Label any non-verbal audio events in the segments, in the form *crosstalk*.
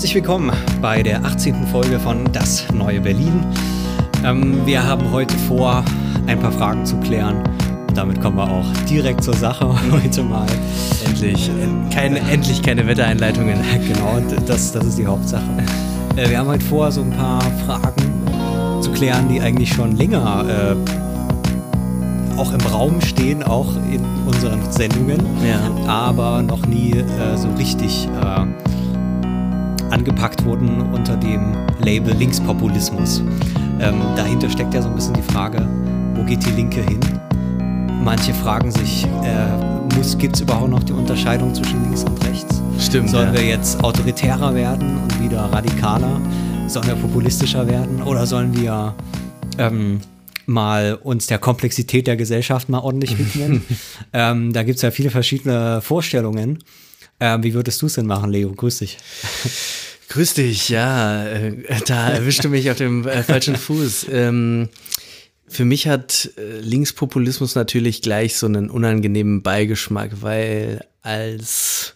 Herzlich willkommen bei der 18. Folge von Das Neue Berlin. Ähm, wir haben heute vor, ein paar Fragen zu klären. Und damit kommen wir auch direkt zur Sache *laughs* heute mal. Endlich. Keine, endlich keine Wettereinleitungen. *laughs* Genau, das, das ist die Hauptsache. Äh, wir haben heute vor, so ein paar Fragen zu klären, die eigentlich schon länger äh, auch im Raum stehen, auch in unseren Sendungen, Ja. aber noch nie äh, so richtig äh, angepackt wurden unter dem Label Linkspopulismus. Ähm, dahinter steckt ja so ein bisschen die Frage, wo geht die Linke hin? Manche fragen sich, äh, gibt es überhaupt noch die Unterscheidung zwischen links und rechts? Stimmt. Sollen ja. wir jetzt autoritärer werden und wieder radikaler? Sollen wir populistischer werden? Oder sollen wir ähm, mal uns der Komplexität der Gesellschaft mal ordentlich widmen? *laughs* ähm, da gibt es ja viele verschiedene Vorstellungen. Ähm, wie würdest du es denn machen, Leo? Grüß dich. *laughs* Grüß dich, ja. Äh, da erwischte mich auf dem äh, falschen Fuß. Ähm, für mich hat äh, Linkspopulismus natürlich gleich so einen unangenehmen Beigeschmack, weil als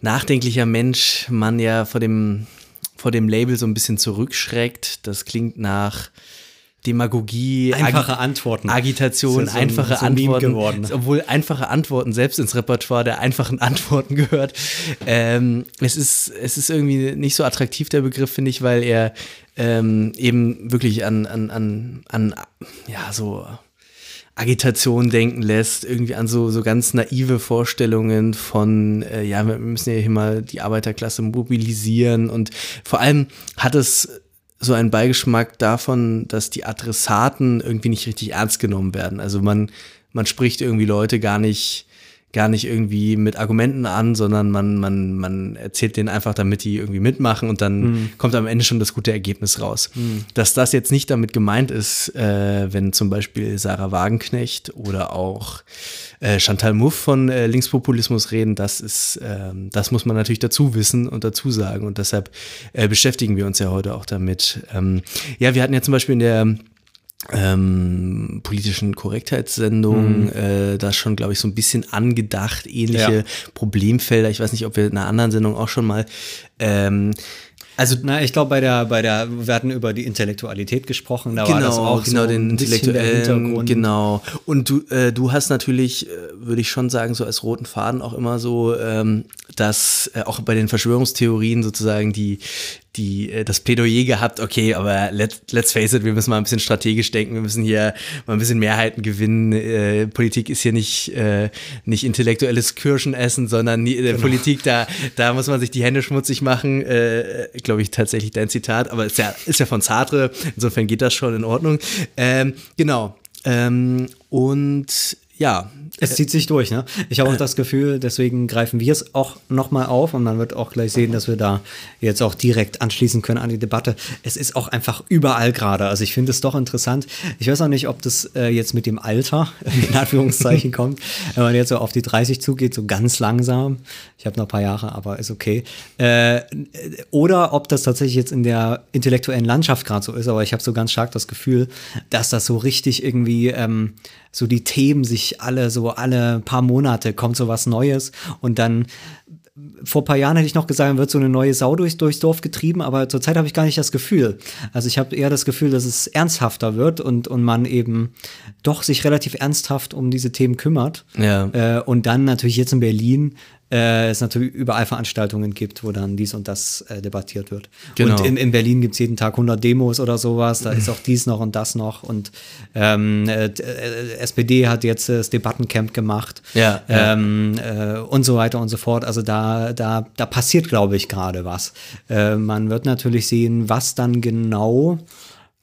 nachdenklicher Mensch man ja vor dem, vor dem Label so ein bisschen zurückschreckt. Das klingt nach Demagogie, Einfache Agi- Antworten. Agitation, so ein- einfache so ein Antworten, geworden. obwohl einfache Antworten selbst ins Repertoire der einfachen *laughs* Antworten gehört. Ähm, es ist es ist irgendwie nicht so attraktiv der Begriff finde ich, weil er ähm, eben wirklich an an an an ja so Agitation denken lässt, irgendwie an so, so ganz naive Vorstellungen von, äh, ja, wir müssen ja hier mal die Arbeiterklasse mobilisieren und vor allem hat es so einen Beigeschmack davon, dass die Adressaten irgendwie nicht richtig ernst genommen werden. Also man, man spricht irgendwie Leute gar nicht, gar nicht irgendwie mit Argumenten an, sondern man, man, man erzählt denen einfach, damit die irgendwie mitmachen und dann kommt am Ende schon das gute Ergebnis raus. Dass das jetzt nicht damit gemeint ist, äh, wenn zum Beispiel Sarah Wagenknecht oder auch äh, Chantal Mouffe von äh, Linkspopulismus reden, das ist, ähm, das muss man natürlich dazu wissen und dazu sagen und deshalb äh, beschäftigen wir uns ja heute auch damit. Ähm, ja, wir hatten ja zum Beispiel in der ähm, politischen Korrektheitssendung, äh, das schon, glaube ich, so ein bisschen angedacht, ähnliche Ja. Problemfelder. Ich weiß nicht, ob wir in einer anderen Sendung auch schon mal ähm, Also, na, ich glaube, bei der, bei der, wir hatten über die Intellektualität gesprochen, da war das auch genau so den intellektuellen, Hintergrund. genau. Und du, äh, du hast natürlich, äh, würde ich schon sagen, so als roten Faden auch immer so, ähm, dass äh, auch bei den Verschwörungstheorien sozusagen die, die äh, das Plädoyer gehabt, okay, aber let, let's face it, wir müssen mal ein bisschen strategisch denken, wir müssen hier mal ein bisschen Mehrheiten gewinnen. Äh, Politik ist hier nicht, äh, nicht intellektuelles Kirschenessen, sondern nie, Genau. äh, Politik, da, da muss man sich die Hände schmutzig machen, äh, glaube ich tatsächlich dein Zitat, aber ist ja, ist ja von Sartre, insofern geht das schon in Ordnung. Ähm, genau. Ähm, und ja, Es zieht sich durch, ne? Ich habe auch Äh. das Gefühl, deswegen greifen wir es auch nochmal auf und man wird auch gleich sehen, dass wir da jetzt auch direkt anschließen können an die Debatte. Es ist auch einfach überall gerade. Also ich finde es doch interessant. Ich weiß auch nicht, ob das äh, jetzt mit dem Alter *laughs* in Anführungszeichen kommt, wenn man jetzt so auf die 30 zugeht, so ganz langsam. Ich habe noch ein paar Jahre, aber ist okay. Äh, oder ob das tatsächlich jetzt in der intellektuellen Landschaft gerade so ist, aber ich habe so ganz stark das Gefühl, dass das so richtig irgendwie ähm, so die Themen sich alle so alle paar Monate kommt so was Neues und dann vor ein paar Jahren hätte ich noch gesagt, wird so eine neue Sau durch, durchs Dorf getrieben, aber zurzeit habe ich gar nicht das Gefühl. Also ich habe eher das Gefühl, dass es ernsthafter wird und, und man eben doch sich relativ ernsthaft um diese Themen kümmert. Ja. Äh, und dann natürlich jetzt in Berlin äh, es natürlich überall Veranstaltungen gibt, wo dann dies und das äh, debattiert wird. Genau. Und in, in Berlin gibt es jeden Tag 100 Demos oder sowas, da ist *laughs* auch dies noch und das noch und ähm, äh, äh, SPD hat jetzt äh, das Debattencamp gemacht Ja, ja. Ähm, äh, und so weiter und so fort. Also da, da, da passiert, glaube ich, gerade was. Äh, man wird natürlich sehen, was dann genau,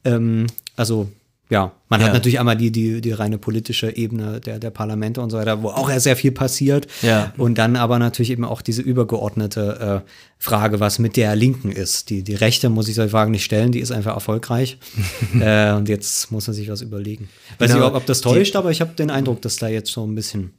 ähm, also ja, man Ja. hat natürlich einmal die, die, die reine politische Ebene der, der Parlamente und so weiter, wo auch ja sehr viel passiert. Ja. Und dann aber natürlich eben auch diese übergeordnete äh, Frage, was mit der Linken ist. Die, die Rechte muss ich solche Fragen nicht stellen, die ist einfach erfolgreich. *laughs* äh, und jetzt muss man sich was überlegen. Weiß Genau. nicht, ob, ob das täuscht, aber ich habe den Eindruck, dass da jetzt so ein bisschen.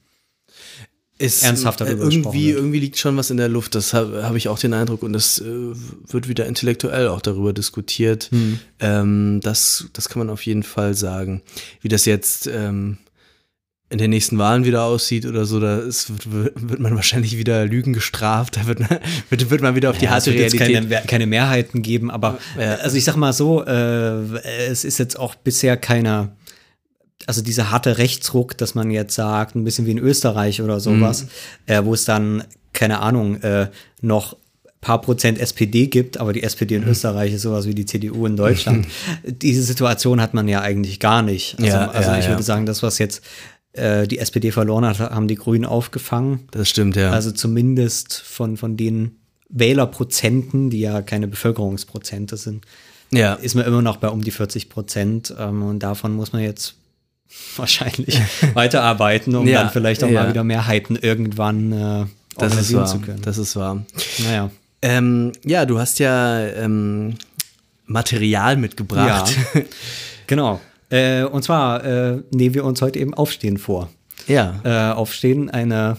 Ist Ernsthafter äh, darüber gesprochen irgendwie, wird. irgendwie liegt schon was in der Luft. Das habe hab ich auch den Eindruck und das äh, wird wieder intellektuell auch darüber diskutiert. Hm. Ähm, das, das kann man auf jeden Fall sagen. Wie das jetzt ähm, in den nächsten Wahlen wieder aussieht oder so, da ist, wird, man wahrscheinlich wieder Lügen gestraft. Da wird, *laughs* wird, wird man wieder auf die Ja, es harte wird jetzt Realität. keine, keine Mehrheiten geben, aber Ja. also ich sag mal so, äh, es ist jetzt auch bisher keiner, also dieser harte Rechtsruck, dass man jetzt sagt, ein bisschen wie in Österreich oder sowas, Mhm. äh, wo es dann, keine Ahnung, äh, noch paar Prozent SPD gibt, aber die SPD Mhm. in Österreich ist sowas wie die CDU in Deutschland. *laughs* Diese Situation hat man ja eigentlich gar nicht. Also, Ja, also ja, ich ja. würde sagen, das, was jetzt äh, die SPD verloren hat, haben die Grünen aufgefangen. Das stimmt, ja. Also zumindest von, von den Wählerprozenten, die ja keine Bevölkerungsprozente sind, ja. ist man immer noch bei um die 40 Prozent. Ähm, und davon muss man jetzt *laughs* wahrscheinlich weiterarbeiten, um *laughs* Ja, dann vielleicht auch ja. mal wieder Mehrheiten irgendwann äh, das ist wahr. zu können. Das ist wahr. naja. Ähm, ja, du hast ja ähm, Material mitgebracht. Ja. Genau. Äh, und zwar äh, nehmen wir uns heute eben Aufstehen vor. Ja. Äh, Aufstehen, eine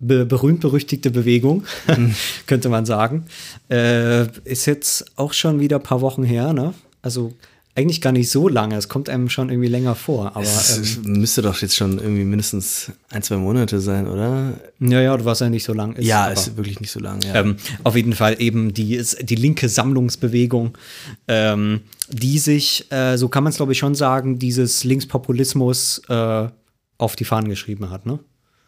be berühmt-berüchtigte Bewegung, *laughs* Mhm. könnte man sagen. Äh, ist jetzt auch schon wieder ein paar Wochen her, ne? Also eigentlich gar nicht so lange, es kommt einem schon irgendwie länger vor. Aber Es ähm, müsste doch jetzt schon irgendwie mindestens ein, zwei Monate sein, oder? ja, ja, du warst ja nicht so lang. Ist, ja, aber, ist wirklich nicht so lang. Ja. Ähm, auf jeden Fall eben die, die linke Sammlungsbewegung, ähm, die sich, äh, so kann man es glaube ich schon sagen, dieses Linkspopulismus äh, auf die Fahnen geschrieben hat, ne?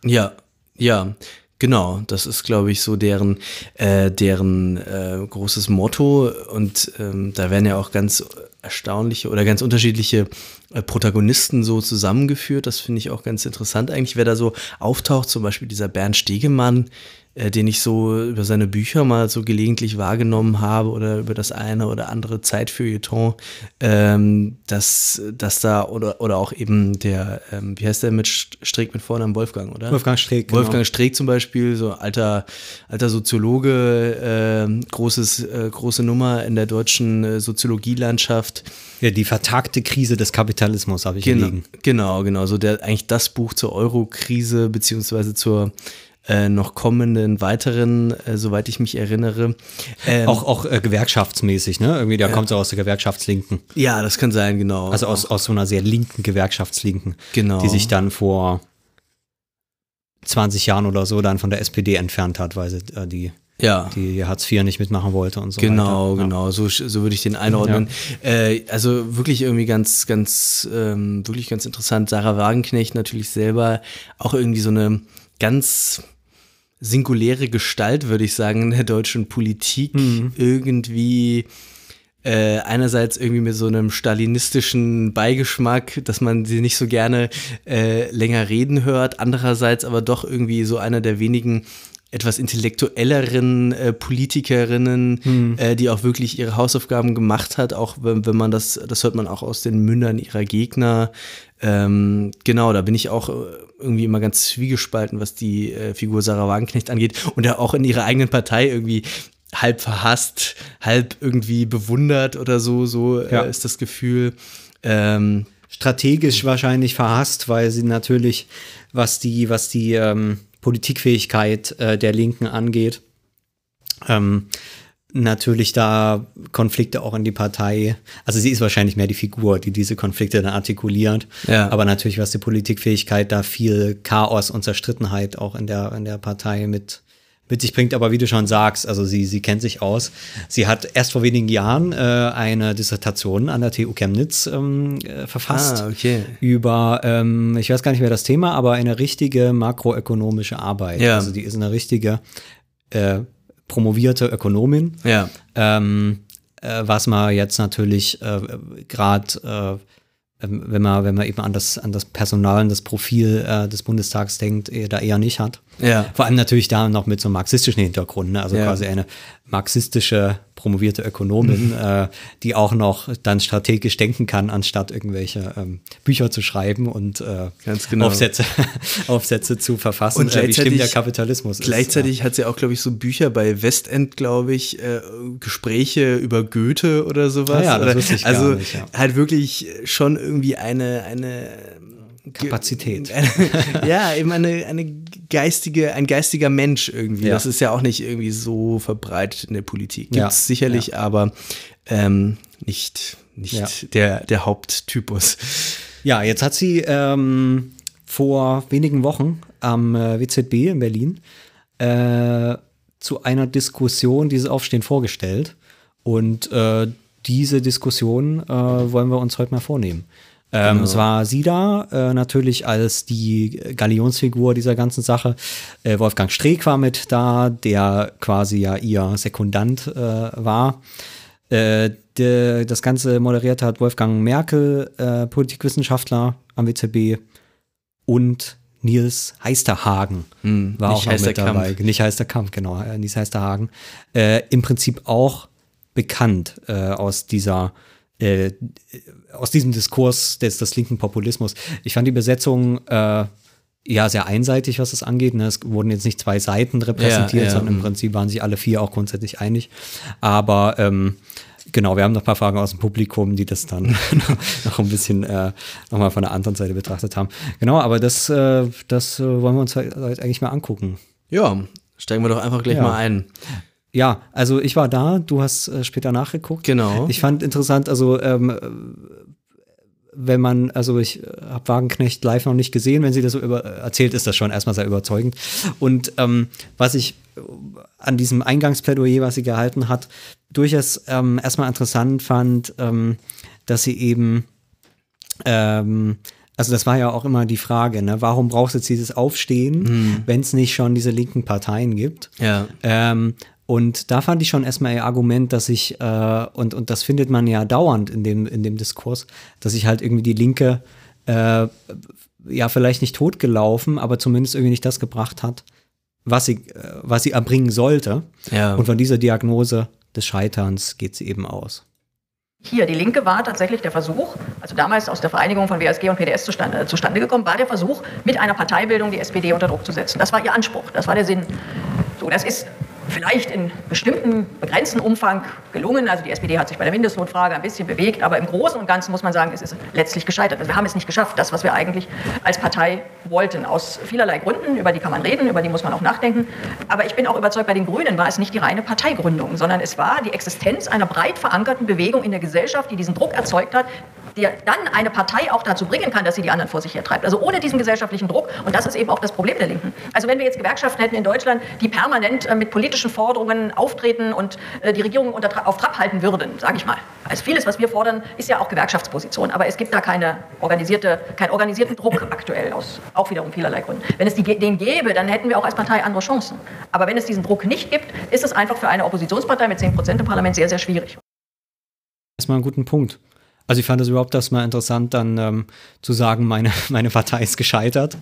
Ja, ja, genau. Das ist, glaube ich, so deren, äh, deren äh, großes Motto. Und ähm, da werden ja auch ganz erstaunliche oder ganz unterschiedliche äh, Protagonisten so zusammengeführt. Das finde ich auch ganz interessant eigentlich, wer da so auftaucht. Zum Beispiel dieser Bernd Stegemann, äh, den ich so über seine Bücher mal so gelegentlich wahrgenommen habe oder über das eine oder andere Zeitfeuilleton, ähm, dass, dass da oder, oder auch eben der, ähm, wie heißt der mit St- Streeck mit Vornamen Wolfgang, oder? Wolfgang Streeck, genau. Wolfgang Streeck zum Beispiel, so alter, alter Soziologe, äh, großes, äh, große Nummer in der deutschen äh, Soziologielandschaft. Ja, die vertagte Krise des Kapitalismus habe ich Genau, liegen. genau, genau. So der eigentlich das Buch zur Euro-Krise beziehungsweise zur äh, noch kommenden weiteren, äh, soweit ich mich erinnere. Ähm, Auch, auch äh, gewerkschaftsmäßig, ne? Irgendwie, der kommt so aus der Gewerkschaftslinken. ja, das kann sein, genau. Also aus, aus so einer sehr linken Gewerkschaftslinken, Genau. die sich dann vor 20 Jahren oder so dann von der SPD entfernt hat, weil sie äh, die, ja. die Hartz IV nicht mitmachen wollte und so Genau, weiter. Ja. genau, so, so würde ich den einordnen. Äh, also wirklich irgendwie ganz, ganz, ähm, wirklich ganz interessant. Sarah Wagenknecht natürlich selber auch irgendwie so eine ganz singuläre Gestalt, würde ich sagen, in der deutschen Politik. Irgendwie äh, einerseits irgendwie mit so einem stalinistischen Beigeschmack, dass man sie nicht so gerne äh, länger reden hört, andererseits aber doch irgendwie so einer der wenigen etwas intellektuelleren äh, Politikerinnen, äh, die auch wirklich ihre Hausaufgaben gemacht hat, auch wenn, wenn man das, das hört man auch aus den Mündern ihrer Gegner. Ähm, genau, da bin ich auch äh, irgendwie immer ganz zwiegespalten, was die äh, Figur Sarah Wagenknecht angeht und ja auch in ihrer eigenen Partei irgendwie halb verhasst, halb irgendwie bewundert oder so, so Ja. äh, ist das Gefühl. Ähm, strategisch wahrscheinlich verhasst, weil sie natürlich, was die, was die ähm, Politikfähigkeit äh, der Linken angeht, ähm, natürlich da Konflikte auch in die Partei, also sie ist wahrscheinlich mehr die Figur, die diese Konflikte dann artikuliert, Ja. aber natürlich was die Politikfähigkeit da viel Chaos und Zerstrittenheit auch in der, in der Partei mit mit sich bringt, aber wie du schon sagst, also sie, sie kennt sich aus. Sie hat erst vor wenigen Jahren äh, eine Dissertation an der TU Chemnitz ähm, äh, verfasst Ah, okay. über, ähm, ich weiß gar nicht mehr das Thema, aber eine richtige makroökonomische Arbeit. Ja. Also die ist eine richtige äh, promovierte Ökonomin. ja, Ähm, äh, was man jetzt natürlich äh, gerade ähm, wenn man, wenn man eben an das, an das Personal und das Profil äh, des Bundestags denkt, eher, da eher nicht hat. Ja. Vor allem natürlich da noch mit so einem marxistischen Hintergrund, ne? also Ja. quasi eine marxistische promovierte Ökonomin, *laughs* äh, die auch noch dann strategisch denken kann, anstatt irgendwelche ähm, Bücher zu schreiben und äh, genau. Aufsätze, *laughs* Aufsätze zu verfassen, Und äh, wie schlimm gleichzeitig- der Kapitalismus ist. Gleichzeitig hat sie auch, glaube ich, so Bücher bei Westend, glaube ich, äh, Gespräche über Goethe oder sowas. Ah ja, das wusste ich gar also nicht, ja. halt wirklich schon irgendwie eine, eine Kapazität. Eine, *laughs* ja, eben eine, eine geistige, ein geistiger Mensch irgendwie. Ja. Das ist ja auch nicht irgendwie so verbreitet in der Politik. Gibt Ja, es sicherlich, aber ähm, nicht, nicht Ja. der, der Haupttypus. Ja, jetzt hat sie ähm, vor wenigen Wochen am äh, WZB in Berlin äh, zu einer Diskussion dieses Aufstehen vorgestellt. Und äh, diese Diskussion äh, wollen wir uns heute mal vornehmen. Ähm, Es war sie da, äh, natürlich als die Galionsfigur dieser ganzen Sache. Äh, Wolfgang Streeck war mit da, der quasi ja ihr Sekundant äh, war. Äh, de, das Ganze moderiert hat Wolfgang Merkel, äh, Politikwissenschaftler am WZB und Nils Heisterhagen war Hm, nicht auch mit dabei. Kampf. Nicht Heisterkampf, genau, äh, Nils Heisterhagen. Im Prinzip auch bekannt aus dieser äh, aus diesem Diskurs des, des linken Populismus. Ich fand die Besetzung äh, ja sehr einseitig, was das angeht. Ne? Es wurden jetzt nicht zwei Seiten repräsentiert, Ja, ja, sondern im mhm. Prinzip waren sich alle vier auch grundsätzlich einig. Aber ähm, genau, wir haben noch ein paar Fragen aus dem Publikum, die das dann *laughs* noch ein bisschen äh, nochmal von der anderen Seite betrachtet haben. Genau, aber das, äh, das äh, wollen wir uns heute eigentlich mal angucken. Ja, steigen wir doch einfach gleich Ja. mal ein. Ja, also ich war da, du hast äh, später nachgeguckt. Genau. Ich fand interessant, also ähm, äh, wenn man, also ich habe Wagenknecht live noch nicht gesehen, wenn sie das so über, erzählt, ist das schon erstmal sehr überzeugend. Und ähm, was ich äh, an diesem Eingangsplädoyer, was sie gehalten hat, durchaus ähm, erstmal interessant fand, ähm, dass sie eben ähm, also das war ja auch immer die Frage, ne? warum brauchst du jetzt dieses Aufstehen, wenn es nicht schon diese linken Parteien gibt? Ja. Ähm, und da fand ich schon erstmal ihr Argument, dass ich, äh, und, und das findet man ja dauernd in dem, in dem Diskurs, dass ich halt irgendwie die Linke, äh, ja, vielleicht nicht totgelaufen, aber zumindest irgendwie nicht das gebracht hat, was sie, äh, was sie erbringen sollte. Ja. Und von dieser Diagnose des Scheiterns geht sie eben aus. Hier, die Linke war tatsächlich der Versuch, also damals aus der Vereinigung von WSG und PDS zustande, zustande gekommen, war der Versuch, mit einer Parteibildung die SPD unter Druck zu setzen. Das war ihr Anspruch, das war der Sinn. So, das ist vielleicht in bestimmten begrenzten Umfang gelungen. Also die SPD hat sich bei der Mindestlohnfrage ein bisschen bewegt, aber im Großen und Ganzen muss man sagen, es ist letztlich gescheitert. Also wir haben es nicht geschafft, das, was wir eigentlich als Partei wollten. Aus vielerlei Gründen, über die kann man reden, über die muss man auch nachdenken. Aber ich bin auch überzeugt, bei den Grünen war es nicht die reine Parteigründung, sondern es war die Existenz einer breit verankerten Bewegung in der Gesellschaft, die diesen Druck erzeugt hat, der dann eine Partei auch dazu bringen kann, dass sie die anderen vor sich hertreibt. Also ohne diesen gesellschaftlichen Druck. Und das ist eben auch das Problem der Linken. Also wenn wir jetzt Gewerkschaften hätten in Deutschland, die permanent äh, mit politischen Forderungen auftreten und äh, die Regierung unter, auf Trab halten würden, sage ich mal. Also vieles, was wir fordern, ist ja auch Gewerkschaftsposition. Aber es gibt da keine organisierte, keinen organisierten Druck aktuell aus auch wiederum vielerlei Gründen. Wenn es die, den gäbe, dann hätten wir auch als Partei andere Chancen. Aber wenn es diesen Druck nicht gibt, ist es einfach für eine Oppositionspartei mit 10 Prozent im Parlament sehr, sehr schwierig. Erstmal einen guten Punkt. Also ich fand es überhaupt erstmal interessant, dann ähm, zu sagen, meine, *laughs* meine Partei ist gescheitert.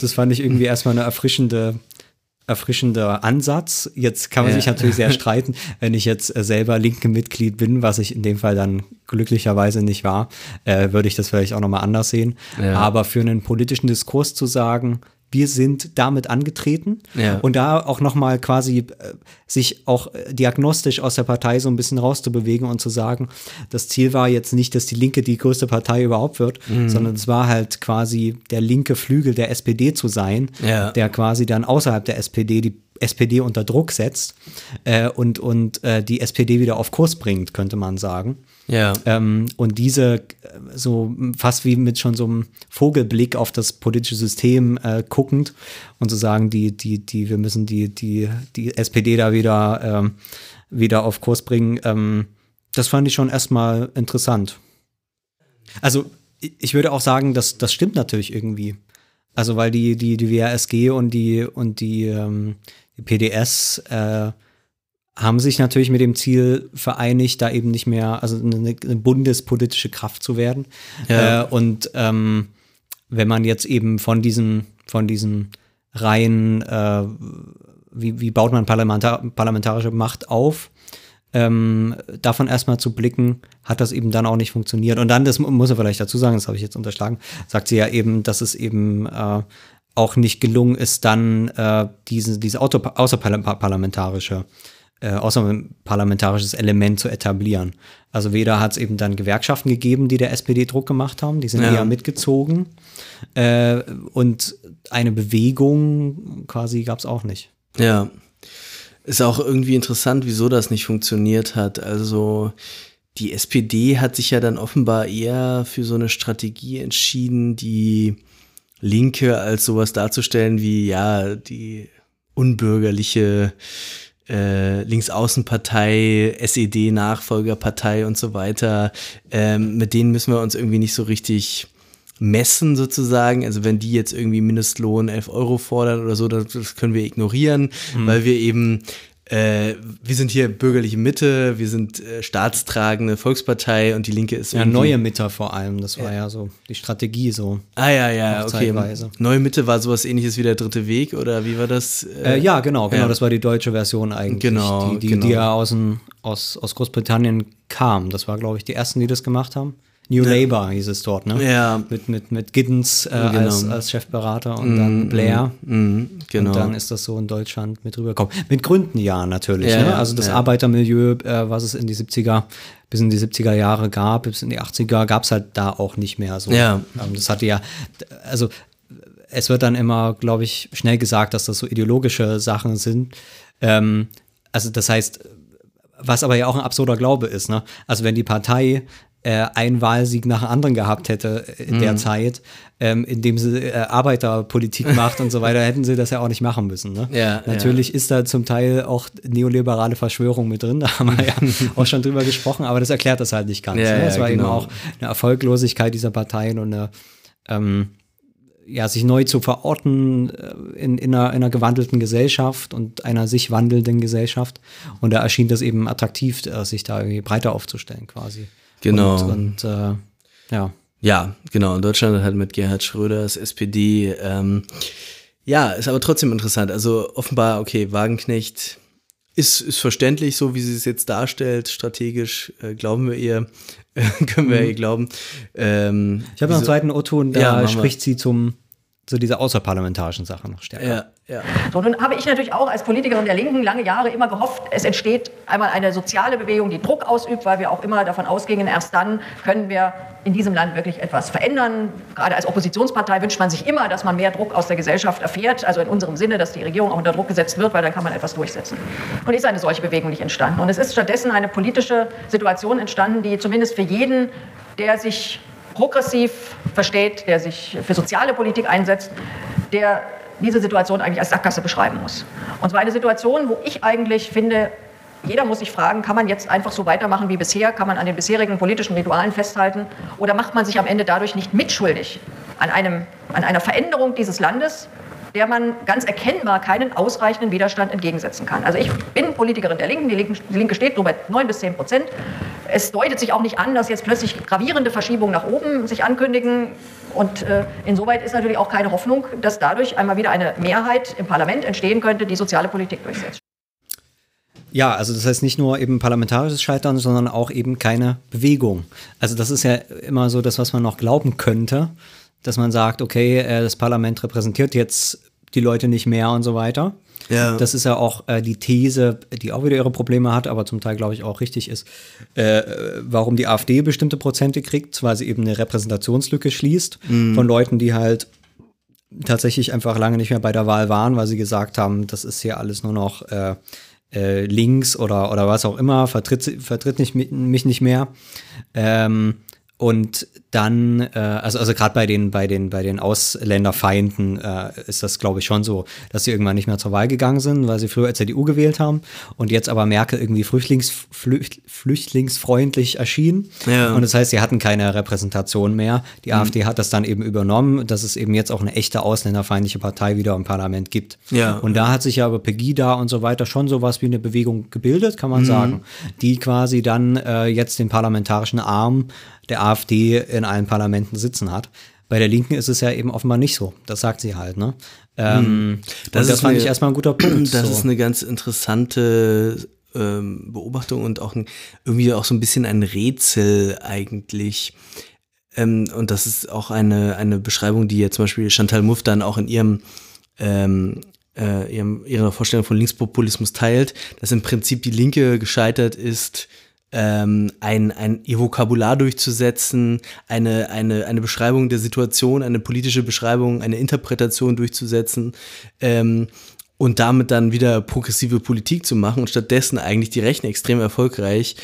Das fand ich irgendwie erstmal eine erfrischende, erfrischender Ansatz. Jetzt kann man Ja. sich natürlich sehr streiten, *laughs* wenn ich jetzt äh, selber linke Mitglied bin, was ich in dem Fall dann glücklicherweise nicht war, äh, würde ich das vielleicht auch nochmal anders sehen. Ja. Aber für einen politischen Diskurs zu sagen, wir sind damit angetreten Ja. und da auch nochmal quasi äh, sich auch äh, diagnostisch aus der Partei so ein bisschen rauszubewegen und zu sagen, das Ziel war jetzt nicht, dass die Linke die größte Partei überhaupt wird, Mhm. sondern es war halt quasi der linke Flügel der SPD zu sein, Ja. der quasi dann außerhalb der SPD die SPD unter Druck setzt äh, und, und äh, die SPD wieder auf Kurs bringt, könnte man sagen. Ja. Ähm, und diese äh, so fast wie mit schon so einem Vogelblick auf das politische System äh, guckend und zu sagen, die, die, die, wir müssen die, die, die SPD da wieder, ähm, wieder auf Kurs bringen, ähm, das fand ich schon erstmal interessant. Also ich ich würde auch sagen, dass das stimmt natürlich irgendwie. Also weil die, die, die WASG und die und die, ähm, die PDS äh, haben sich natürlich mit dem Ziel vereinigt, da eben nicht mehr, also eine, eine bundespolitische Kraft zu werden. Ja. Äh, und ähm, wenn man jetzt eben von diesen, von diesen Reihen, äh, wie, wie baut man parlamentar parlamentarische Macht auf, ähm, davon erstmal zu blicken, hat das eben dann auch nicht funktioniert. Und dann, das muss er vielleicht dazu sagen, das habe ich jetzt unterschlagen, sagt sie ja eben, dass es eben äh, auch nicht gelungen ist, dann äh, diese, diese außerparlamentarische äh, außerparlamentarisches Element zu etablieren. Also weder hat es eben dann Gewerkschaften gegeben, die der SPD Druck gemacht haben, die sind Ja. eher mitgezogen. Äh, und eine Bewegung quasi gab es auch nicht. Ja. Ist auch irgendwie interessant, wieso das nicht funktioniert hat. Also die SPD hat sich ja dann offenbar eher für so eine Strategie entschieden, die Linke als sowas darzustellen wie, ja, die unbürgerliche äh, Linksaußenpartei, SED-Nachfolgerpartei und so weiter. Ähm, mit denen müssen wir uns irgendwie nicht so richtig messen sozusagen. Also wenn die jetzt irgendwie Mindestlohn 11 Euro fordern oder so, das, das können wir ignorieren, weil wir eben äh, wir sind hier bürgerliche Mitte, wir sind äh, staatstragende Volkspartei und die Linke ist Ja, neue Mitte vor allem, das war ja, so die Strategie so. Ah ja, ja, okay. Neue Mitte war sowas ähnliches wie der dritte Weg oder wie war das? Äh, ja, genau, genau, ja. das war die deutsche Version eigentlich, Genau, die, die, genau. die ja aus, aus, aus Großbritannien kam. Das war, glaube ich, die ersten, die das gemacht haben. New Labour hieß es dort, ne? Ja. Mit, mit, mit Giddens äh, Genau. als, als Chefberater und dann Blair. Mhm, genau. Und dann ist das so in Deutschland mit rübergekommen. Mit Gründen ja natürlich. Ja, ne? ja, Also das ja. Arbeitermilieu, äh, was es in die 70er, bis in die 70er Jahre gab, bis in die 80er, gab es halt da auch nicht mehr so. Ja. Ähm, das hatte ja, also es wird dann immer, glaube ich, schnell gesagt, dass das so ideologische Sachen sind. Ähm, also das heißt, was aber ja auch ein absurder Glaube ist, ne? Also wenn die Partei äh, einen Wahlsieg nach dem anderen gehabt hätte in Mhm. der Zeit, ähm, indem sie äh, Arbeiterpolitik *laughs* macht und so weiter, hätten sie das ja auch nicht machen müssen. Ne? Ja, Natürlich ist da zum Teil auch neoliberale Verschwörung mit drin, *laughs* da haben wir ja *laughs* auch schon drüber gesprochen, aber das erklärt das halt nicht ganz. Ja, ne? Es ja, war eben genau. auch eine Erfolglosigkeit dieser Parteien und eine ähm, ja, sich neu zu verorten äh, in, in, einer, in einer gewandelten Gesellschaft und einer sich wandelnden Gesellschaft. Und da erschien das eben attraktiv, äh, sich da irgendwie breiter aufzustellen quasi. Genau. Und, und äh, ja. Ja, genau. In Deutschland halt mit Gerhard Schröders SPD. Ähm, ja, ist aber trotzdem interessant. Also offenbar, okay, Wagenknecht ist, ist verständlich, so wie sie es jetzt darstellt, strategisch, äh, glauben wir ihr, *laughs* können wir ihr glauben. Ähm, Mhm. Ich habe noch einen zweiten O-Ton, da Ja, wir. spricht sie zum, zu dieser außerparlamentarischen Sache noch stärker. Ja, ja. So, nun habe ich natürlich auch als Politikerin der Linken lange Jahre immer gehofft, es entsteht einmal eine soziale Bewegung, die Druck ausübt, weil wir auch immer davon ausgingen, erst dann können wir in diesem Land wirklich etwas verändern. Gerade als Oppositionspartei wünscht man sich immer, dass man mehr Druck aus der Gesellschaft erfährt, also in unserem Sinne, dass die Regierung auch unter Druck gesetzt wird, weil dann kann man etwas durchsetzen. Und ist eine solche Bewegung nicht entstanden. Und es ist stattdessen eine politische Situation entstanden, die zumindest für jeden, der sich progressiv versteht, der sich für soziale Politik einsetzt, der diese Situation eigentlich als Sackgasse beschreiben muss. Und zwar eine Situation, wo ich eigentlich finde, jeder muss sich fragen, kann man jetzt einfach so weitermachen wie bisher? Kann man an den bisherigen politischen Ritualen festhalten? Oder macht man sich am Ende dadurch nicht mitschuldig an, einem, an einer Veränderung dieses Landes, der man ganz erkennbar keinen ausreichenden Widerstand entgegensetzen kann. Also ich bin Politikerin der Linken, die Linke, die Linke steht nur bei 9 bis 10 Prozent. Es deutet sich auch nicht an, dass jetzt plötzlich gravierende Verschiebungen nach oben sich ankündigen. Und äh, insoweit ist natürlich auch keine Hoffnung, dass dadurch einmal wieder eine Mehrheit im Parlament entstehen könnte, die soziale Politik durchsetzt. Ja, also das heißt nicht nur eben parlamentarisches Scheitern, sondern auch eben keine Bewegung. Also das ist ja immer so das, was man noch glauben könnte, dass man sagt, okay, äh, das Parlament repräsentiert jetzt die Leute nicht mehr und so weiter. Ja. Das ist ja auch äh, die These, die auch wieder ihre Probleme hat, aber zum Teil, glaube ich, auch richtig ist, äh, warum die AfD bestimmte Prozente kriegt, weil sie eben eine Repräsentationslücke schließt von Leuten, die halt tatsächlich einfach lange nicht mehr bei der Wahl waren, weil sie gesagt haben, das ist hier alles nur noch äh, äh, links oder, oder was auch immer, vertritt, vertritt nicht, mi- mich nicht mehr. Ähm, und dann, äh, also, also gerade bei den, bei den, bei den Ausländerfeinden äh, ist das, glaube ich, schon so, dass sie irgendwann nicht mehr zur Wahl gegangen sind, weil sie früher CDU gewählt haben und jetzt aber Merkel irgendwie flüchtlings, flücht, flüchtlingsfreundlich erschien. Ja. Und das heißt, sie hatten keine Repräsentation mehr. Die AfD hat das dann eben übernommen, dass es eben jetzt auch eine echte ausländerfeindliche Partei wieder im Parlament gibt. Ja. Und da hat sich ja über Pegida und so weiter schon sowas wie eine Bewegung gebildet, kann man sagen, die quasi dann äh, jetzt den parlamentarischen Arm der AfD in allen Parlamenten sitzen hat. Bei der Linken ist es ja eben offenbar nicht so. Das sagt sie halt, ne? Ähm, das, und das fand eine- ich erstmal ein guter Punkt. *clears throat* Das so. ist eine ganz interessante ähm, Beobachtung und auch ein, irgendwie auch so ein bisschen ein Rätsel eigentlich. Ähm, und das ist auch eine, eine Beschreibung, die ja zum Beispiel Chantal Mouffe dann auch in ihrem, ähm, äh, ihrem ihrer Vorstellung von Linkspopulismus teilt, dass im Prinzip die Linke gescheitert ist, ähm, ein, ein ihr Vokabular durchzusetzen, eine, eine, eine Beschreibung der Situation, eine politische Beschreibung, eine Interpretation durchzusetzen ähm, und damit dann wieder progressive Politik zu machen und stattdessen eigentlich die Rechten extrem erfolgreich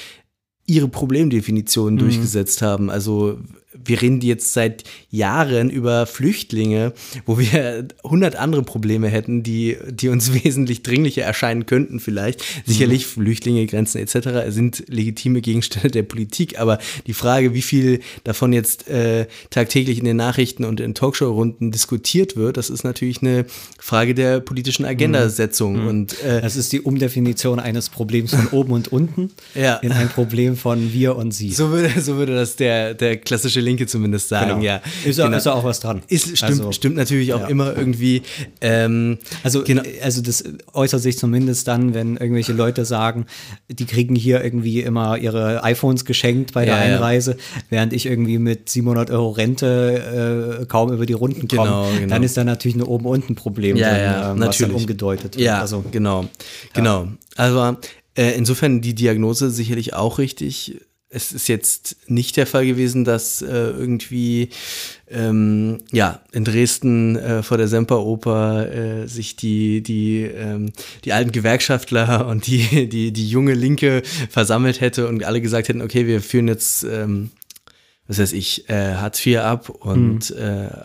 ihre Problemdefinitionen durchgesetzt haben. Also wir reden jetzt seit Jahren über Flüchtlinge, wo wir hundert andere Probleme hätten, die, die uns *laughs* wesentlich dringlicher erscheinen könnten vielleicht. Sicherlich Flüchtlinge, Grenzen etc. sind legitime Gegenstände der Politik, aber die Frage, wie viel davon jetzt äh, tagtäglich in den Nachrichten und in Talkshow-Runden diskutiert wird, das ist natürlich eine Frage der politischen Agendasetzung. Und äh, Das ist die Umdefinition eines Problems von oben und unten *laughs* Ja. in ein Problem von wir und sie. So würde, so würde das der, der klassische Linke zumindest sagen, Genau. ja. Ist, ja Genau. ist ja auch was dran. Ist, stimmt, Also- stimmt natürlich auch ja. immer irgendwie. Ähm, Also, genau. also das äußert sich zumindest dann, wenn irgendwelche Leute sagen, die kriegen hier irgendwie immer ihre iPhones geschenkt bei der Ja, ja. Einreise, während ich irgendwie mit 700 Euro Rente äh, kaum über die Runden komme. Genau, genau. Dann ist da natürlich ein Oben-Unten-Problem Ja, ja, ähm, was dann natürlich. umgedeutet Ja. Also, genau. Genau. Also äh, insofern die Diagnose sicherlich auch richtig. Es ist jetzt nicht der Fall gewesen, dass äh, irgendwie ähm, ja in Dresden äh, vor der Semperoper äh, sich die die ähm, die alten Gewerkschaftler *laughs* und die die die junge Linke versammelt hätte und alle gesagt hätten, okay, wir führen jetzt ähm, was weiß ich, äh, Hartz IV ab und,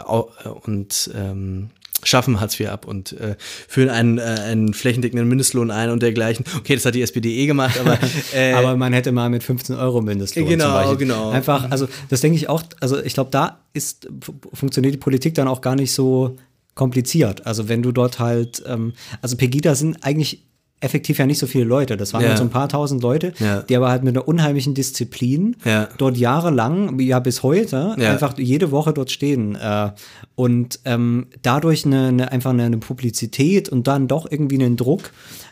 au- äh, und ähm, schaffen Hartz IV ab und äh, führen einen, äh, einen flächendeckenden Mindestlohn ein und dergleichen. Okay, das hat die SPD eh gemacht, aber, *laughs* äh, aber man hätte mal mit 15 Euro Mindestlohn Genau, genau. Einfach, also das denke ich auch, also ich glaube, da ist, fu- funktioniert die Politik dann auch gar nicht so kompliziert. Also wenn du dort halt, ähm, also Pegida sind eigentlich effektiv ja nicht so viele Leute. Das waren Ja. halt so ein paar tausend Leute, Ja. die aber halt mit einer unheimlichen Disziplin Ja. dort jahrelang, ja bis heute, Ja. einfach jede Woche dort stehen. Äh, und ähm, dadurch eine, eine, einfach eine, eine Publizität und dann doch irgendwie einen Druck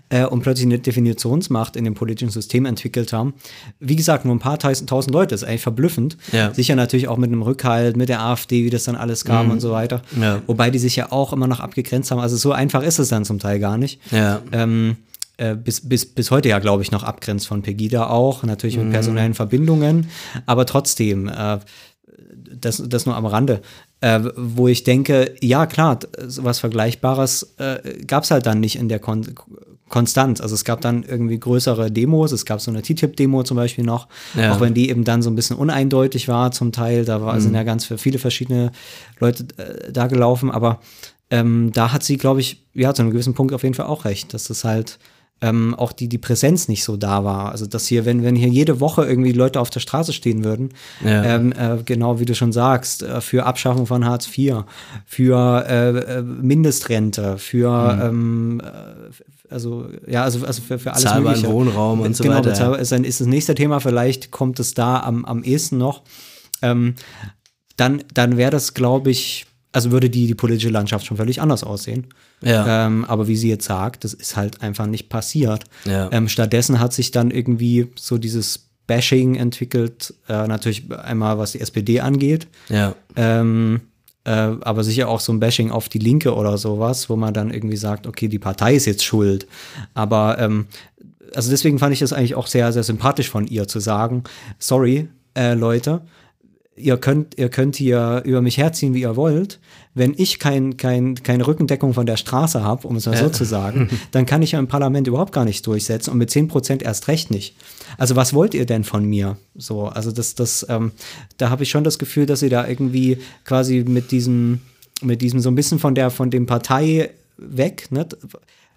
äh, und plötzlich eine Definitionsmacht in dem politischen System entwickelt haben. Wie gesagt, nur ein paar tausend, tausend Leute, ist eigentlich verblüffend. Ja. Sicher natürlich auch mit einem Rückhalt, mit der AfD, wie das dann alles kam und so weiter. Mhm. Ja. Wobei die sich ja auch immer noch abgegrenzt haben. Also so einfach ist es dann zum Teil gar nicht. Ja. Ähm, äh, bis, bis, bis heute ja, glaube ich, noch abgrenzt von Pegida auch, natürlich Mhm. mit personellen Verbindungen, aber trotzdem, äh, das, das nur am Rande, äh, wo ich denke, ja klar, sowas Vergleichbares äh, gab es halt dann nicht in der Kon Konstanz. Also es gab dann irgendwie größere Demos, es gab so eine TTIP-Demo zum Beispiel noch, Ja. auch wenn die eben dann so ein bisschen uneindeutig war zum Teil, da war, sind ja ganz viele verschiedene Leute äh, da gelaufen, aber ähm, da hat sie, glaube ich, ja, zu einem gewissen Punkt auf jeden Fall auch recht, dass das halt ähm, auch die, die Präsenz nicht so da war. Also, dass hier, wenn, wenn hier jede Woche irgendwie Leute auf der Straße stehen würden, Ja. ähm, äh, genau wie du schon sagst, äh, für Abschaffung von Hartz IV, für äh, äh, Mindestrente, für ähm, äh, also ja, also, also für, für alles Bezahlbaren mögliche. Wohnraum und so genau, weiter. bezahlbar ist, dann ist das nächste Thema, vielleicht kommt es da am, am ehesten noch. Ähm, dann, dann wäre das, glaube ich, also würde die, die politische Landschaft schon völlig anders aussehen. Ja. Ähm, aber wie sie jetzt sagt, das ist halt einfach nicht passiert. Ja. Ähm, stattdessen hat sich dann irgendwie so dieses Bashing entwickelt, äh, natürlich einmal was die SPD angeht, ja. ähm, äh, aber sicher auch so ein Bashing auf die Linke oder sowas, wo man dann irgendwie sagt, okay, die Partei ist jetzt schuld. Aber ähm, also deswegen fand ich das eigentlich auch sehr, sehr sympathisch von ihr zu sagen, sorry, äh, Leute, ihr könnt, ihr könnt hier über mich herziehen, wie ihr wollt. Wenn ich kein, kein, keine Rückendeckung von der Straße habe, um es mal so zu sagen, *laughs* dann kann ich ja im Parlament überhaupt gar nichts durchsetzen und mit 10 Prozent erst recht nicht. Also was wollt ihr denn von mir? So, also das, das, ähm, da habe ich schon das Gefühl, dass sie da irgendwie quasi mit diesem, mit diesem so ein bisschen von der, von dem Partei weg, ne?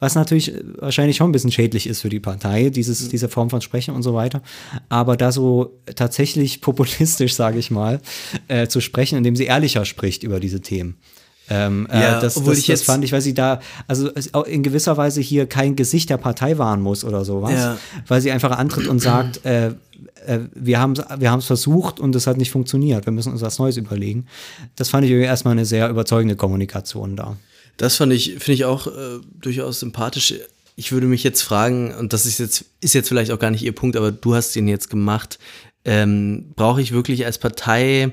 Was natürlich wahrscheinlich schon ein bisschen schädlich ist für die Partei, dieses, diese Form von Sprechen und so weiter. Aber da so tatsächlich *laughs* populistisch, sage ich mal, äh, zu sprechen, indem sie ehrlicher spricht über diese Themen. Ähm, Ja, äh, das, obwohl das, ich das fand ich, weil sie da, also es in gewisser Weise hier kein Gesicht der Partei wahren muss oder sowas, Ja. weil sie einfach antritt und sagt, *clears throat* äh, äh, wir haben es wir haben's versucht und es hat nicht funktioniert, wir müssen uns was Neues überlegen. Das fand ich irgendwie erstmal eine sehr überzeugende Kommunikation da. Das fand ich, finde ich auch äh, durchaus sympathisch. Ich würde mich jetzt fragen, und das ist jetzt, ist jetzt vielleicht auch gar nicht Ihr Punkt, aber du hast ihn jetzt gemacht. Ähm, brauche ich wirklich als Partei,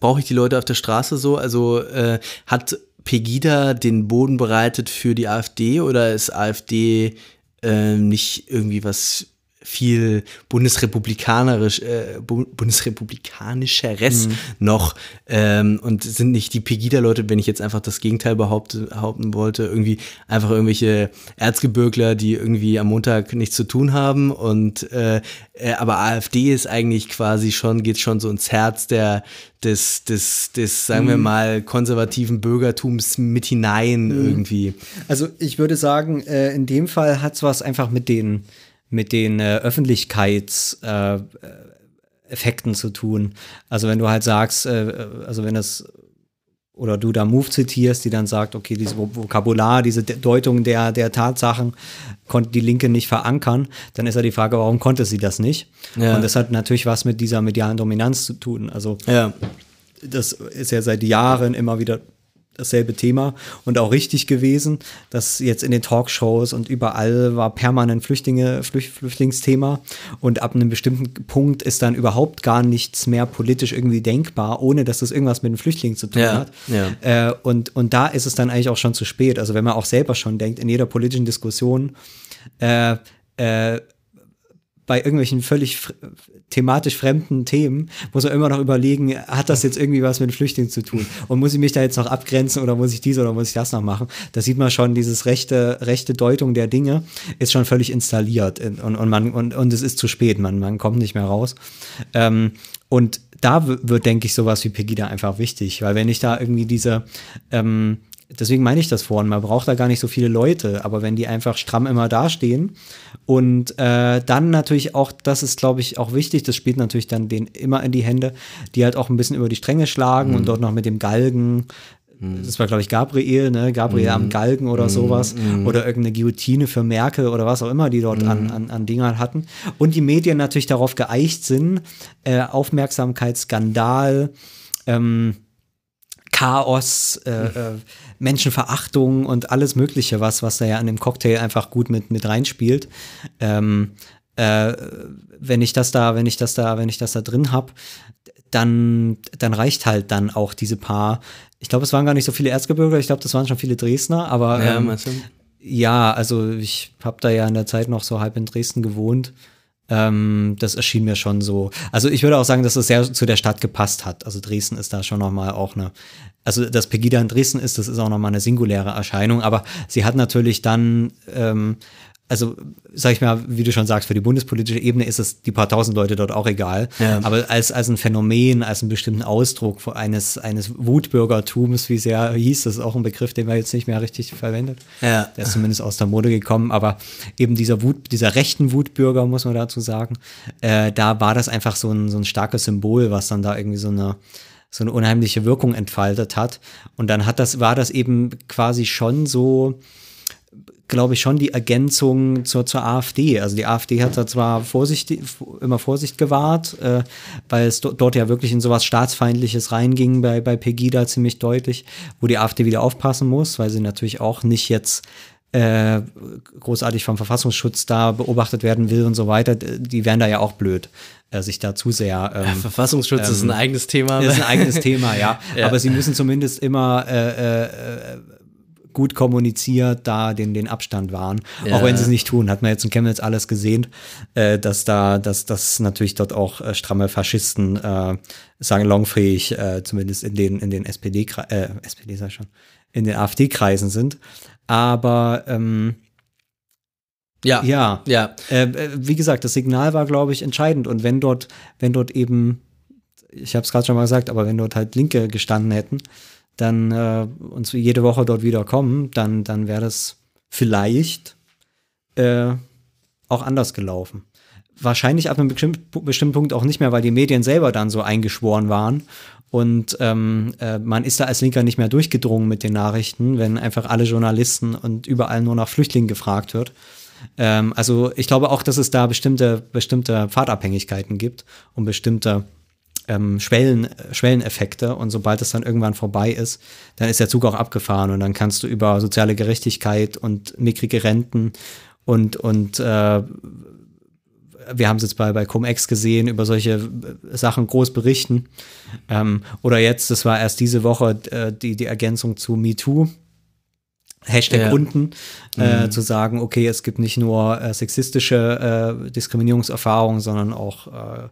brauche ich die Leute auf der Straße so? Also äh, hat Pegida den Boden bereitet für die AfD oder ist AfD äh, nicht irgendwie was viel bundesrepublikanerisch, äh, Bu- bundesrepublikanischeres noch ähm, und sind nicht die Pegida-Leute, wenn ich jetzt einfach das Gegenteil behaupte, behaupten wollte, irgendwie einfach irgendwelche Erzgebirgler, die irgendwie am Montag nichts zu tun haben und äh, äh, aber AfD ist eigentlich quasi schon, geht schon so ins Herz der des, des, des, sagen wir mal, konservativen Bürgertums mit hinein irgendwie. Also ich würde sagen, äh, in dem Fall hat es was einfach mit den, mit den äh, Öffentlichkeitseffekten äh, Effekten zu tun. Also wenn du halt sagst, äh, also wenn das oder du da Move zitierst, die dann sagt, okay, dieses Vok- Vokabular, diese De- Deutung der, der Tatsachen konnte die Linke nicht verankern, dann ist ja die Frage, warum konnte sie das nicht? Ja. Und das hat natürlich was mit dieser medialen Dominanz zu tun. Also Ja. das ist ja seit Jahren immer wieder dasselbe Thema und auch richtig gewesen, dass jetzt in den Talkshows und überall war permanent Flüchtlinge, Flüch, Flüchtlingsthema und ab einem bestimmten Punkt ist dann überhaupt gar nichts mehr politisch irgendwie denkbar, ohne dass das irgendwas mit den Flüchtlingen zu tun Ja, hat. ja. Äh, und, und da ist es dann eigentlich auch schon zu spät. Also wenn man auch selber schon denkt, in jeder politischen Diskussion, äh, äh, bei irgendwelchen völlig thematisch fremden Themen muss man immer noch überlegen, hat das jetzt irgendwie was mit Flüchtlingen zu tun? Und muss ich mich da jetzt noch abgrenzen oder muss ich dies oder muss ich das noch machen? Da sieht man schon, dieses rechte, rechte Deutung der Dinge ist schon völlig installiert und, und, man, und, und es ist zu spät, man, man kommt nicht mehr raus. Ähm, und da wird, denke ich, sowas wie Pegida einfach wichtig, weil wenn ich da irgendwie diese, ähm, deswegen meine ich das vorhin, man braucht da gar nicht so viele Leute, aber wenn die einfach stramm immer dastehen und äh, dann natürlich auch, das ist glaube ich auch wichtig, das spielt natürlich dann den immer in die Hände, die halt auch ein bisschen über die Stränge schlagen und dort noch mit dem Galgen das war, glaube ich, Gabriel, ne? Gabriel am Galgen oder sowas. Oder irgendeine Guillotine für Merkel oder was auch immer, die dort an, an, an Dingern hatten. Und die Medien natürlich darauf geeicht sind, äh, Aufmerksamkeitsskandal, ähm, Chaos, äh, äh, Menschenverachtung und alles Mögliche, was, was da ja an dem Cocktail einfach gut mit, mit reinspielt. Ähm, äh, wenn ich das da, wenn ich das da, wenn ich das da drin habe, dann, dann reicht halt dann auch diese paar. Ich glaube, es waren gar nicht so viele Erzgebirger, ich glaube, das waren schon viele Dresdner, aber Ja, ähm, ja, also ich habe da ja in der Zeit noch so halb in Dresden gewohnt. Ähm, das erschien mir schon so. Also ich würde auch sagen, dass es sehr zu der Stadt gepasst hat. Also Dresden ist da schon noch mal auch eine. Also dass Pegida in Dresden ist, das ist auch noch mal eine singuläre Erscheinung. Aber sie hat natürlich dann ähm, also sag ich mal, wie du schon sagst, für die bundespolitische Ebene ist es die paar tausend Leute dort auch egal. Ja. Aber als, als ein Phänomen, als einen bestimmten Ausdruck eines, eines Wutbürgertums, wie es ja hieß, das ist auch ein Begriff, den man jetzt nicht mehr richtig verwendet. Ja. Der ist zumindest aus der Mode gekommen, aber eben dieser Wut, dieser rechten Wutbürger, muss man dazu sagen, äh, da war das einfach so ein, so ein starkes Symbol, was dann da irgendwie so eine so eine unheimliche Wirkung entfaltet hat. Und dann hat das, war das eben quasi schon so, glaube ich, schon die Ergänzung zur, zur AfD. Also die AfD hat da zwar Vorsicht, immer Vorsicht gewahrt, äh, weil es do, dort ja wirklich in sowas Staatsfeindliches reinging bei, bei Pegida ziemlich deutlich, wo die AfD wieder aufpassen muss, weil sie natürlich auch nicht jetzt äh, großartig vom Verfassungsschutz da beobachtet werden will und so weiter. Die wären da ja auch blöd, äh, sich da zu sehr ähm, Verfassungsschutz ist ein eigenes Thema. das ist ein eigenes Thema, ja. *laughs* Ja. Aber sie müssen zumindest immer äh, äh, gut kommuniziert da den, den Abstand wahren. Ja. Auch wenn sie es nicht tun, hat man jetzt in Chemnitz alles gesehen, äh, dass da, dass das natürlich dort auch äh, stramme Faschisten äh, salonfähig, äh, zumindest in den, in den SPD, äh, SPD ich schon, in den AfD-Kreisen sind. Aber ähm, Ja. ja, Ja. äh, äh, wie gesagt, das Signal war, glaube ich, entscheidend. Und wenn dort, wenn dort eben, ich habe es gerade schon mal gesagt, aber wenn dort halt Linke gestanden hätten, dann äh, uns jede Woche dort wieder kommen, dann, dann wäre das vielleicht äh, auch anders gelaufen. Wahrscheinlich ab einem bestimmten Punkt auch nicht mehr, weil die Medien selber dann so eingeschworen waren. Und ähm, äh, man ist da als Linker nicht mehr durchgedrungen mit den Nachrichten, wenn einfach alle Journalisten und überall nur nach Flüchtlingen gefragt wird. Ähm, also ich glaube auch, dass es da bestimmte, bestimmte Pfadabhängigkeiten gibt und bestimmte ähm, Schwellen, Schwelleneffekte. Und sobald es dann irgendwann vorbei ist, dann ist der Zug auch abgefahren und dann kannst du über soziale Gerechtigkeit und mickrige Renten und, und äh, wir haben es jetzt bei, bei Cum-Ex gesehen, über solche äh, Sachen groß berichten. Ähm, oder jetzt, das war erst diese Woche äh, die, die Ergänzung zu MeToo. Hashtag Ja. unten, äh, zu sagen, okay, es gibt nicht nur äh, sexistische äh, Diskriminierungserfahrungen, sondern auch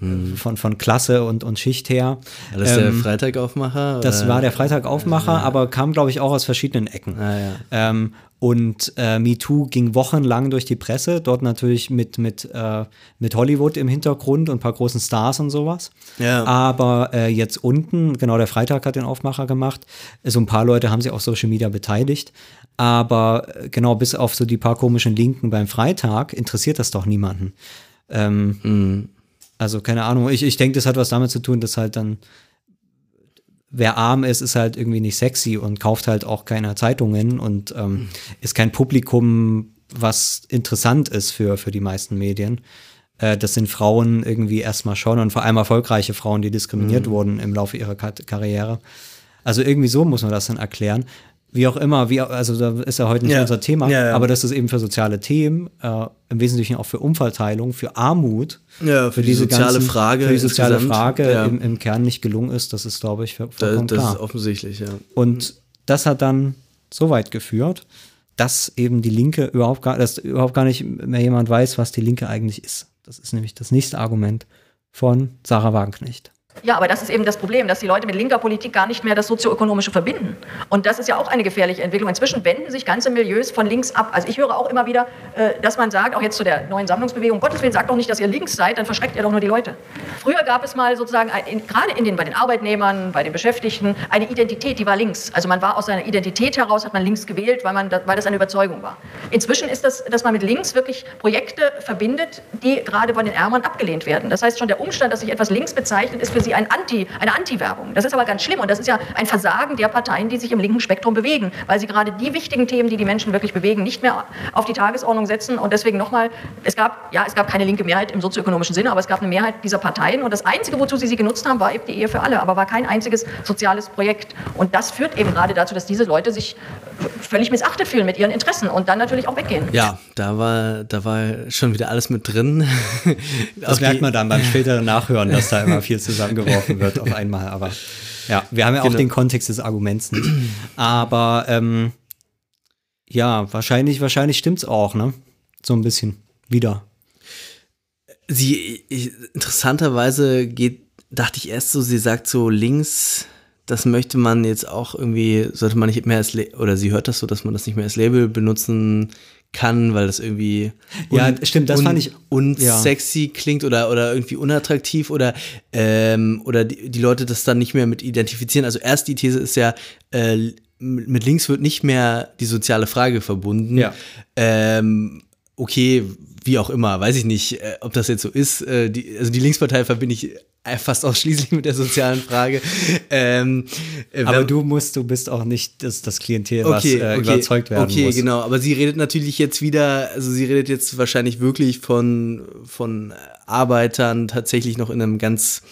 äh, von, von Klasse und, und Schicht her. War das der Ähm, Freitagaufmacher? das war der Freitagaufmacher, aber kam, glaube ich, auch aus verschiedenen Ecken. Ah, ja. Ähm, und äh, MeToo ging wochenlang durch die Presse, dort natürlich mit, mit, äh, mit Hollywood im Hintergrund und ein paar großen Stars und sowas. Ja. Aber äh, jetzt unten, genau der Freitag hat den Aufmacher gemacht, so ein paar Leute haben sich auf Social Media beteiligt. Aber äh, genau bis auf so die paar komischen Linken beim Freitag interessiert das doch niemanden. Ähm, Mhm. Also keine Ahnung, ich, ich denke, das hat was damit zu tun, dass halt dann wer arm ist, ist halt irgendwie nicht sexy und kauft halt auch keine Zeitungen und ähm, ist kein Publikum, was interessant ist für, für die meisten Medien. Äh, das sind Frauen irgendwie erstmal schon und vor allem erfolgreiche Frauen, die diskriminiert wurden im Laufe ihrer Ka Karriere. Also irgendwie so muss man das dann erklären. Wie auch immer, wie, also da ist ja heute nicht Ja. unser Thema, Ja, ja. aber das ist eben für soziale Themen, äh, im Wesentlichen auch für Umverteilung, für Armut, Ja, für die soziale Frage für die soziale insgesamt, Frage im, im Kern nicht gelungen ist, das ist, glaube ich, Da, vollkommen das klar. ist offensichtlich, ja. Und das hat dann so weit geführt, dass eben die Linke überhaupt gar, dass überhaupt gar nicht mehr jemand weiß, was die Linke eigentlich ist. Das ist nämlich das nächste Argument von Sarah Wagenknecht. Ja, aber das ist eben das Problem, dass die Leute mit linker Politik gar nicht mehr das Sozioökonomische verbinden. Und das ist ja auch eine gefährliche Entwicklung. Inzwischen wenden sich ganze Milieus von links ab. Also ich höre auch immer wieder, äh, dass man sagt, auch jetzt zu der neuen Sammlungsbewegung, Gottes Willen, sagt doch nicht, dass ihr links seid, dann verschreckt ihr doch nur die Leute. Früher gab es mal sozusagen, gerade in den, bei den Arbeitnehmern, bei den Beschäftigten, eine Identität, die war links. Also man war aus seiner Identität heraus, hat man links gewählt, weil, man, weil das eine Überzeugung war. Inzwischen ist das, dass man mit links wirklich Projekte verbindet, die gerade von den Ärmern abgelehnt werden. Das heißt schon, der Umstand, dass sich etwas links bezeichnet, ist für sie ein Anti, eine Anti-Werbung. Das ist aber ganz schlimm und das ist ja ein Versagen der Parteien, die sich im linken Spektrum bewegen, weil sie gerade die wichtigen Themen, die die Menschen wirklich bewegen, nicht mehr auf die Tagesordnung setzen und deswegen nochmal, es gab, ja, es gab keine linke Mehrheit im sozioökonomischen Sinne, aber es gab eine Mehrheit dieser Parteien und das Einzige, wozu sie sie genutzt haben, war eben die Ehe für alle, aber war kein einziges soziales Projekt und das führt eben gerade dazu, dass diese Leute sich völlig missachtet fühlen mit ihren Interessen und dann natürlich auch weggehen. Ja, da war, da war schon wieder alles mit drin. Das merkt man dann beim späteren Nachhören, dass da immer viel *laughs* zusammengeworfen wird auf einmal. Aber ja, wir haben ja auch Genau. den Kontext des Arguments nicht. Aber ähm, ja, wahrscheinlich, wahrscheinlich stimmt's auch, ne? So ein bisschen wieder. Sie, ich, interessanterweise geht, dachte ich erst so, sie sagt so links, das möchte man jetzt auch irgendwie, sollte man nicht mehr als, oder sie hört das so, dass man das nicht mehr als Label benutzen kann, weil das irgendwie Ja, stimmt, das fand ich- unsexy klingt oder, oder irgendwie unattraktiv oder, ähm, oder die, die Leute das dann nicht mehr mit identifizieren. Also erst die These ist ja, äh, mit links wird nicht mehr die soziale Frage verbunden. Ja. Ähm, okay, wie auch immer, weiß ich nicht, äh, ob das jetzt so ist. Äh, die, also die Linkspartei verbinde ich äh, fast ausschließlich mit der sozialen Frage. ähm, äh, Aber du musst, du bist auch nicht das, das Klientel, was äh, überzeugt werden okay, muss. genau. Aber sie redet natürlich jetzt wieder, also sie redet jetzt wahrscheinlich wirklich von, von Arbeitern tatsächlich noch in einem ganz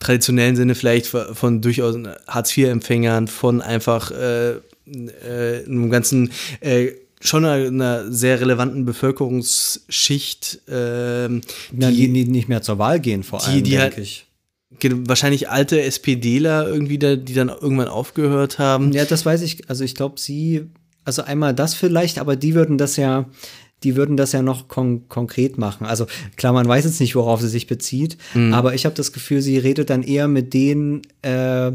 traditionellen Sinne vielleicht von, von durchaus Hartz-IV-Empfängern, von einfach äh, äh, einem ganzen äh, schon einer, einer sehr relevanten Bevölkerungsschicht, ähm, Na, die, die nicht mehr zur Wahl gehen, vor die- allem, die denke halt- ich. wahrscheinlich alte SPDler irgendwie, da, die dann irgendwann aufgehört haben. Ja, das weiß ich. Also ich glaube, sie, also einmal das vielleicht, aber die würden das ja, die würden das ja noch kon konkret machen. Also klar, man weiß jetzt nicht, worauf sie sich bezieht, aber ich habe das Gefühl, sie redet dann eher mit denen, äh,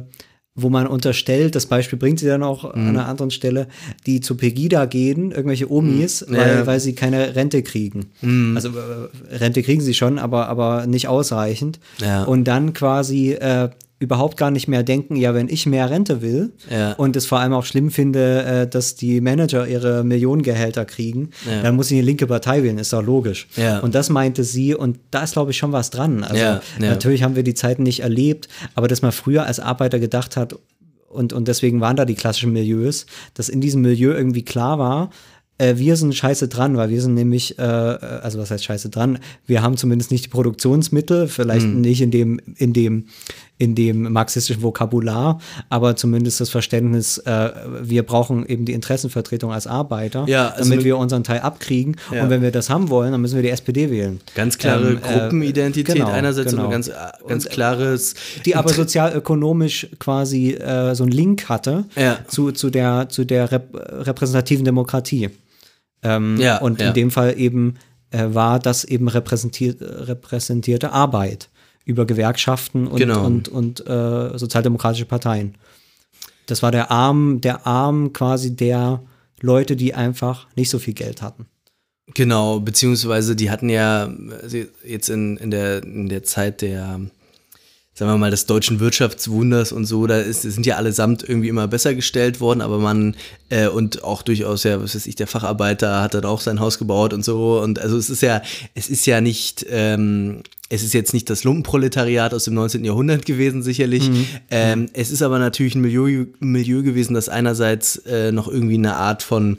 wo man unterstellt, das Beispiel bringt sie dann auch an einer anderen Stelle, die zu Pegida gehen, irgendwelche Omis, weil, Ja. weil sie keine Rente kriegen. Also äh, Rente kriegen sie schon, aber, aber nicht ausreichend. Ja. Und dann quasi äh, überhaupt gar nicht mehr denken, ja, wenn ich mehr Rente will Ja. und es vor allem auch schlimm finde, äh, dass die Manager ihre Millionengehälter kriegen, Ja. dann muss ich eine linke Partei wählen, ist doch logisch. Ja. Und das meinte sie und da ist, glaube ich, schon was dran. Also natürlich haben wir die Zeiten nicht erlebt, aber dass man früher als Arbeiter gedacht hat, und, und deswegen waren da die klassischen Milieus, dass in diesem Milieu irgendwie klar war, äh, wir sind scheiße dran, weil wir sind nämlich, äh, also was heißt scheiße dran? Wir haben zumindest nicht die Produktionsmittel, vielleicht Hm. nicht in dem, in dem, in dem marxistischen Vokabular, aber zumindest das Verständnis, äh, wir brauchen eben die Interessenvertretung als Arbeiter, Ja, also damit mit- wir unseren Teil abkriegen. Ja. Und wenn wir das haben wollen, dann müssen wir die SPD wählen. Ganz klare Ähm, äh, Gruppenidentität genau, einerseits genau. und ein ganz, ganz klares. die aber sozialökonomisch quasi äh, so einen Link hatte Ja. zu, zu der, zu der rep repräsentativen Demokratie. Ähm, und in dem Fall eben äh, war das eben repräsentiert, repräsentierte Arbeit über Gewerkschaften und, Genau. und, und äh, sozialdemokratische Parteien. Das war der Arm, der Arm quasi der Leute, die einfach nicht so viel Geld hatten. Genau, beziehungsweise die hatten ja jetzt in, in, der, in der Zeit der, sagen wir mal, des deutschen Wirtschaftswunders und so, da ist, sind ja allesamt irgendwie immer besser gestellt worden, aber man, äh, und auch durchaus ja, was weiß ich, der Facharbeiter hat dann auch sein Haus gebaut und so. Und also es ist ja, es ist ja nicht, ähm, es ist jetzt nicht das Lumpenproletariat aus dem 19. Jahrhundert gewesen, sicherlich. Ähm, es ist aber natürlich ein Milieu, Milieu gewesen, das einerseits äh, noch irgendwie eine Art von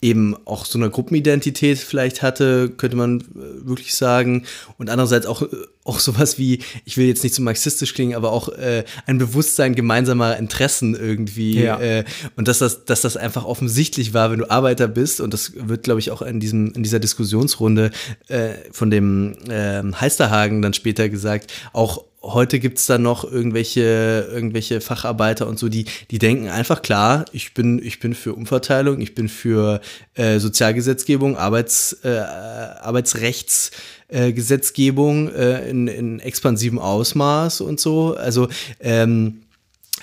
eben auch so einer Gruppenidentität vielleicht hatte, könnte man äh, wirklich sagen. Und andererseits auch, äh, auch sowas wie, ich will jetzt nicht so marxistisch klingen, aber auch äh, ein Bewusstsein gemeinsamer Interessen irgendwie. Ja. Äh, und dass das, dass das einfach offensichtlich war, wenn du Arbeiter bist, und das wird, glaube ich, auch in, diesem, in dieser Diskussionsrunde äh, von dem Heisterhagen dann später gesagt, auch heute gibt's da noch irgendwelche, irgendwelche Facharbeiter und so, die, die denken einfach klar, ich bin, ich bin für Umverteilung, ich bin für äh, Sozialgesetzgebung, Arbeits, äh, Arbeitsrechtsgesetzgebung äh, äh, in, in expansivem Ausmaß und so. Also ähm,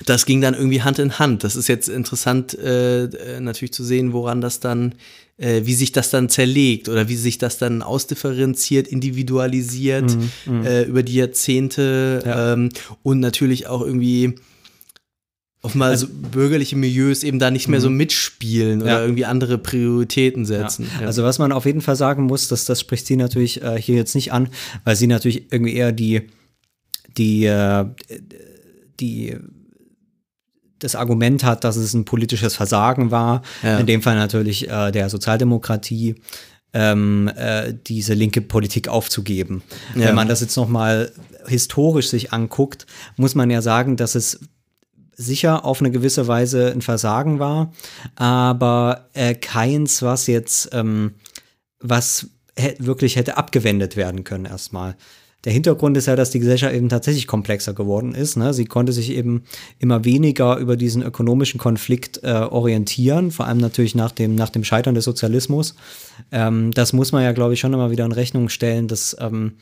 das ging dann irgendwie Hand in Hand. Das ist jetzt interessant äh, äh, natürlich zu sehen, woran das dann, äh, wie sich das dann zerlegt oder wie sich das dann ausdifferenziert, individualisiert äh, über die Jahrzehnte Ja. ähm, und natürlich auch irgendwie offenbar so bürgerliche Milieus eben da nicht mehr so mitspielen oder Ja. irgendwie andere Prioritäten setzen. Ja. Also was man auf jeden Fall sagen muss, dass das spricht sie natürlich äh, hier jetzt nicht an, weil sie natürlich irgendwie eher die die äh, die das Argument hat, dass es ein politisches Versagen war, Ja. in dem Fall natürlich äh, der Sozialdemokratie, ähm, äh, diese linke Politik aufzugeben. Ja. Wenn man das jetzt noch mal historisch sich anguckt, muss man ja sagen, dass es sicher auf eine gewisse Weise ein Versagen war, aber äh, keins, was jetzt, ähm, was wirklich hätte abgewendet werden können erstmal. Der Hintergrund ist ja, dass die Gesellschaft eben tatsächlich komplexer geworden ist. Ne? Sie konnte sich eben immer weniger über diesen ökonomischen Konflikt äh, orientieren, vor allem natürlich nach dem, nach dem Scheitern des Sozialismus. Ähm, das muss man ja, glaube ich, schon immer wieder in Rechnung stellen, dass ähm,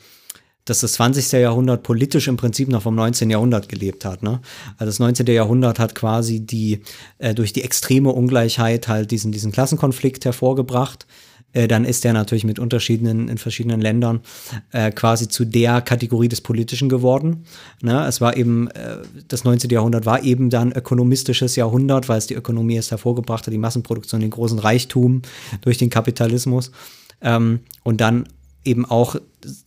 dass das 20. Jahrhundert politisch im Prinzip noch vom 19. Jahrhundert gelebt hat. Ne? Also das 19. Jahrhundert hat quasi die äh, durch die extreme Ungleichheit halt diesen, diesen Klassenkonflikt hervorgebracht. Äh, dann ist der natürlich mit Unterschieden in, verschiedenen Ländern äh, quasi zu der Kategorie des Politischen geworden. Ne? Es war eben, äh, das 19. Jahrhundert war eben dann ökonomistisches Jahrhundert, weil es die Ökonomie erst hervorgebracht hat, die Massenproduktion, den großen Reichtum durch den Kapitalismus. Ähm, und dann eben auch,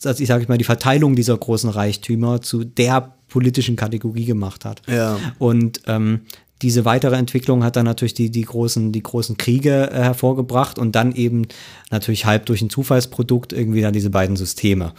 dass ich sage mal, die Verteilung dieser großen Reichtümer zu der politischen Kategorie gemacht hat. Ja. Und ähm, diese weitere Entwicklung hat dann natürlich die, die, großen, die großen Kriege äh, hervorgebracht und dann eben natürlich halb durch ein Zufallsprodukt irgendwie dann diese beiden Systeme.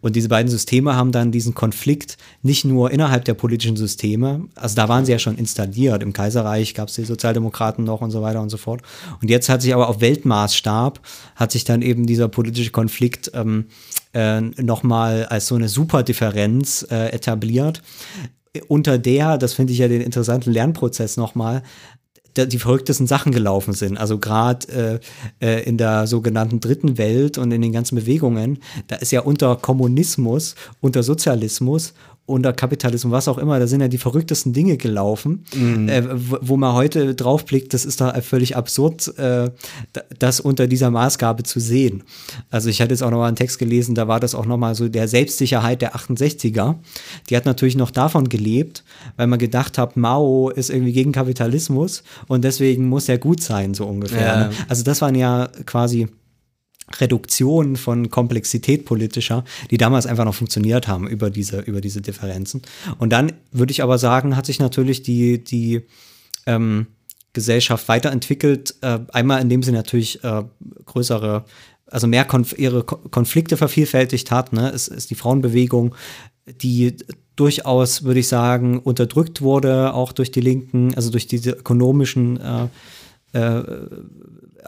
Und diese beiden Systeme haben dann diesen Konflikt nicht nur innerhalb der politischen Systeme, also da waren sie ja schon installiert, im Kaiserreich gab es die Sozialdemokraten noch und so weiter und so fort. Und jetzt hat sich aber auf Weltmaßstab, hat sich dann eben dieser politische Konflikt ähm, äh, nochmal als so eine Superdifferenz äh, etabliert unter der, das finde ich ja den interessanten Lernprozess nochmal, die verrücktesten Sachen gelaufen sind. Also gerade äh, äh, in der sogenannten dritten Welt und in den ganzen Bewegungen, da ist ja unter Kommunismus, unter Sozialismus unter Kapitalismus, was auch immer, da sind ja die verrücktesten Dinge gelaufen, mhm. äh, wo man heute draufblickt, das ist da völlig absurd, äh, das unter dieser Maßgabe zu sehen. Also ich hatte jetzt auch noch mal einen Text gelesen, da war das auch noch mal so der Selbstsicherheit der 68er. Die hat natürlich noch davon gelebt, weil man gedacht hat, Mao ist irgendwie gegen Kapitalismus und deswegen muss er gut sein, so ungefähr. Ja. Ne? Also das waren ja quasi Reduktion von Komplexität politischer, die damals einfach noch funktioniert haben über diese, über diese Differenzen. Und dann würde ich aber sagen, hat sich natürlich die, die ähm, Gesellschaft weiterentwickelt. Äh, einmal, indem sie natürlich äh, größere, also mehr Konf ihre Konflikte vervielfältigt hat. Ne? Es ist die Frauenbewegung, die durchaus, würde ich sagen, unterdrückt wurde, auch durch die Linken, also durch diese ökonomischen äh, äh,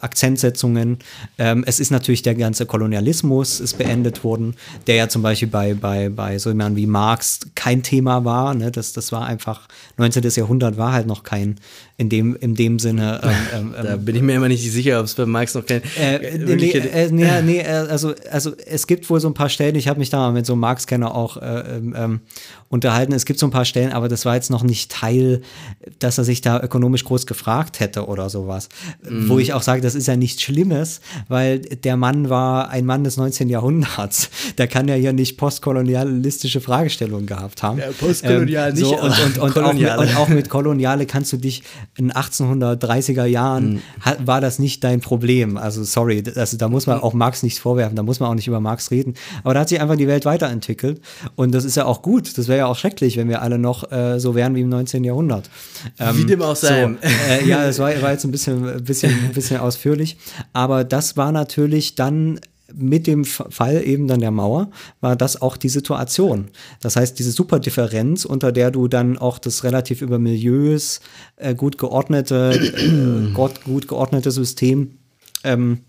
Akzentsetzungen. Ähm, es ist natürlich der ganze Kolonialismus ist beendet worden, der ja zum Beispiel bei, bei, bei so jemandem wie Marx kein Thema war. Ne? Das, das war einfach, 19. Jahrhundert war halt noch kein, in dem, in dem Sinne. Ähm, ähm, da bin ich mir immer nicht sicher, ob es bei Marx noch kein. Äh, nee, äh, nee, nee, also, also es gibt wohl so ein paar Stellen, ich habe mich da mal mit so einem Marx-Kenner auch äh, ähm, ähm, unterhalten. Es gibt so ein paar Stellen, aber das war jetzt noch nicht Teil, dass er sich da ökonomisch groß gefragt hätte oder sowas. Mhm. Wo ich auch sage, das ist ja nichts Schlimmes, weil der Mann war ein Mann des 19. Jahrhunderts. Der kann ja hier nicht postkolonialistische Fragestellungen gehabt haben. Ja, postkolonial ähm, nicht. So, und, und, und, auch mit, und, auch mit, Koloniale kannst du dich in 1830er Jahren, mhm. war das nicht dein Problem. Also sorry, also da muss man auch Marx nichts vorwerfen, da muss man auch nicht über Marx reden. Aber da hat sich einfach die Welt weiterentwickelt und das ist ja auch gut. Das wäre ja auch schrecklich, wenn wir alle noch äh, so wären wie im 19. Jahrhundert. Ähm, wie dem auch sei. So, äh, ja, das war, war, jetzt ein bisschen, bisschen, bisschen *laughs* ausführlich. Aber das war natürlich dann mit dem Fall eben dann der Mauer war das auch die Situation. Das heißt, diese Superdifferenz, unter der du dann auch das relativ über Milieus äh, gut geordnete, äh, *clears throat* gut geordnete System ähm,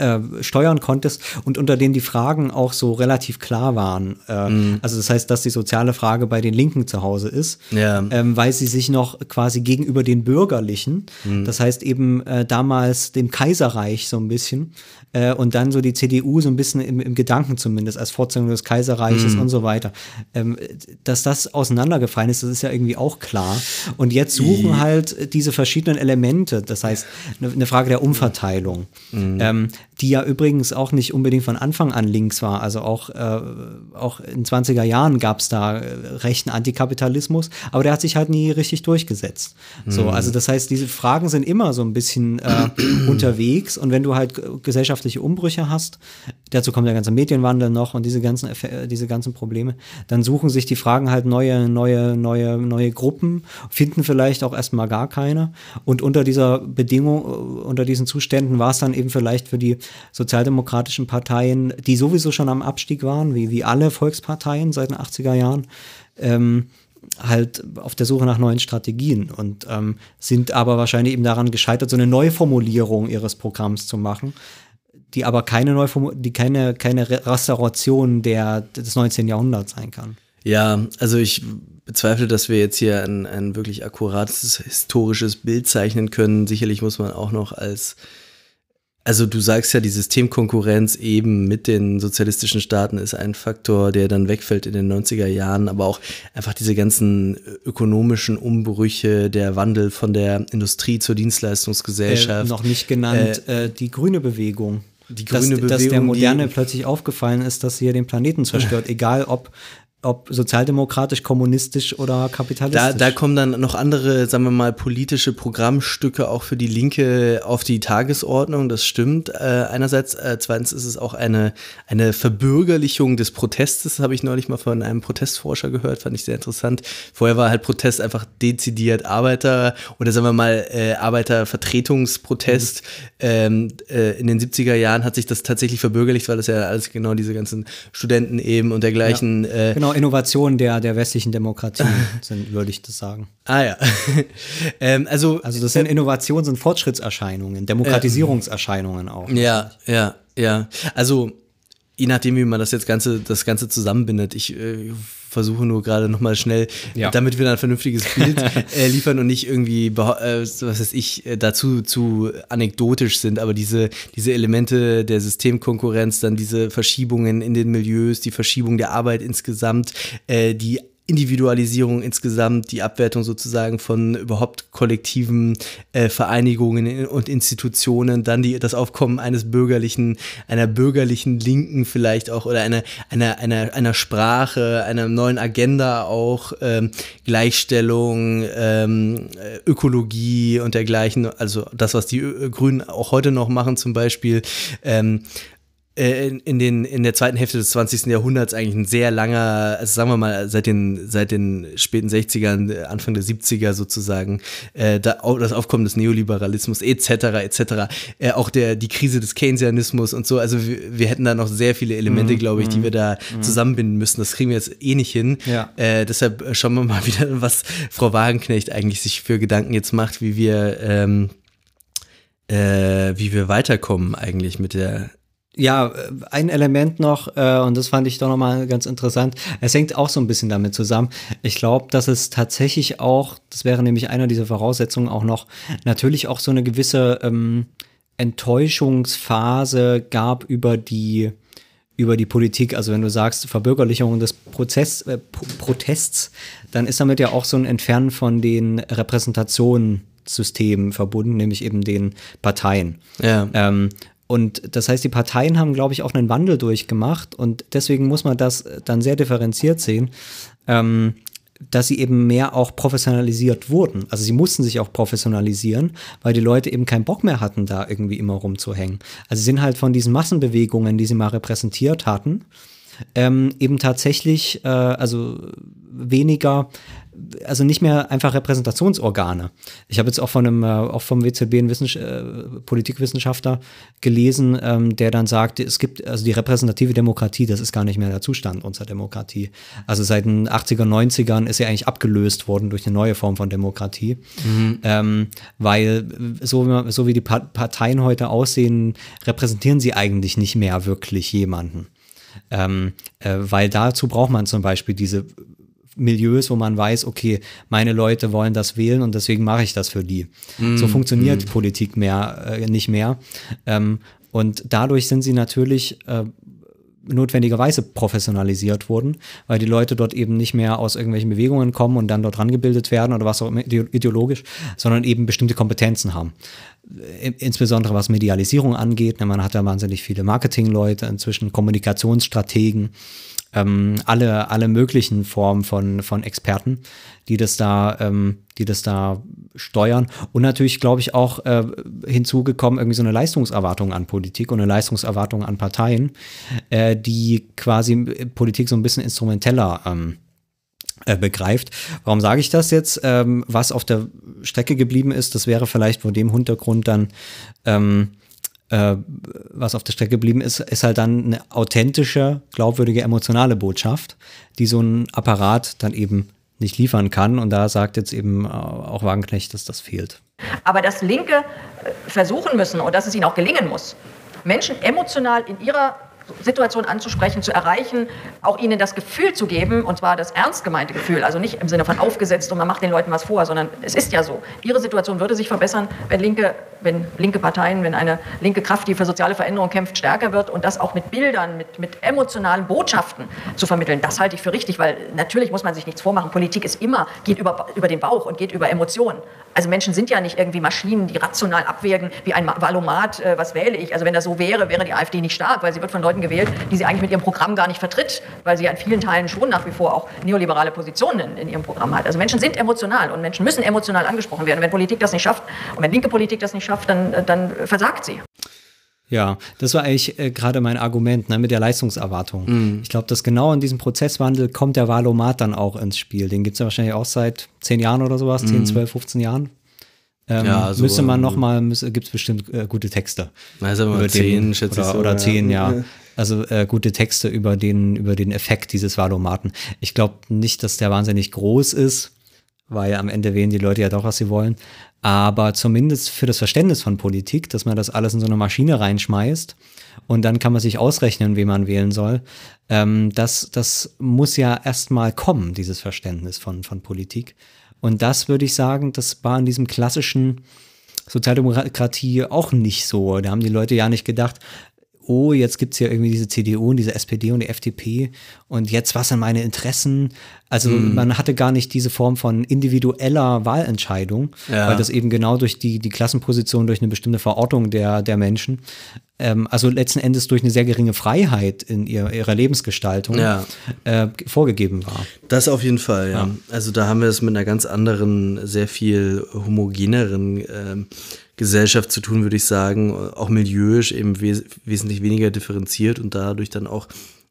äh, steuern konntest und unter denen die Fragen auch so relativ klar waren. Äh, mhm. Also das heißt, dass die soziale Frage bei den Linken zu Hause ist, ja. ähm, weil sie sich noch quasi gegenüber den Bürgerlichen, mhm. das heißt eben äh, damals dem Kaiserreich so ein bisschen, äh, und dann so die CDU so ein bisschen im, im Gedanken zumindest als Fortsetzung des Kaiserreiches mhm. und so weiter. Ähm, dass das auseinandergefallen ist, das ist ja irgendwie auch klar. Und jetzt suchen halt diese verschiedenen Elemente, das heißt eine, eine Frage der Umverteilung, mhm. ähm, die ja übrigens auch nicht unbedingt von Anfang an links war. Also auch, äh, auch in 20er Jahren gab es da äh, rechten Antikapitalismus, aber der hat sich halt nie richtig durchgesetzt. Mhm. So, also das heißt, diese Fragen sind immer so ein bisschen äh, *clears throat* unterwegs und wenn du halt Gesellschaft gesellschaftliche Umbrüche hast, dazu kommt der ganze Medienwandel noch und diese ganzen, diese ganzen Probleme, dann suchen sich die Fragen halt neue, neue, neue, neue Gruppen, finden vielleicht auch erstmal gar keine. Und unter dieser Bedingung, unter diesen Zuständen war es dann eben vielleicht für die sozialdemokratischen Parteien, die sowieso schon am Abstieg waren, wie, wie alle Volksparteien seit den 80er Jahren, ähm, halt auf der Suche nach neuen Strategien und ähm, sind aber wahrscheinlich eben daran gescheitert, so eine Neuformulierung ihres Programms zu machen, die aber keine Neuform die keine, keine Restauration der, des 19. Jahrhunderts sein kann. Ja, also ich bezweifle, dass wir jetzt hier ein, ein wirklich akkurates historisches Bild zeichnen können. Sicherlich muss man auch noch als also du sagst ja, die Systemkonkurrenz eben mit den sozialistischen Staaten ist ein Faktor, der dann wegfällt in den 90er Jahren, aber auch einfach diese ganzen ökonomischen Umbrüche, der Wandel von der Industrie zur Dienstleistungsgesellschaft. Äh, noch nicht genannt, äh, äh, die grüne Bewegung die grüne dass, Bewegung, dass der Moderne plötzlich aufgefallen ist, dass sie ja den Planeten zerstört, *laughs* egal ob ob sozialdemokratisch, kommunistisch oder kapitalistisch. Da, da kommen dann noch andere, sagen wir mal, politische Programmstücke auch für die Linke auf die Tagesordnung. Das stimmt. Äh, einerseits, äh, zweitens ist es auch eine, eine Verbürgerlichung des Protestes. Das habe ich neulich mal von einem Protestforscher gehört, fand ich sehr interessant. Vorher war halt Protest einfach dezidiert Arbeiter oder sagen wir mal äh, Arbeitervertretungsprotest. Mhm. Ähm, äh, in den 70er Jahren hat sich das tatsächlich verbürgerlicht, weil das ja alles genau diese ganzen Studenten eben und dergleichen. Ja, äh, genau, Innovationen der, der westlichen Demokratie *laughs* sind, würde ich das sagen. Ah ja. *laughs* ähm, also, also das sind äh, Innovations- und Fortschrittserscheinungen, Demokratisierungserscheinungen auch. Ja, ja, ja. Also je nachdem, wie man das jetzt Ganze, das Ganze zusammenbindet. Ich äh, versuche nur gerade nochmal schnell, ja. damit wir dann ein vernünftiges Bild *laughs* äh, liefern und nicht irgendwie, äh, was weiß ich, äh, dazu zu anekdotisch sind, aber diese, diese Elemente der Systemkonkurrenz, dann diese Verschiebungen in den Milieus, die Verschiebung der Arbeit insgesamt, äh, die Individualisierung insgesamt, die Abwertung sozusagen von überhaupt kollektiven äh, Vereinigungen und Institutionen, dann die, das Aufkommen eines bürgerlichen, einer bürgerlichen Linken vielleicht auch oder einer, einer, einer, einer Sprache, einer neuen Agenda auch, ähm, Gleichstellung, ähm, Ökologie und dergleichen, also das, was die Grünen auch heute noch machen zum Beispiel, ähm, äh, in, in, den, in der zweiten Hälfte des 20. Jahrhunderts eigentlich ein sehr langer, also sagen wir mal, seit den, seit den späten 60ern, äh, Anfang der 70er sozusagen, äh, da, das Aufkommen des Neoliberalismus etc. etc. Äh, auch der, die Krise des Keynesianismus und so. Also wir, wir hätten da noch sehr viele Elemente, mhm. glaube ich, die wir da mhm. zusammenbinden müssen. Das kriegen wir jetzt eh nicht hin. Ja. Äh, deshalb schauen wir mal *laughs* wieder, was Frau Wagenknecht eigentlich sich für Gedanken jetzt macht, wie wir ähm, äh, wie wir weiterkommen eigentlich mit der ja, ein Element noch, äh, und das fand ich doch nochmal ganz interessant. Es hängt auch so ein bisschen damit zusammen. Ich glaube, dass es tatsächlich auch, das wäre nämlich einer dieser Voraussetzungen auch noch, natürlich auch so eine gewisse ähm, Enttäuschungsphase gab über die über die Politik. Also wenn du sagst Verbürgerlichung des Prozess, äh, Protests, dann ist damit ja auch so ein Entfernen von den Repräsentationssystemen verbunden, nämlich eben den Parteien. Ja. Ähm, und das heißt, die Parteien haben, glaube ich, auch einen Wandel durchgemacht und deswegen muss man das dann sehr differenziert sehen, ähm, dass sie eben mehr auch professionalisiert wurden. Also sie mussten sich auch professionalisieren, weil die Leute eben keinen Bock mehr hatten, da irgendwie immer rumzuhängen. Also sie sind halt von diesen Massenbewegungen, die sie mal repräsentiert hatten, ähm, eben tatsächlich, äh, also weniger also nicht mehr einfach Repräsentationsorgane. Ich habe jetzt auch von einem, äh, auch vom WZB einen Wissens äh, Politikwissenschaftler gelesen, ähm, der dann sagt, es gibt also die repräsentative Demokratie, das ist gar nicht mehr der Zustand unserer Demokratie. Also seit den 80er, 90ern ist sie eigentlich abgelöst worden durch eine neue Form von Demokratie. Mhm. Ähm, weil so, so wie die Parteien heute aussehen, repräsentieren sie eigentlich nicht mehr wirklich jemanden. Ähm, äh, weil dazu braucht man zum Beispiel diese Milieus, wo man weiß, okay, meine Leute wollen das wählen und deswegen mache ich das für die. Mm, so funktioniert mm. Politik mehr äh, nicht mehr. Ähm, und dadurch sind sie natürlich äh, notwendigerweise professionalisiert worden, weil die Leute dort eben nicht mehr aus irgendwelchen Bewegungen kommen und dann dort rangebildet werden oder was auch immer ideologisch, sondern eben bestimmte Kompetenzen haben. Äh, insbesondere was Medialisierung angeht. Ne, man hat ja wahnsinnig viele Marketingleute, inzwischen Kommunikationsstrategen, ähm, alle, alle möglichen Formen von, von Experten, die das da, ähm, die das da steuern. Und natürlich, glaube ich, auch äh, hinzugekommen, irgendwie so eine Leistungserwartung an Politik und eine Leistungserwartung an Parteien, äh, die quasi Politik so ein bisschen instrumenteller ähm, äh, begreift. Warum sage ich das jetzt? Ähm, was auf der Strecke geblieben ist, das wäre vielleicht vor dem Hintergrund dann ähm, äh, was auf der Strecke geblieben ist, ist halt dann eine authentische, glaubwürdige, emotionale Botschaft, die so ein Apparat dann eben nicht liefern kann. Und da sagt jetzt eben äh, auch Wagenknecht, dass das fehlt. Aber dass Linke äh, versuchen müssen und dass es ihnen auch gelingen muss, Menschen emotional in ihrer Situation anzusprechen, zu erreichen, auch ihnen das Gefühl zu geben, und zwar das ernst gemeinte Gefühl, also nicht im Sinne von aufgesetzt und man macht den Leuten was vor, sondern es ist ja so. Ihre Situation würde sich verbessern, wenn linke, wenn linke Parteien, wenn eine linke Kraft, die für soziale Veränderung kämpft, stärker wird und das auch mit Bildern, mit, mit emotionalen Botschaften zu vermitteln. Das halte ich für richtig, weil natürlich muss man sich nichts vormachen. Politik ist immer, geht über, über den Bauch und geht über Emotionen. Also Menschen sind ja nicht irgendwie Maschinen, die rational abwägen, wie ein Valomat, äh, was wähle ich. Also wenn das so wäre, wäre die AfD nicht stark, weil sie wird von Leuten Leuten gewählt, die sie eigentlich mit ihrem Programm gar nicht vertritt, weil sie an vielen Teilen schon nach wie vor auch neoliberale Positionen in, in ihrem Programm hat. Also Menschen sind emotional und Menschen müssen emotional angesprochen werden. Wenn Politik das nicht schafft und wenn linke Politik das nicht schafft, dann, dann versagt sie. Ja, das war eigentlich äh, gerade mein Argument ne, mit der Leistungserwartung. Mhm. Ich glaube, dass genau in diesem Prozesswandel kommt der Valomat dann auch ins Spiel. Den gibt es ja wahrscheinlich auch seit zehn Jahren oder sowas, zehn, zwölf, 15 Jahren. Ähm. Ja, so, müsste man ähm, noch mal, gibt es bestimmt äh, gute Texte. Na, sagen wir mal über zehn, den, schätze ich oder, so, oder ja. zehn, ja. Also äh, gute Texte über den, über den Effekt dieses Valomaten. Ich glaube nicht, dass der wahnsinnig groß ist, weil am Ende wählen die Leute ja doch, was sie wollen. Aber zumindest für das Verständnis von Politik, dass man das alles in so eine Maschine reinschmeißt und dann kann man sich ausrechnen, wen man wählen soll. Ähm, das, das muss ja erstmal kommen, dieses Verständnis von, von Politik. Und das würde ich sagen, das war in diesem klassischen Sozialdemokratie auch nicht so. Da haben die Leute ja nicht gedacht, oh, jetzt gibt's ja irgendwie diese CDU und diese SPD und die FDP und jetzt was sind meine Interessen? Also Mhm. man hatte gar nicht diese Form von individueller Wahlentscheidung, Ja. weil das eben genau durch die, die Klassenposition, durch eine bestimmte Verortung der, der Menschen, ähm, also letzten Endes durch eine sehr geringe Freiheit in ihr, ihrer Lebensgestaltung Ja. äh, vorgegeben war. Das auf jeden Fall, ja. Also da haben wir es mit einer ganz anderen, sehr viel homogeneren ähm, Gesellschaft zu tun, würde ich sagen. Auch milieuisch eben wes wesentlich weniger differenziert und dadurch dann auch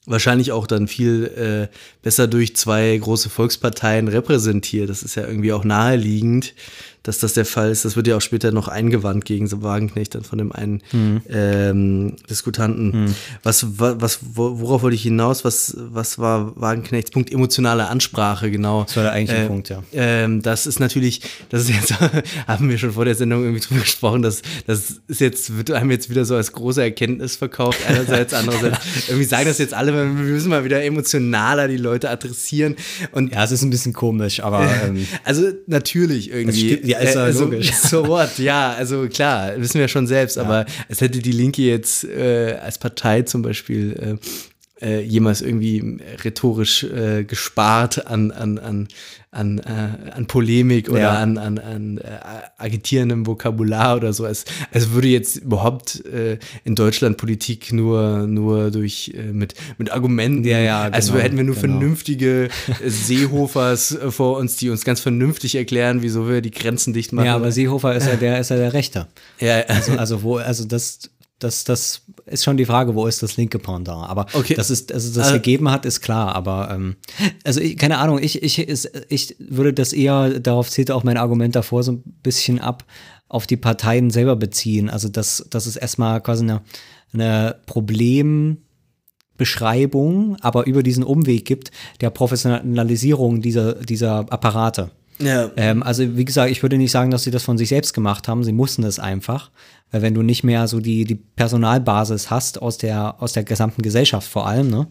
wahrscheinlich auch dann viel äh, besser durch zwei große Volksparteien repräsentiert. Das ist ja irgendwie auch naheliegend, dass das der Fall ist. Das wird ja auch später noch eingewandt gegen so Wagenknecht dann von dem einen ähm, Diskutanten. Was, wa- was, wo- worauf wollte ich hinaus? Was, was war Wagenknechts Punkt? Emotionale Ansprache, genau. Das war der eigentliche Äh, Punkt, ja. Ähm, das ist natürlich, das ist jetzt, *laughs* haben wir schon vor der Sendung irgendwie drüber gesprochen, dass das ist jetzt, wird einem jetzt wieder so als große Erkenntnis verkauft. Einerseits, andererseits, *laughs* irgendwie sagen das jetzt alle, wir müssen mal wieder emotionaler die Leute adressieren. Und Ja, es ist ein bisschen komisch, aber ähm, *laughs* also natürlich irgendwie. Ja, ist ja also, logisch. *laughs* So what, ja, also klar, wissen wir schon selbst, aber es hätte die Linke jetzt äh, als Partei zum Beispiel äh, äh, jemals irgendwie rhetorisch äh, gespart an, an, an, an, äh, an Polemik oder Ja. an, an, an äh, agitierendem Vokabular oder so. Es, es würde jetzt überhaupt äh, in Deutschland Politik nur, nur durch äh, mit, mit Argumenten. Ja, ja, also genau, hätten wir nur genau. vernünftige äh, *laughs* Seehofers äh, vor uns, die uns ganz vernünftig erklären, wieso wir die Grenzen dicht machen. ja, aber Seehofer ist ja der, ist ja der Rechte. ja, Also, also wo, also das, das, das ist schon die Frage, wo ist das linke Pendant? Aber Okay. dass es also das Also- gegeben hat, ist klar. Aber ähm, also ich, keine Ahnung, ich, ich, ist, ich würde das eher, darauf zählte auch mein Argument davor, so ein bisschen ab auf die Parteien selber beziehen. Also dass, dass es erstmal quasi eine, eine Problembeschreibung, aber über diesen Umweg gibt, der Professionalisierung dieser, dieser Apparate. Ja. Ähm, also wie gesagt, ich würde nicht sagen, dass sie das von sich selbst gemacht haben. Sie mussten es einfach, weil wenn du nicht mehr so die die Personalbasis hast aus der aus der gesamten Gesellschaft vor allem, ne,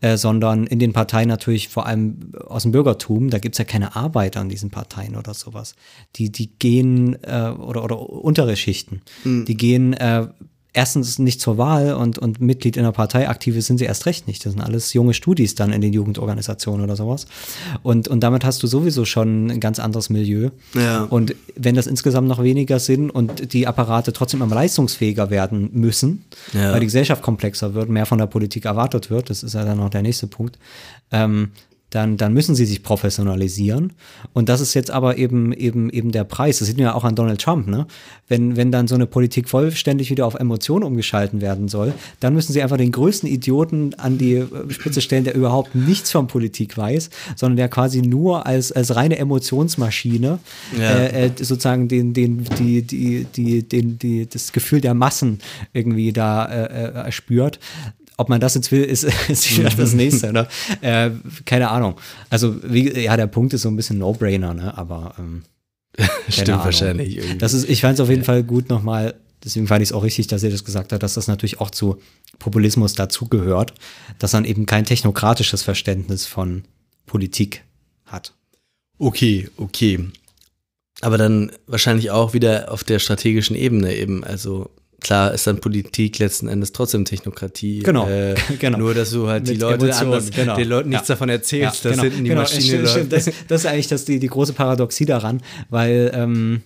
äh, sondern in den Parteien natürlich vor allem aus dem Bürgertum, da gibt's ja keine Arbeit an diesen Parteien oder sowas. Die die gehen äh, oder oder untere Schichten, die gehen äh, erstens nicht zur Wahl und, und Mitglied in der Partei aktive sind sie erst recht nicht. Das sind alles junge Studis dann in den Jugendorganisationen oder sowas. Und, und damit hast du sowieso schon ein ganz anderes Milieu. Ja. Und wenn das insgesamt noch weniger sind und die Apparate trotzdem immer leistungsfähiger werden müssen, Ja. weil die Gesellschaft komplexer wird, mehr von der Politik erwartet wird, das ist ja dann noch der nächste Punkt, ähm, dann, dann müssen sie sich professionalisieren. Und das ist jetzt aber eben, eben, eben der Preis. Das sieht man ja auch an Donald Trump, ne? Wenn, wenn dann so eine Politik vollständig wieder auf Emotionen umgeschalten werden soll, dann müssen sie einfach den größten Idioten an die Spitze stellen, der überhaupt nichts von Politik weiß, sondern der quasi nur als, als reine Emotionsmaschine Ja. äh, äh, sozusagen den, den, die, die, die, den, die, das Gefühl der Massen irgendwie da äh, äh, spürt. Ob man das jetzt will, ist, *laughs* ist wieder das nächste, ne? Äh, keine Ahnung. Also, wie, ja, der Punkt ist so ein bisschen No-Brainer, ne? Aber ähm, *laughs* Stimmt Ahnung. wahrscheinlich irgendwie. Das ist, ich fand es auf jeden Fall gut nochmal, deswegen fand ich es auch richtig, dass ihr das gesagt habt, dass das natürlich auch zu Populismus dazugehört, dass man eben kein technokratisches Verständnis von Politik hat. Okay, okay. Aber dann wahrscheinlich auch wieder auf der strategischen Ebene eben. Also klar ist dann Politik letzten Endes trotzdem Technokratie. Genau, Äh, *laughs* genau. Nur, dass du halt die Leute Emotionen, anders, genau. den Leuten nichts Ja. davon erzählst, dass genau, hinten die genau, Maschine stimmt. Das, das ist eigentlich das, die, die große Paradoxie daran, weil ähm,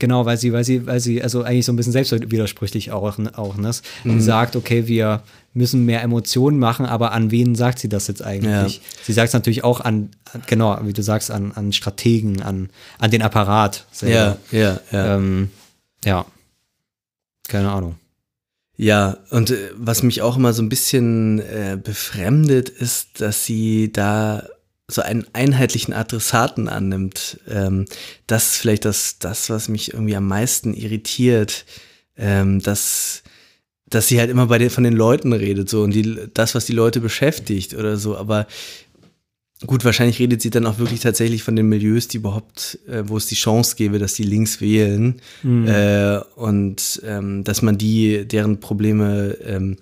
Genau, weil sie, weil sie, weil sie, also eigentlich so ein bisschen selbstwidersprüchlich auch, auch ne? Sie Mhm. sagt, okay, wir müssen mehr Emotionen machen, aber an wen sagt sie das jetzt eigentlich? Ja. Sie sagt es natürlich auch an, an- genau, wie du sagst, an, an Strategen, an, an den Apparat. selber. Ja, ja, ja. Ähm, ja. Keine Ahnung. Ja, und äh, was mich auch immer so ein bisschen äh, befremdet, ist, dass sie da so einen einheitlichen Adressaten annimmt. Ähm, das ist vielleicht das, das, was mich irgendwie am meisten irritiert, ähm, dass, dass sie halt immer bei den, von den Leuten redet, so und die, das, was die Leute beschäftigt oder so, aber Gut, wahrscheinlich redet sie dann auch wirklich tatsächlich von den Milieus, die überhaupt, äh, wo es die Chance gäbe, dass die links wählen äh, und ähm, dass man die, deren Probleme ähm,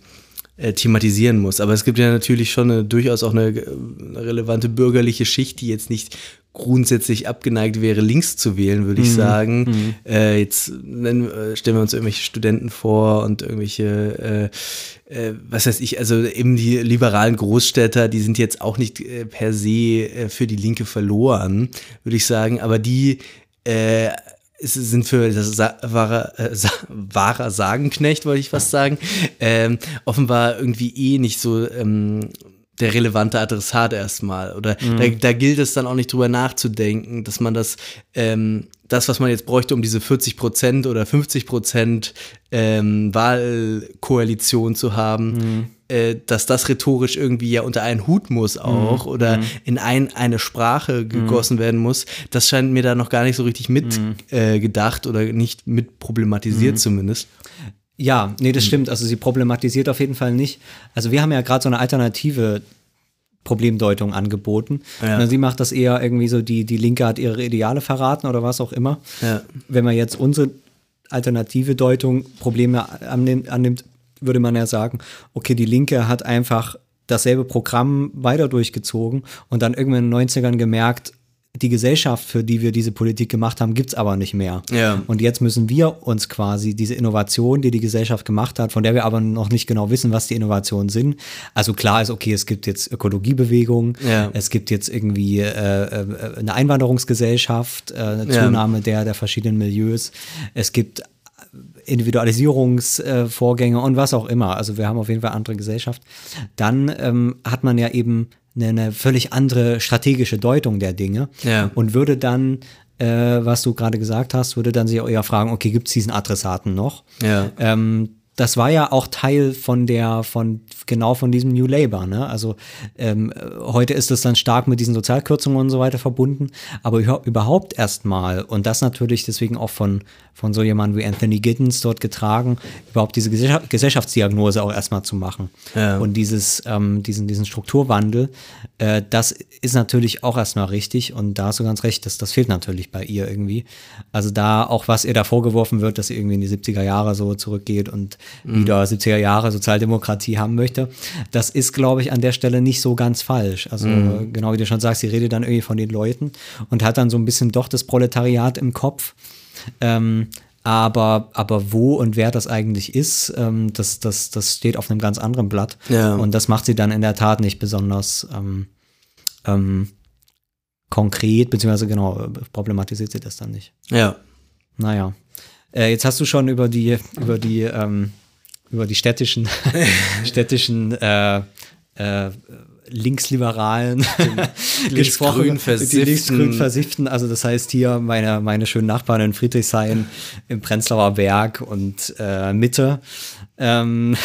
äh, thematisieren muss. Aber es gibt ja natürlich schon eine, durchaus auch eine, äh, eine relevante bürgerliche Schicht, die jetzt nicht grundsätzlich abgeneigt wäre, links zu wählen, würde ich sagen. Äh, jetzt nennen, äh, stellen wir uns irgendwelche Studenten vor und irgendwelche, äh, äh, was weiß ich, also eben die liberalen Großstädter, die sind jetzt auch nicht äh, per se äh, für die Linke verloren, würde ich sagen, aber die sind für das Sa wahrer, äh, Sa wahrer Sagenknecht, wollte ich fast sagen, ähm, offenbar irgendwie eh nicht so ähm, der relevante Adressat erstmal. Oder da, da gilt es dann auch nicht drüber nachzudenken, dass man das, ähm, das, was man jetzt bräuchte, um diese 40 Prozent oder 50 Prozent ähm, Wahlkoalition zu haben, äh, dass das rhetorisch irgendwie ja unter einen Hut muss auch oder in ein, eine Sprache gegossen werden muss, das scheint mir da noch gar nicht so richtig mit äh, gedacht oder nicht mit problematisiert zumindest. Ja, nee, das stimmt. Also sie problematisiert auf jeden Fall nicht. Also wir haben ja gerade so eine alternative Problemdeutung angeboten. Ja. Und sie macht das eher irgendwie so, die, die Linke hat ihre Ideale verraten oder was auch immer. Ja. Wenn man jetzt unsere alternative Deutung Probleme annimmt, annimmt, würde man ja sagen, okay, die Linke hat einfach dasselbe Programm weiter durchgezogen und dann irgendwann in den 90ern gemerkt, die Gesellschaft, für die wir diese Politik gemacht haben, gibt's aber nicht mehr. Ja. Und jetzt müssen wir uns quasi diese Innovation, die die Gesellschaft gemacht hat, von der wir aber noch nicht genau wissen, was die Innovationen sind. Also klar ist, okay, es gibt jetzt Ökologiebewegungen, Ja. es gibt jetzt irgendwie äh, äh, eine Einwanderungsgesellschaft, äh, eine Ja. Zunahme der, der verschiedenen Milieus. Es gibt Individualisierungsvorgänge und was auch immer. Also wir haben auf jeden Fall andere Gesellschaft. Dann ähm, hat man ja eben eine, eine völlig andere strategische Deutung der Dinge Ja. und würde dann, äh, was du gerade gesagt hast, würde dann sich auch eher fragen, okay, gibt es diesen Adressaten noch? Ja. Ähm, das war ja auch Teil von der, von genau von diesem New Labour. Ne? Also ähm, heute ist es dann stark mit diesen Sozialkürzungen und so weiter verbunden, aber über- überhaupt erstmal und das natürlich deswegen auch von von so jemandem wie Anthony Giddens dort getragen, überhaupt diese Gesellschaft, Gesellschaftsdiagnose auch erstmal zu machen Ja. und dieses ähm, diesen diesen Strukturwandel, äh, das ist natürlich auch erstmal richtig und da hast du ganz recht, das das fehlt natürlich bei ihr irgendwie. Also da auch was ihr da vorgeworfen wird, dass sie irgendwie in die 70er Jahre so zurückgeht und wieder 70er Jahre Sozialdemokratie haben möchte. Das ist, glaube ich, an der Stelle nicht so ganz falsch. Also genau wie du schon sagst, sie redet dann irgendwie von den Leuten und hat dann so ein bisschen doch das Proletariat im Kopf. Ähm, aber, aber wo und wer das eigentlich ist, ähm, das, das, das steht auf einem ganz anderen Blatt. Ja. Und das macht sie dann in der Tat nicht besonders ähm, ähm, konkret, beziehungsweise genau, problematisiert sie das dann nicht. Ja. Naja. Äh, jetzt hast du schon über die, über die, ähm, über die städtischen, *laughs* städtischen äh, äh, linksliberalen *laughs* gesprochen. linksgrün Die linksgrün versifften. Also das heißt hier meine, meine schönen Nachbarn in Friedrichshain, im Prenzlauer Berg und äh, Mitte. Ähm,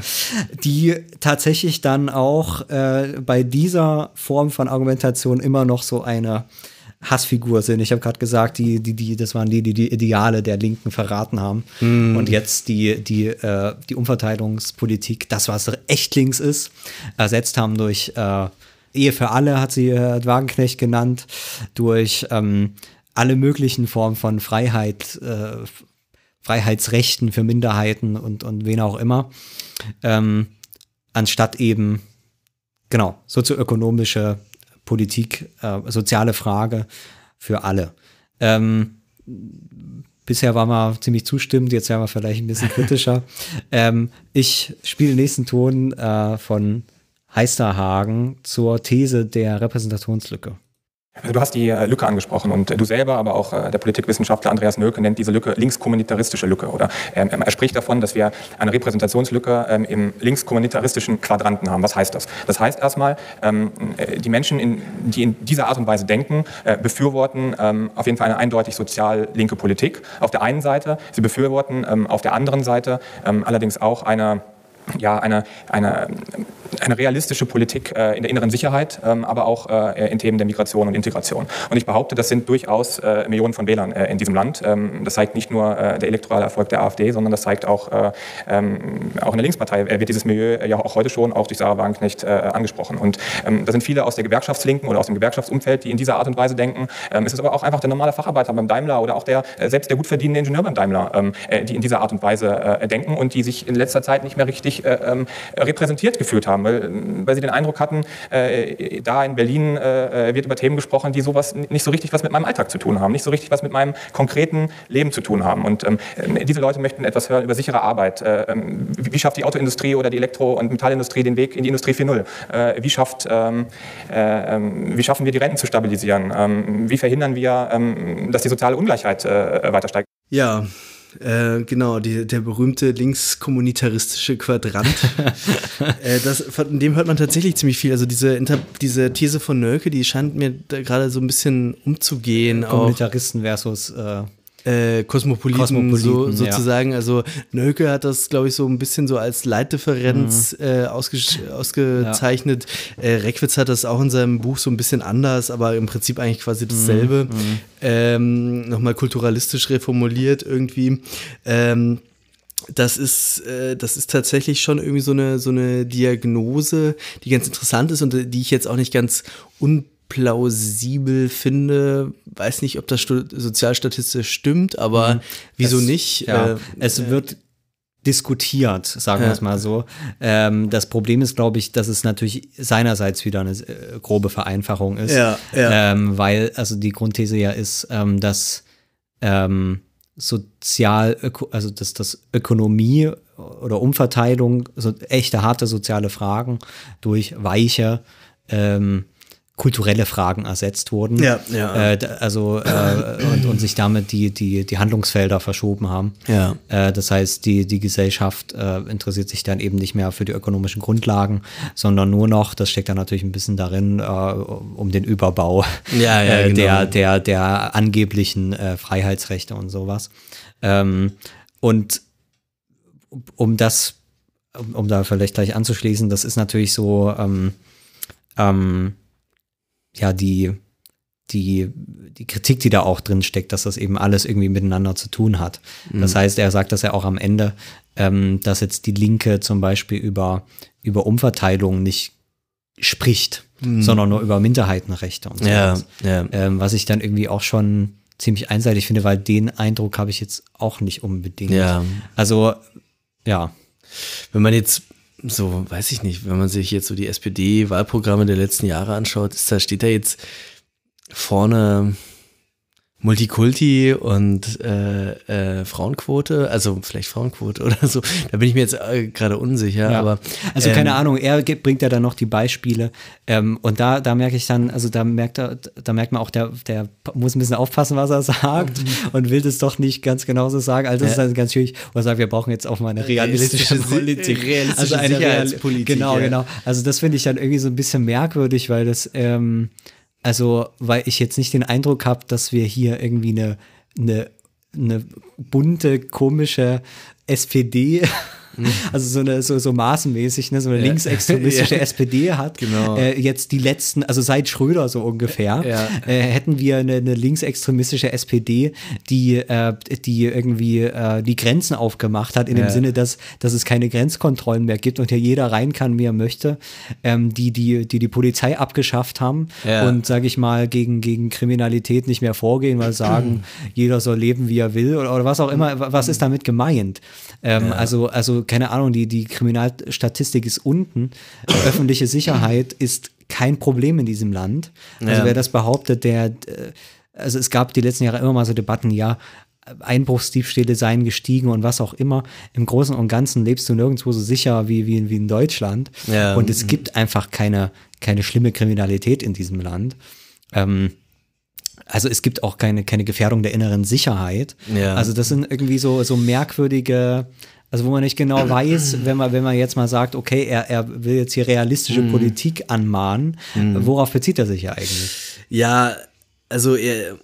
*laughs* die tatsächlich dann auch äh, bei dieser Form von Argumentation immer noch so eine Hassfigur sind. Ich habe gerade gesagt, die, die, die, das waren die, die die Ideale der Linken verraten haben. Und jetzt die, die, äh, die Umverteilungspolitik, das, was echt links ist, ersetzt haben durch äh, Ehe für alle, hat sie äh, Wagenknecht genannt, durch ähm, alle möglichen Formen von Freiheit, äh, Freiheitsrechten für Minderheiten und, und wen auch immer, ähm, anstatt eben, genau, sozioökonomische Politik, äh, soziale Frage für alle. Ähm, bisher waren wir ziemlich zustimmend, jetzt werden wir vielleicht ein bisschen kritischer. *laughs* ähm, ich spiele den nächsten Ton äh, von Heisterhagen zur These der Repräsentationslücke. Also du hast die äh, Lücke angesprochen und äh, du selber, aber auch äh, der Politikwissenschaftler Andreas Nölke nennt diese Lücke linkskommunitaristische Lücke. Oder ähm, er spricht davon, dass wir eine Repräsentationslücke ähm, im linkskommunitaristischen Quadranten haben. Was heißt das? Das heißt erstmal, ähm, die Menschen, die in dieser Art und Weise denken, befürworten auf jeden Fall eine eindeutig sozial linke Politik auf der einen Seite. Sie befürworten auf der anderen Seite allerdings auch eine ja, eine, eine, eine realistische Politik äh, in der inneren Sicherheit, ähm, aber auch äh, in Themen der Migration und Integration. Und ich behaupte, das sind durchaus äh, Millionen von Wählern äh, in diesem Land. Ähm, das zeigt nicht nur äh, der elektorale Erfolg der AfD, sondern das zeigt auch, äh, ähm, auch in der Linkspartei wird dieses Milieu ja auch heute schon, auch durch Sarah Wagenknecht, angesprochen. Und ähm, da sind viele aus der Gewerkschaftslinken oder aus dem Gewerkschaftsumfeld, die in dieser Art und Weise denken. Ähm, es ist aber auch einfach der normale Facharbeiter beim Daimler oder auch der selbst der gut verdienende Ingenieur beim Daimler, ähm, die in dieser Art und Weise denken und die sich in letzter Zeit nicht mehr richtig äh, repräsentiert gefühlt haben, weil, weil sie den Eindruck hatten, äh, da in Berlin äh, wird über Themen gesprochen, die sowas nicht so richtig was mit meinem Alltag zu tun haben, nicht so richtig was mit meinem konkreten Leben zu tun haben. Und ähm, diese Leute möchten etwas hören über sichere Arbeit. Äh, ähm, wie schafft die Autoindustrie oder die Elektro- und Metallindustrie den Weg in die Industrie 4.0? Äh, wie, schafft, ähm, äh, ähm, wie schaffen wir die Renten zu stabilisieren? Ähm, wie verhindern wir, ähm, dass die soziale Ungleichheit äh, weiter steigt? Ja, äh, genau, die, der berühmte linkskommunitaristische Quadrant. *laughs* äh, das, von dem hört man tatsächlich ziemlich viel. Also diese, Inter diese These von Nölke, die scheint mir gerade so ein bisschen umzugehen. Kommunitaristen versus äh, äh, Kosmopoliten, Kosmopoliten so, sozusagen. Ja. Also Nölke hat das, glaube ich, so ein bisschen so als Leitdifferenz mhm. äh, ausge ausgezeichnet. Ja. Äh, Reckwitz hat das auch in seinem Buch so ein bisschen anders, aber im Prinzip eigentlich quasi dasselbe. Mhm. mhm. Ähm, Nochmal kulturalistisch reformuliert irgendwie. Ähm, das ist, äh, das ist tatsächlich schon irgendwie so eine, so eine Diagnose, die ganz interessant ist und die ich jetzt auch nicht ganz un plausibel finde. Weiß nicht, ob das sozialstatistisch stimmt, aber mhm. wieso es, nicht? Ja, äh, es äh, wird diskutiert, sagen wir es mal so. Ähm, das Problem ist, glaube ich, dass es natürlich seinerseits wieder eine äh, grobe Vereinfachung ist. Ja, ja. Ähm, weil, also die Grundthese ja ist, ähm, dass ähm, sozial, also dass das Ökonomie oder Umverteilung, so echte harte soziale Fragen durch weiche ähm, kulturelle Fragen ersetzt wurden. Ja, ja. Äh, also äh, und, und, sich damit die, die, die Handlungsfelder verschoben haben. Ja. Äh, das heißt, die, die Gesellschaft äh, interessiert sich dann eben nicht mehr für die ökonomischen Grundlagen, sondern nur noch, das steckt dann natürlich ein bisschen darin, äh, um den Überbau ja, ja, äh, genau. der, der, der angeblichen Freiheitsrechte und sowas. Ähm, und um das, um, um da vielleicht gleich anzuschließen, das ist natürlich so, ähm, ähm, ja, die, die, die Kritik, die da auch drin steckt, dass das eben alles irgendwie miteinander zu tun hat. Mhm. Das heißt, er sagt das ja auch am Ende, ähm, dass jetzt die Linke zum Beispiel über, über Umverteilung nicht spricht, mhm. sondern nur über Minderheitenrechte und so. Ja, ja. Ähm, was ich dann irgendwie auch schon ziemlich einseitig finde, weil den Eindruck habe ich jetzt auch nicht unbedingt. Ja. Also, ja. Wenn man jetzt so, weiß ich nicht, wenn man sich jetzt so die SPD-Wahlprogramme der letzten Jahre anschaut, ist da steht da jetzt vorne Multikulti und äh, äh, Frauenquote, also vielleicht Frauenquote *laughs* oder so. Da bin ich mir jetzt äh, gerade unsicher. Ja. Aber also ähm, keine Ahnung. Er bringt ja dann noch die Beispiele ähm, und da da merke ich dann, also da merkt er, da merkt man auch, der der muss ein bisschen aufpassen, was er sagt mhm. und will das doch nicht ganz genauso sagen. Also das ja. ist dann ganz schwierig. Und er sagt, wir brauchen jetzt auch mal eine realistische, realistische Politik, realistische also eine Sicherheitspolitik. Genau, ja. genau. Also das finde ich dann irgendwie so ein bisschen merkwürdig, weil das ähm, also, weil ich jetzt nicht den Eindruck habe, dass wir hier irgendwie eine, eine, eine bunte, komische SPD. *laughs* Also so eine so, so maßenmäßig, ne, so eine ja. linksextremistische. *laughs* SPD hat. Genau. Äh, jetzt die letzten, also seit Schröder so ungefähr, ja. äh, hätten wir eine, eine, linksextremistische SPD, die, äh, die irgendwie äh, die Grenzen aufgemacht hat, in dem Sinne, dass, dass es keine Grenzkontrollen mehr gibt und hier jeder rein kann, wie er möchte, ähm, die, die, die die Polizei abgeschafft haben und, sage ich mal, gegen, gegen Kriminalität nicht mehr vorgehen, weil sagen, *clears throat* jeder soll leben, wie er will oder, oder was auch immer, was ist damit gemeint? Ähm, also, also keine Ahnung, die, die Kriminalstatistik ist unten. Öffentliche Sicherheit ist kein Problem in diesem Land. Also ja. wer das behauptet, der, äh, also es gab die letzten Jahre immer mal so Debatten, ja, Einbruchsdiebstähle seien gestiegen und was auch immer. Im Großen und Ganzen lebst du nirgendwo so sicher wie, wie, wie in Deutschland. Ja. Und es gibt einfach keine, keine schlimme Kriminalität in diesem Land. Ähm, also es gibt auch keine, keine Gefährdung der inneren Sicherheit. Ja. Also das sind irgendwie so, so merkwürdige, also wo man nicht genau weiß, wenn man, wenn man jetzt mal sagt, okay, er, er will jetzt hier realistische Politik anmahnen, worauf bezieht er sich ja eigentlich? Ja, also er,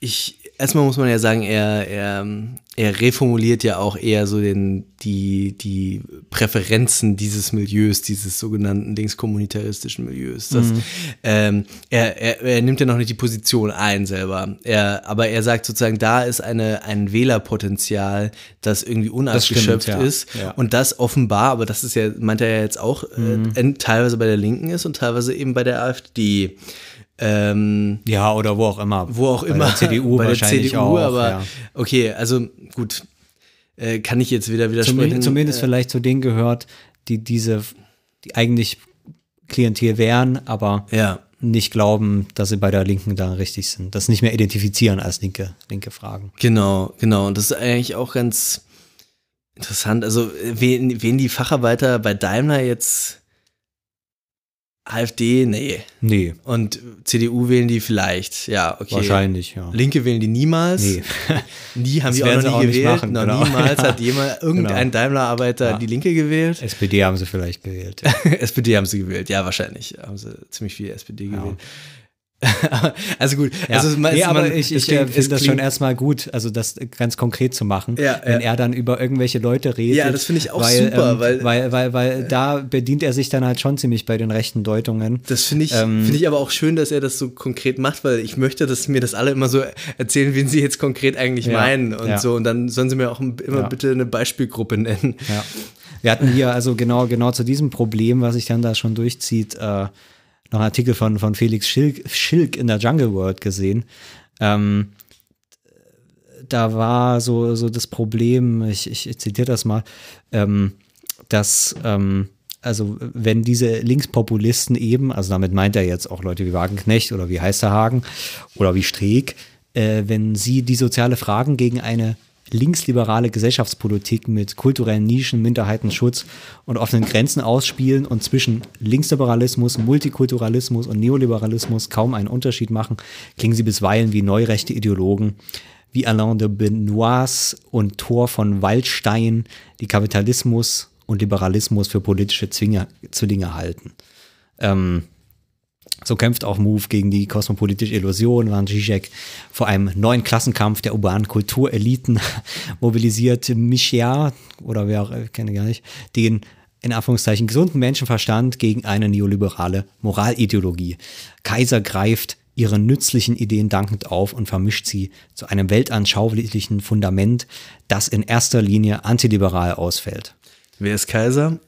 ich, erstmal muss man ja sagen, er, er, er reformuliert ja auch eher so den, die, die Präferenzen dieses Milieus, dieses sogenannten linkskommunitaristischen Milieus. Das, ähm, er, er, er nimmt ja noch nicht die Position ein selber. Er, aber er sagt sozusagen, da ist eine, ein Wählerpotenzial, das irgendwie unausgeschöpft stimmt, ja. ist. Ja. Und das offenbar, aber das ist ja, meint er ja jetzt auch, äh, teilweise bei der Linken ist und teilweise eben bei der AfD. Ähm, Ja, oder wo auch immer. wo auch Bei immer. Der CDU *laughs* bei der wahrscheinlich CDU, auch. aber ja. okay, also gut, äh, kann ich jetzt wieder widersprechen. Zumindest, zumindest äh, vielleicht zu denen gehört, die diese, die eigentlich Klientel wären, aber Ja, nicht glauben, dass sie bei der Linken da richtig sind. Das nicht mehr identifizieren als linke, linke Fragen. genau, genau. Und das ist eigentlich auch ganz interessant. Also, wen, wen die Facharbeiter bei Daimler jetzt AfD, nee. Nee, Und CDU wählen die vielleicht, ja, okay. wahrscheinlich, ja. Linke wählen die niemals. Nee. *laughs* Nie haben Das die auch noch nie auch gewählt. machen, noch genau. niemals *laughs* Ja. hat jemand, irgendein Genau. Daimler-Arbeiter Ja. die Linke gewählt. SPD haben sie vielleicht gewählt. Ja. *laughs* SPD haben sie gewählt, ja, wahrscheinlich. Haben sie ziemlich viel SPD gewählt. *laughs* also gut, Ja. also man, nee, aber man, ich, ich äh, finde das schon klingt- erstmal gut, also das ganz konkret zu machen, Ja, wenn ja. er dann über irgendwelche Leute redet. Ja, das finde ich auch weil, super, ähm, weil- weil, weil, weil da bedient er sich dann halt schon ziemlich bei den rechten Deutungen. Das finde ich, Ähm, finde ich aber auch schön, dass er das so konkret macht, weil ich möchte, dass mir das alle immer so erzählen, wen sie jetzt konkret eigentlich meinen und so. Und dann sollen sie mir auch immer bitte eine Beispielgruppe nennen. Ja. Wir hatten hier also genau, genau zu diesem Problem, was sich dann da schon durchzieht, äh, noch einen Artikel von, von Felix Schilk, Schilk in der Jungle World gesehen. Ähm, da war so, so das Problem, ich, ich, zitiere das mal, ähm, dass ähm, also wenn diese Linkspopulisten eben, also damit meint er jetzt auch Leute wie Wagenknecht oder wie Heisterhagen oder wie Streeck, äh, wenn sie die soziale Fragen gegen eine linksliberale Gesellschaftspolitik mit kulturellen Nischen, Minderheitenschutz und offenen Grenzen ausspielen und zwischen Linksliberalismus, Multikulturalismus und Neoliberalismus kaum einen Unterschied machen, klingen sie bisweilen wie neurechte Ideologen, wie Alain de Benoist und Thor von Waldstein, die Kapitalismus und Liberalismus für politische Zwinge, Zwillinge halten. Ähm, so kämpft auch Move gegen die kosmopolitische Illusion, während Zizek vor einem neuen Klassenkampf der urbanen Kultureliten *laughs* mobilisiert Michia, oder wer auch, ich kenne gar nicht, den in Anführungszeichen gesunden Menschenverstand gegen eine neoliberale Moralideologie. Kaiser greift ihre nützlichen Ideen dankend auf und vermischt sie zu einem weltanschaulichen Fundament, das in erster Linie antiliberal ausfällt. Wer ist Kaiser?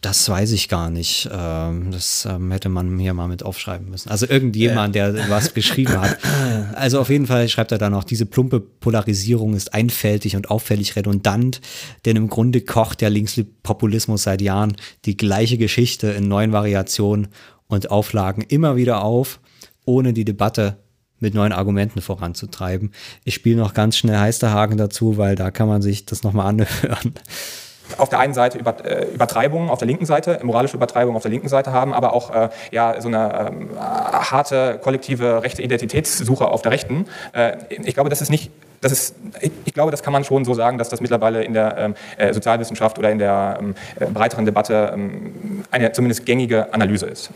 Das weiß ich gar nicht. Ähm, Das ähm, hätte man hier mal mit aufschreiben müssen. Also irgendjemand, der was geschrieben hat. *laughs* Also auf jeden Fall schreibt er dann noch, diese plumpe Polarisierung ist einfältig und auffällig redundant, denn im Grunde kocht der Linkspopulismus seit Jahren die gleiche Geschichte in neuen Variationen und Auflagen immer wieder auf, ohne die Debatte mit neuen Argumenten voranzutreiben. Ich spiele noch ganz schnell Heisterhagen dazu, weil da kann man sich das nochmal anhören. Auf der einen Seite über, äh, Übertreibungen auf der linken Seite, moralische Übertreibungen auf der linken Seite haben, aber auch äh, ja, so eine ähm, harte kollektive rechte Identitätssuche auf der rechten. Äh, ich glaube, das ist nicht, das ist, ich, glaube, das kann man schon so sagen, dass das mittlerweile in der ähm, äh, Sozialwissenschaft oder in der ähm, äh, breiteren Debatte ähm, eine zumindest gängige Analyse ist.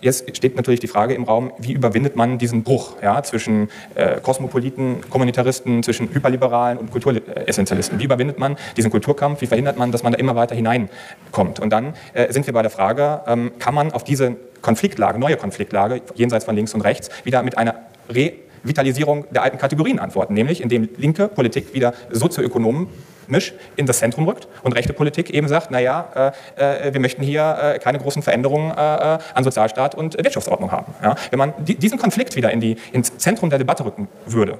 Jetzt steht natürlich die Frage im Raum, wie überwindet man diesen Bruch zwischen äh, Kosmopoliten, Kommunitaristen, zwischen Hyperliberalen und Kulturessentialisten? Wie überwindet man diesen Kulturkampf? Wie verhindert man, dass man da immer weiter hineinkommt? Und dann sind wir bei der Frage, kann man auf diese Konfliktlage, neue Konfliktlage, jenseits von links und rechts, wieder mit einer Revitalisierung der alten Kategorien antworten, nämlich indem linke Politik wieder sozioökonomisch in das Zentrum rückt und rechte Politik eben sagt, naja, äh, äh, wir möchten hier äh, keine großen Veränderungen äh, äh, an Sozialstaat und Wirtschaftsordnung haben. Ja? Wenn man di diesen Konflikt wieder in die, ins Zentrum der Debatte rücken würde,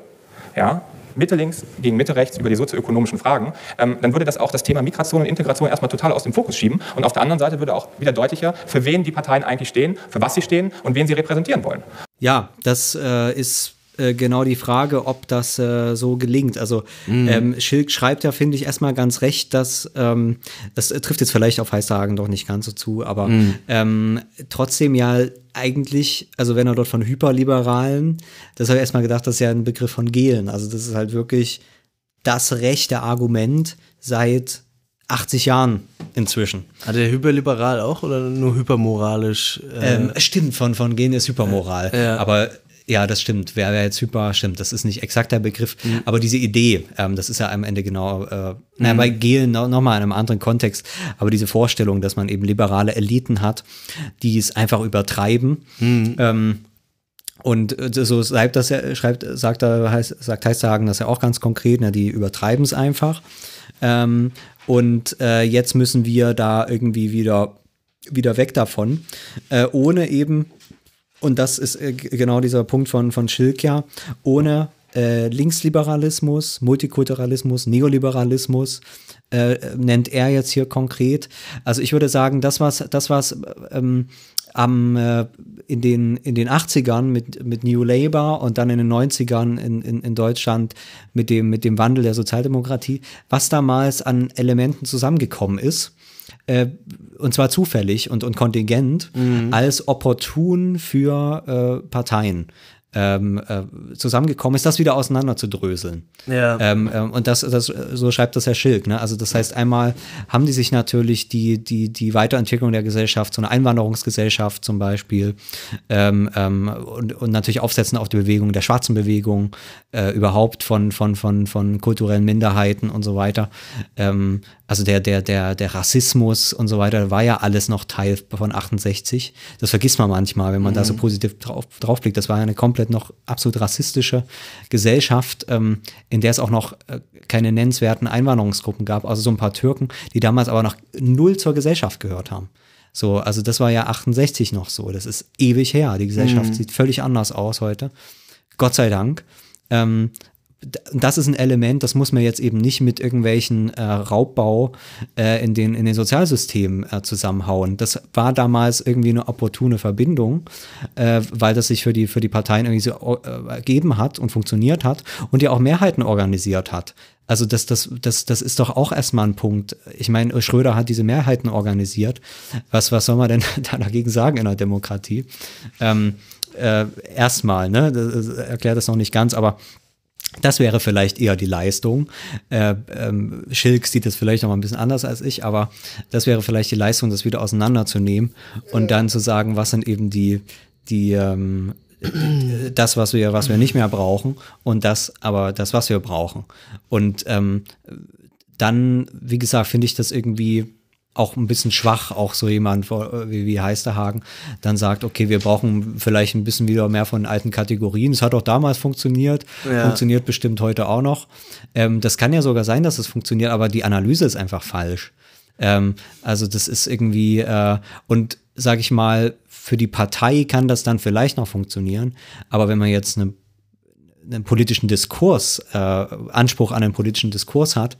ja, Mitte links gegen Mitte rechts über die sozioökonomischen Fragen, ähm, dann würde das auch das Thema Migration und Integration erstmal total aus dem Fokus schieben. Und auf der anderen Seite würde auch wieder deutlicher, für wen die Parteien eigentlich stehen, für was sie stehen und wen sie repräsentieren wollen. Ja, das äh, ist äh, genau die Frage, ob das äh, so gelingt. Also ähm, Schilk schreibt ja, finde ich, erstmal ganz recht, dass ähm, das trifft jetzt vielleicht auf Heißtagen doch nicht ganz so zu, aber ähm, trotzdem ja eigentlich, also wenn er dort von Hyperliberalen, das habe ich erstmal gedacht, das ist ja ein Begriff von Gehlen. Also das ist halt wirklich das rechte Argument seit 80 Jahren inzwischen. Hat er hyperliberal auch oder nur hypermoralisch? Äh, Ähm, stimmt, von, von Gehen ist Hypermoral. Ja. Aber ja, das stimmt. Wer wäre jetzt Hyper, stimmt. Das ist nicht exakt der Begriff. Mhm. Aber diese Idee, ähm, das ist ja am Ende genau, äh, naja, bei Gehlen noch, noch mal in einem anderen Kontext. Aber diese Vorstellung, dass man eben liberale Eliten hat, die es einfach übertreiben. Mhm. Ähm, und äh, so schreibt das ja, schreibt, sagt er, heißt, sagt Heißhagen das ja auch ganz konkret, ne, die übertreiben es einfach. Ähm, und äh, jetzt müssen wir da irgendwie wieder, wieder weg davon, äh, ohne eben, und das ist äh, genau dieser Punkt von, von Schilk ja, ohne äh, Linksliberalismus, Multikulturalismus, Neoliberalismus, äh, nennt er jetzt hier konkret. Also ich würde sagen, das was, das was ähm, am, äh, in, den, in den 80ern mit, mit New Labour und dann in den 90ern in, in, in Deutschland mit dem, mit dem Wandel der Sozialdemokratie, was damals an Elementen zusammengekommen ist, äh, und zwar zufällig und, und kontingent, als opportun für äh, Parteien ähm, äh, zusammengekommen ist, das wieder auseinander zu dröseln. Ja. Ähm, ähm, und das, das, so schreibt das Herr Schilk. Ne? Also das heißt, einmal haben die sich natürlich die, die, die Weiterentwicklung der Gesellschaft, so eine Einwanderungsgesellschaft zum Beispiel, ähm, ähm, und, und natürlich aufsetzen auf die Bewegung der schwarzen Bewegung, äh, überhaupt von, von, von, von kulturellen Minderheiten und so weiter. Also der, der, der, der Rassismus und so weiter war ja alles noch Teil von 68. Das vergisst man manchmal, wenn man da so positiv drauf, draufblickt. Das war ja eine komplett noch absolut rassistische Gesellschaft, ähm, in der es auch noch äh, keine nennenswerten Einwanderungsgruppen gab, also so ein paar Türken, die damals aber noch null zur Gesellschaft gehört haben. So, also das war ja 68 noch so. Das ist ewig her. Die Gesellschaft sieht völlig anders aus heute. Gott sei Dank. Ähm, das ist ein Element, das muss man jetzt eben nicht mit irgendwelchen äh, Raubbau äh, in, den, in den Sozialsystemen äh, zusammenhauen. Das war damals irgendwie eine opportune Verbindung, äh, weil das sich für die, für die Parteien irgendwie so äh, ergeben hat und funktioniert hat und ja auch Mehrheiten organisiert hat. Also das, das, das, das ist doch auch erstmal ein Punkt. Ich meine, Schröder hat diese Mehrheiten organisiert. Was, was soll man denn *laughs* da dagegen sagen in der Demokratie? Ähm, äh, erstmal, ne? Das erklärt das noch nicht ganz, aber das wäre vielleicht eher die Leistung. Äh, ähm, Schilk sieht das vielleicht noch mal ein bisschen anders als ich, aber das wäre vielleicht die Leistung, das wieder auseinanderzunehmen und dann zu sagen, was sind eben die, die ähm, das, was wir, was wir nicht mehr brauchen und das, aber das, was wir brauchen. Und ähm, dann, wie gesagt, finde ich das irgendwie auch ein bisschen schwach, auch so jemand wie, wie Heisterhagen dann sagt, okay, wir brauchen vielleicht ein bisschen wieder mehr von alten Kategorien. Es hat auch damals funktioniert, Ja. funktioniert bestimmt heute auch noch. Ähm, das kann ja sogar sein, dass es funktioniert, aber die Analyse ist einfach falsch. Ähm, also das ist irgendwie, äh, und sage ich mal, für die Partei kann das dann vielleicht noch funktionieren, aber wenn man jetzt eine einen politischen Diskurs, äh, Anspruch an einen politischen Diskurs hat,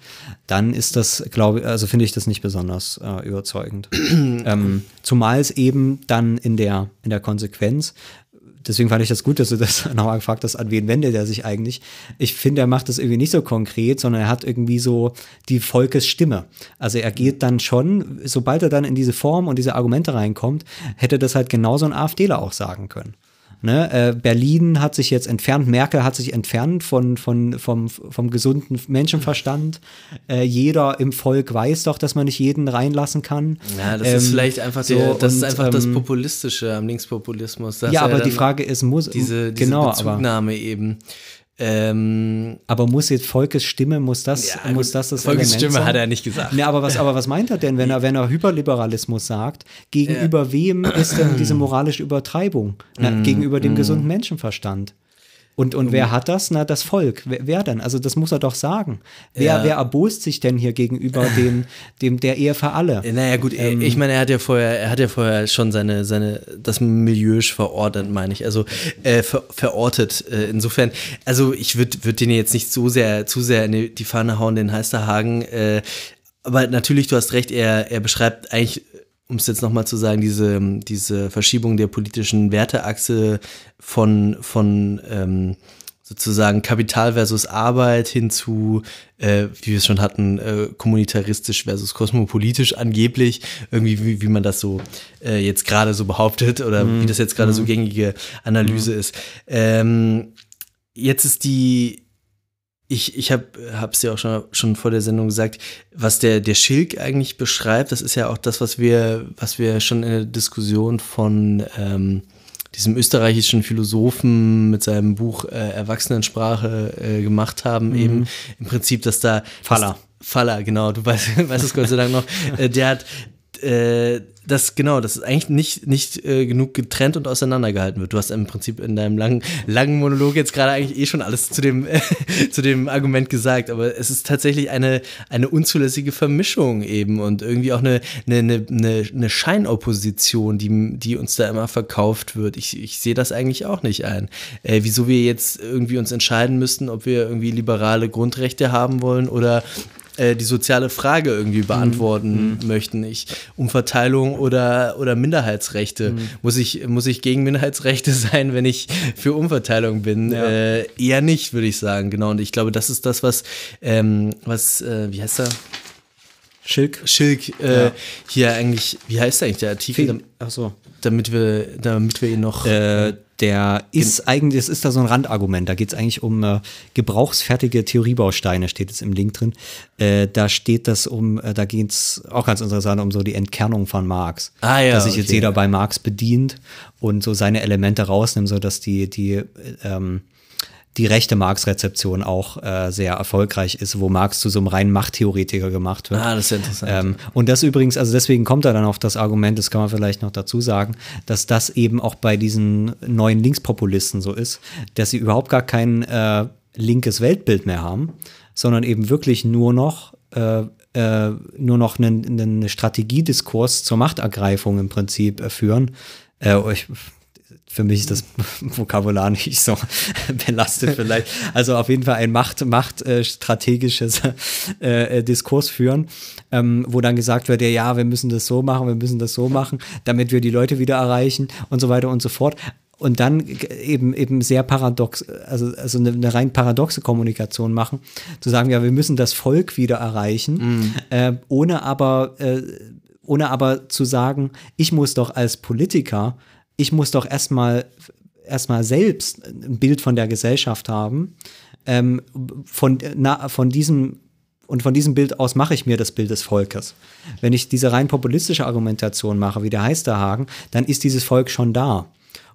dann ist das, glaube ich, also finde ich das nicht besonders äh, überzeugend. *clears throat* ähm, zumal es eben dann in der, in der Konsequenz, deswegen fand ich das gut, dass du das *laughs* nochmal gefragt hast, an wen wendet er sich eigentlich? Ich finde, er macht das irgendwie nicht so konkret, sondern er hat irgendwie so die Volkesstimme. Also er geht dann schon, sobald er dann in diese Form und diese Argumente reinkommt, hätte das halt genauso ein AfDler auch sagen können. Ne, äh, Berlin hat sich jetzt entfernt, Merkel hat sich entfernt von, von, vom, vom gesunden Menschenverstand. Äh, jeder im Volk weiß doch, dass man nicht jeden reinlassen kann. Ja, das ist Ähm, vielleicht einfach, so, der, das ist und, einfach das ähm, Populistische am Linkspopulismus. Ja, er aber die Frage ist, muss diese, diese genau, aber, Bezugnahme eben. Ähm, aber muss jetzt Volkes Stimme, muss das, Ja, muss das das Volkes Element Stimme sein? hat er nicht gesagt. Ne, aber was, aber was meint er denn, wenn er, wenn er Hyperliberalismus sagt? Gegenüber wem ist denn diese moralische Übertreibung? Na, Mm, gegenüber dem gesunden Menschenverstand. Und, und wer hat das? Na, das Volk. Wer, wer denn? Also, das muss er doch sagen. Wer, Ja. wer erbost sich denn hier gegenüber *laughs* dem, dem der Ehe für alle? Naja, gut, ich meine, er hat ja vorher, er hat ja vorher schon seine, seine, das Milieu verordnet, meine ich, also äh, ver, verortet. Äh, insofern, also ich würde würd den jetzt nicht so sehr, zu sehr in die, Pfanne hauen, den Heisterhagen. Äh, aber natürlich, du hast recht, er, er beschreibt eigentlich, um es jetzt nochmal zu sagen, diese, diese Verschiebung der politischen Werteachse von, von ähm, sozusagen Kapital versus Arbeit hin zu, äh, wie wir es schon hatten, äh, kommunitaristisch versus kosmopolitisch angeblich, irgendwie wie, wie man das so äh, jetzt gerade so behauptet oder Mhm. wie das jetzt gerade so gängige Analyse ist. Ähm, jetzt ist die, ich, ich habe es ja auch schon, schon vor der Sendung gesagt, was der, der Schilk eigentlich beschreibt, das ist ja auch das, was wir, was wir schon in der Diskussion von ähm, diesem österreichischen Philosophen mit seinem Buch äh, Erwachsenensprache äh, gemacht haben, eben im Prinzip, dass da Faller. Faller, genau, du weißt, *laughs* weißt es Gott sei Dank noch. *laughs* Äh, der hat äh, das genau, das ist eigentlich nicht, nicht äh, genug getrennt und auseinandergehalten wird. Du hast im Prinzip in deinem langen, langen Monolog jetzt gerade eigentlich eh schon alles zu dem, *laughs* zu dem Argument gesagt, aber es ist tatsächlich eine, eine unzulässige Vermischung eben und irgendwie auch eine, eine, eine, eine, Scheinopposition, die, die uns da immer verkauft wird. Ich, ich sehe das eigentlich auch nicht ein. Äh, wieso wir jetzt irgendwie uns entscheiden müssten, ob wir irgendwie liberale Grundrechte haben wollen oder äh, die soziale Frage irgendwie beantworten möchten. Ich, Umverteilung oder, oder Minderheitsrechte. Muss, ich, muss ich gegen Minderheitsrechte *laughs* sein, wenn ich für Umverteilung bin? Äh, eher nicht, würde ich sagen. Genau. Und ich glaube, das ist das, was, ähm, was äh, wie heißt er? Schilk. Schilk äh, hier eigentlich, wie heißt eigentlich der Artikel, dam- Ach so. Damit wir, damit wir ihn noch. Äh, der ist eigentlich, es ist da so ein Randargument. Da geht es eigentlich um äh, gebrauchsfertige Theoriebausteine, steht es im Link drin. Äh, da steht das um, äh, da geht es auch ganz interessant um so die Entkernung von Marx. Ah, ja, Dass sich jetzt okay. jeder bei Marx bedient und so seine Elemente rausnimmt, sodass die, die, äh, ähm, die rechte Marx-Rezeption auch äh, sehr erfolgreich ist, wo Marx zu so einem reinen Machttheoretiker gemacht wird. ah, das ist interessant. Ähm, und das übrigens, also deswegen kommt er dann auf das Argument, das kann man vielleicht noch dazu sagen, dass das eben auch bei diesen neuen Linkspopulisten so ist, dass sie überhaupt gar kein äh, linkes Weltbild mehr haben, sondern eben wirklich nur noch äh, äh, nur noch einen, einen Strategiediskurs zur Machtergreifung im Prinzip äh, führen. Äh, ich, für mich ist das *laughs* Vokabular nicht so *laughs* belastet vielleicht. Also auf jeden Fall ein Macht, Macht äh, strategisches äh, äh, Diskurs führen, ähm, wo dann gesagt wird, ja, ja, wir müssen das so machen, wir müssen das so machen, damit wir die Leute wieder erreichen und so weiter und so fort. Und dann eben eben sehr paradox, also, also eine, eine rein paradoxe Kommunikation machen, zu sagen, ja, wir müssen das Volk wieder erreichen, äh, ohne aber äh, ohne aber zu sagen, ich muss doch als Politiker, ich muss doch erstmal erstmal selbst ein Bild von der Gesellschaft haben. Ähm, von, na, von diesem und von diesem Bild aus mache ich mir das Bild des Volkes. Wenn ich diese rein populistische Argumentation mache, wie der Heisterhagen, dann ist dieses Volk schon da.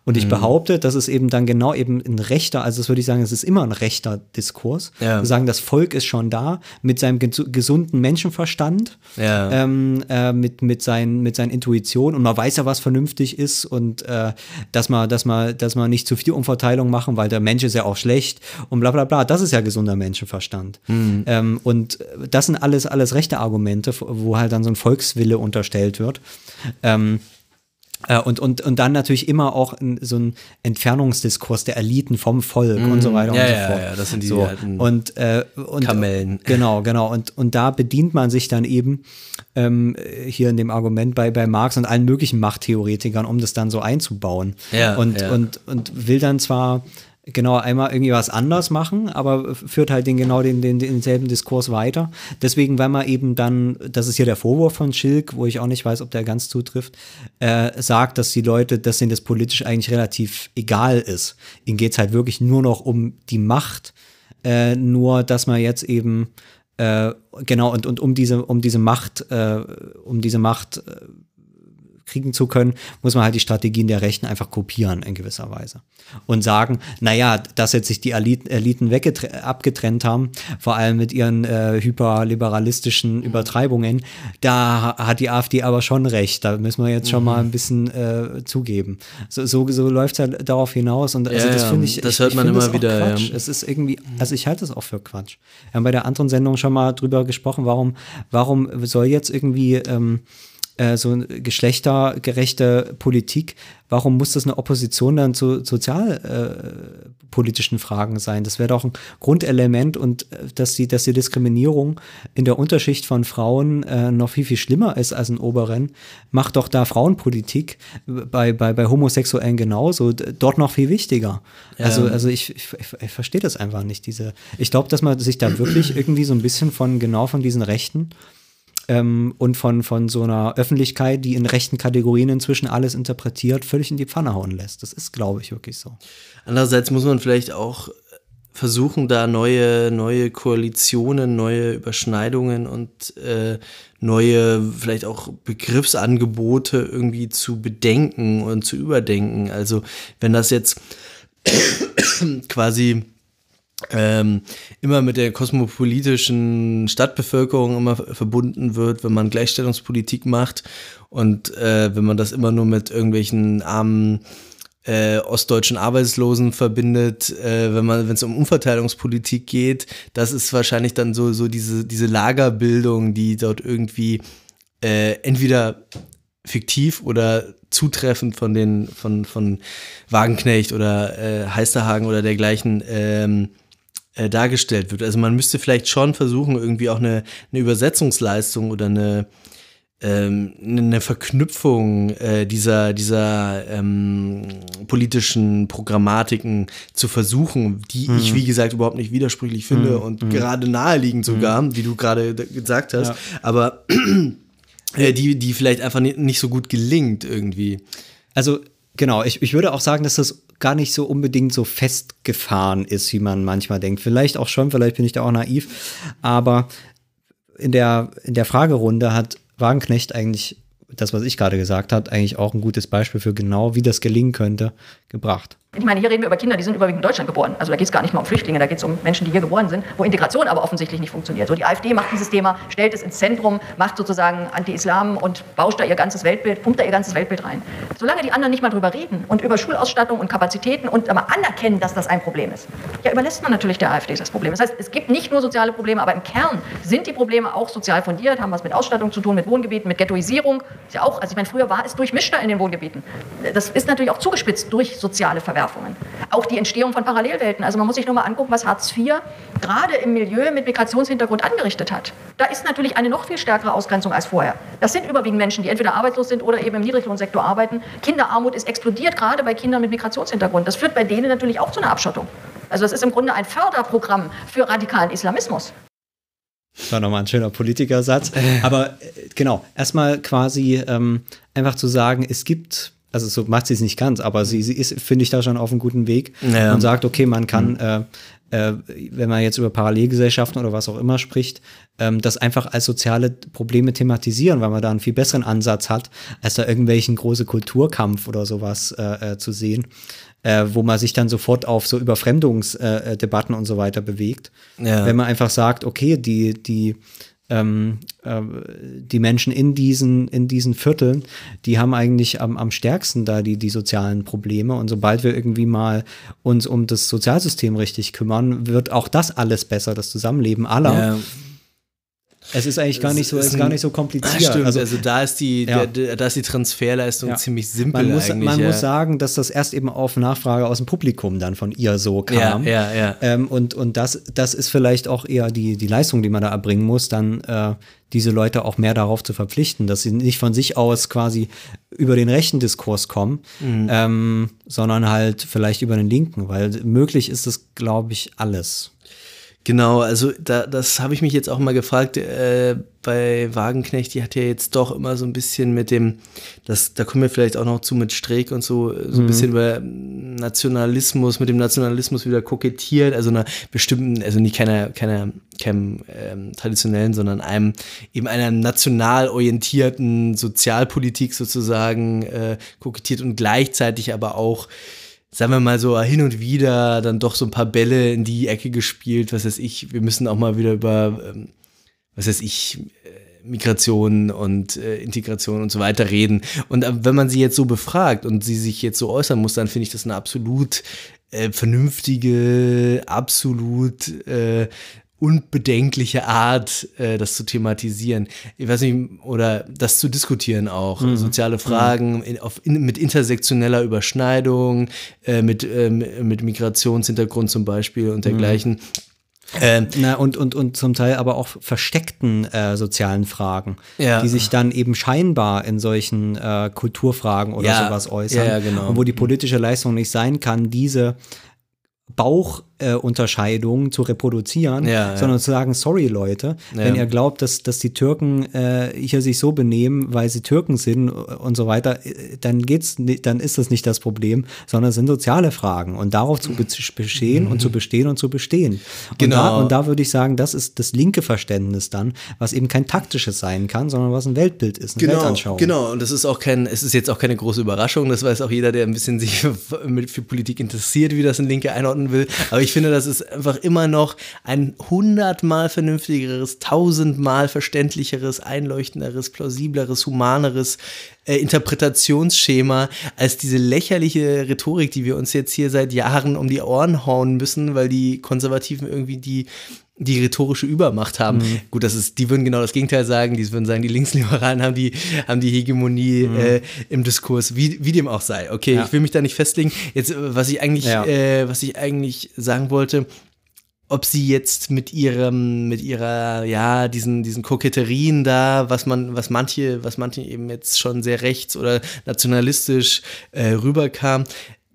Und ich behaupte, dass es eben dann genau eben ein rechter, also das würde ich sagen, es ist immer ein rechter Diskurs. Ja. Wir sagen, das Volk ist schon da mit seinem ges- gesunden Menschenverstand, Ja. ähm, äh, mit, mit, seinen, mit seinen Intuitionen und man weiß ja, was vernünftig ist und äh, dass, man, dass, man, dass man nicht zu viel Umverteilung machen, weil der Mensch ist ja auch schlecht und bla bla bla. Das ist ja gesunder Menschenverstand. Ähm, und das sind alles, alles rechte Argumente, wo halt dann so ein Volkswille unterstellt wird. Ähm, äh, und, und, und dann natürlich immer auch so ein Entfernungsdiskurs der Eliten vom Volk und so weiter Ja, und so ja, fort. ja, das sind die so. alten und, äh, und, Kamellen. *laughs* Genau, genau. Und, und da bedient man sich dann eben ähm, hier in dem Argument bei, bei Marx und allen möglichen Machttheoretikern, um das dann so einzubauen. Ja, und, ja. und, und will dann zwar genau einmal irgendwie was anders machen, aber führt halt den genau den, den, denselben Diskurs weiter. Deswegen, weil man eben dann, das ist hier der Vorwurf von Schilk, wo ich auch nicht weiß, ob der ganz zutrifft, äh, sagt, dass die Leute, dass denen das politisch eigentlich relativ egal ist. Ihnen geht es halt wirklich nur noch um die Macht, äh, nur dass man jetzt eben äh, genau und, und um diese um diese Macht äh, um diese Macht äh, kriegen zu können, muss man halt die Strategien der Rechten einfach kopieren in gewisser Weise. Und sagen, naja, dass jetzt sich die Eliten, abgetrennt haben, vor allem mit ihren äh, hyperliberalistischen Übertreibungen, da ha- hat die AfD aber schon recht. Da müssen wir jetzt schon mal ein bisschen äh, zugeben. So, so, so läuft es halt darauf hinaus. Und also Ja, das finde ich, das ich, hört ich man immer wieder, ja. Quatsch. Es ist irgendwie, also ich halte es auch für Quatsch. Wir haben bei der anderen Sendung schon mal drüber gesprochen, warum, warum soll jetzt irgendwie ähm, äh, so eine geschlechtergerechte Politik, warum muss das eine Opposition dann zu sozialpolitischen äh, Fragen sein? Das wäre doch ein Grundelement und äh, dass die, dass die Diskriminierung in der Unterschicht von Frauen äh, noch viel, viel schlimmer ist als in Oberen, macht doch da Frauenpolitik bei, bei, bei Homosexuellen genauso, dort noch viel wichtiger. Also, also ich, ich, ich verstehe das einfach nicht. Diese, ich glaube, dass man sich da wirklich irgendwie so ein bisschen von genau von diesen Rechten ähm, und von, von so einer Öffentlichkeit, die in rechten Kategorien inzwischen alles interpretiert, völlig in die Pfanne hauen lässt. Das ist, glaube ich, wirklich so. Andererseits muss man vielleicht auch versuchen, da neue, neue Koalitionen, neue Überschneidungen und äh, neue, vielleicht auch Begriffsangebote irgendwie zu bedenken und zu überdenken. Also wenn das jetzt *coughs* quasi ähm, immer mit der kosmopolitischen Stadtbevölkerung immer verbunden wird, wenn man Gleichstellungspolitik macht und äh, wenn man das immer nur mit irgendwelchen armen äh, ostdeutschen Arbeitslosen verbindet, äh, wenn man, wenn es um Umverteilungspolitik geht, das ist wahrscheinlich dann so, so diese, diese Lagerbildung, die dort irgendwie äh, entweder fiktiv oder zutreffend von den, von, von Wagenknecht oder äh, Heisterhagen oder dergleichen ähm, äh, dargestellt wird. Also man müsste vielleicht schon versuchen, irgendwie auch eine, eine Übersetzungsleistung oder eine, ähm, eine Verknüpfung äh, dieser, dieser ähm, politischen Programmatiken zu versuchen, die mhm. ich, wie gesagt, überhaupt nicht widersprüchlich finde mhm. und mhm. gerade naheliegend sogar, mhm. wie du gerade gesagt hast, ja. aber äh, die, die vielleicht einfach nicht so gut gelingt irgendwie. Also genau, ich, ich würde auch sagen, dass das gar nicht so unbedingt so festgefahren ist, wie man manchmal denkt. Vielleicht auch schon, vielleicht bin ich da auch naiv, aber in der, in der Fragerunde hat Wagenknecht eigentlich das, was ich gerade gesagt habe, eigentlich auch ein gutes Beispiel für genau, wie das gelingen könnte, gebracht. Ich meine, hier reden wir über Kinder, die sind überwiegend in Deutschland geboren. Also da geht es gar nicht mal um Flüchtlinge, da geht es um Menschen, die hier geboren sind, wo Integration aber offensichtlich nicht funktioniert. So die AfD macht dieses Thema, stellt es ins Zentrum, macht sozusagen Anti-Islam und bauscht da ihr ganzes Weltbild, pumpt da ihr ganzes Weltbild rein. Solange die anderen nicht mal drüber reden und über Schulausstattung und Kapazitäten und aber anerkennen, dass das ein Problem ist, ja, überlässt man natürlich der AfD das Problem. Das heißt, es gibt nicht nur soziale Probleme, aber im Kern sind die Probleme auch sozial fundiert, haben was mit Ausstattung zu tun, mit Wohngebieten, mit Ghettoisierung. Ist ja auch, also ich meine, früher war es durchmischter in den Wohngebieten. Das ist natürlich auch zugespitzt durch soziale Verwerfungen. Auch die Entstehung von Parallelwelten. Also man muss sich nur mal angucken, was Hartz IV gerade im Milieu mit Migrationshintergrund angerichtet hat. Da ist natürlich eine noch viel stärkere Ausgrenzung als vorher. Das sind überwiegend Menschen, die entweder arbeitslos sind oder eben im Niedriglohnsektor arbeiten. Kinderarmut ist explodiert, gerade bei Kindern mit Migrationshintergrund. Das führt bei denen natürlich auch zu einer Abschottung. Also das ist im Grunde ein Förderprogramm für radikalen Islamismus. Das war nochmal ein schöner Politikersatz. Aber äh, genau, erstmal quasi ähm, einfach zu sagen, es gibt also so macht sie es nicht ganz, aber sie, sie ist, finde ich, da schon auf einem guten Weg ja. und sagt, okay, man kann, mhm. äh, äh, wenn man jetzt über Parallelgesellschaften oder was auch immer spricht, ähm, das einfach als soziale Probleme thematisieren, weil man da einen viel besseren Ansatz hat, als da irgendwelchen große Kulturkampf oder sowas äh, äh zu sehen. Äh, wo man sich dann sofort auf so Überfremdungsdebatten und so weiter bewegt. Ja. Wenn man einfach sagt, okay, die, die ähm, äh, die Menschen in diesen, in diesen Vierteln, die haben eigentlich am, am stärksten da die, die sozialen Probleme. Und sobald wir irgendwie mal uns um das Sozialsystem richtig kümmern, wird auch das alles besser, das Zusammenleben aller. Ja. Es ist eigentlich gar nicht so, ist, gar nicht so kompliziert. Stimmt, also, also, da ist die, ja. der, da ist die Transferleistung ja. ziemlich simpel man muss, eigentlich. Man ja. muss sagen, dass das erst eben auf Nachfrage aus dem Publikum dann von ihr so kam. Ja, ja, ja. Ähm, und und das, das ist vielleicht auch eher die, die Leistung, die man da erbringen muss, dann äh, diese Leute auch mehr darauf zu verpflichten, dass sie nicht von sich aus quasi über den rechten Diskurs kommen, mhm. ähm, sondern halt vielleicht über den linken, weil möglich ist das, glaube ich, alles. Genau, also da, das habe ich mich jetzt auch mal gefragt, äh, bei Wagenknecht, die hat ja jetzt doch immer so ein bisschen mit dem, das, da kommen wir vielleicht auch noch zu mit Streeck und so, so ein mhm. bisschen über Nationalismus, mit dem Nationalismus wieder kokettiert, also einer bestimmten, also nicht keiner, keiner, keinem ähm, traditionellen, sondern einem, eben einer national orientierten Sozialpolitik sozusagen äh, kokettiert und gleichzeitig aber auch sagen wir mal so, hin und wieder dann doch so ein paar Bälle in die Ecke gespielt, was weiß ich, wir müssen auch mal wieder über, ähm, was weiß ich, äh, Migration und äh, Integration und so weiter reden. Und äh, wenn man sie jetzt so befragt und sie sich jetzt so äußern muss, dann finde ich das eine absolut äh, vernünftige, absolut äh, unbedenkliche Art, äh, das zu thematisieren. Ich weiß nicht, oder das zu diskutieren auch. Mhm. Soziale Fragen in, auf, in, mit intersektioneller Überschneidung, äh, mit, ähm, mit Migrationshintergrund zum Beispiel und dergleichen. Ähm, Na, und, und, und zum Teil aber auch versteckten äh, sozialen Fragen, Ja. die sich dann eben scheinbar in solchen äh, Kulturfragen oder Ja. sowas äußern. Ja, ja, genau. Und wo die politische Leistung nicht sein kann, diese Bauchunterscheidungen äh, Unterscheidungen zu reproduzieren, Ja, ja. sondern zu sagen, sorry Leute, wenn ihr glaubt, dass, dass die Türken äh, hier sich so benehmen, weil sie Türken sind und so weiter, äh, dann geht's, dann ist das nicht das Problem, sondern es sind soziale Fragen und darauf zu be- bestehen und zu bestehen und zu bestehen. Und Genau. da, und da würde ich sagen, das ist das linke Verständnis dann, was eben kein taktisches sein kann, sondern was ein Weltbild ist, eine Genau, Weltanschauung. genau. Und das ist auch kein, es ist jetzt auch keine große Überraschung. Das weiß auch jeder, der ein bisschen sich für, *laughs* mit, für Politik interessiert, wie das ein Linke einordnen will. Aber ich finde, das ist einfach immer noch ein hundertmal vernünftigeres, tausendmal verständlicheres, einleuchtenderes, plausibleres, humaneres äh, Interpretationsschema als diese lächerliche Rhetorik, die wir uns jetzt hier seit Jahren um die Ohren hauen müssen, weil die Konservativen irgendwie die die rhetorische Übermacht haben. Gut, das ist, die würden genau das Gegenteil sagen. Die würden sagen, die Linksliberalen haben die, haben die Hegemonie äh, im Diskurs, wie, wie dem auch sei. Okay, Ja. ich will mich da nicht festlegen. Jetzt, äh, was ich eigentlich, Ja. äh, was ich eigentlich sagen wollte, ob sie jetzt mit ihrem, mit ihrer, ja, diesen, diesen Koketterien da, was man, was manche, was manche eben jetzt schon sehr rechts oder nationalistisch äh, rüberkam,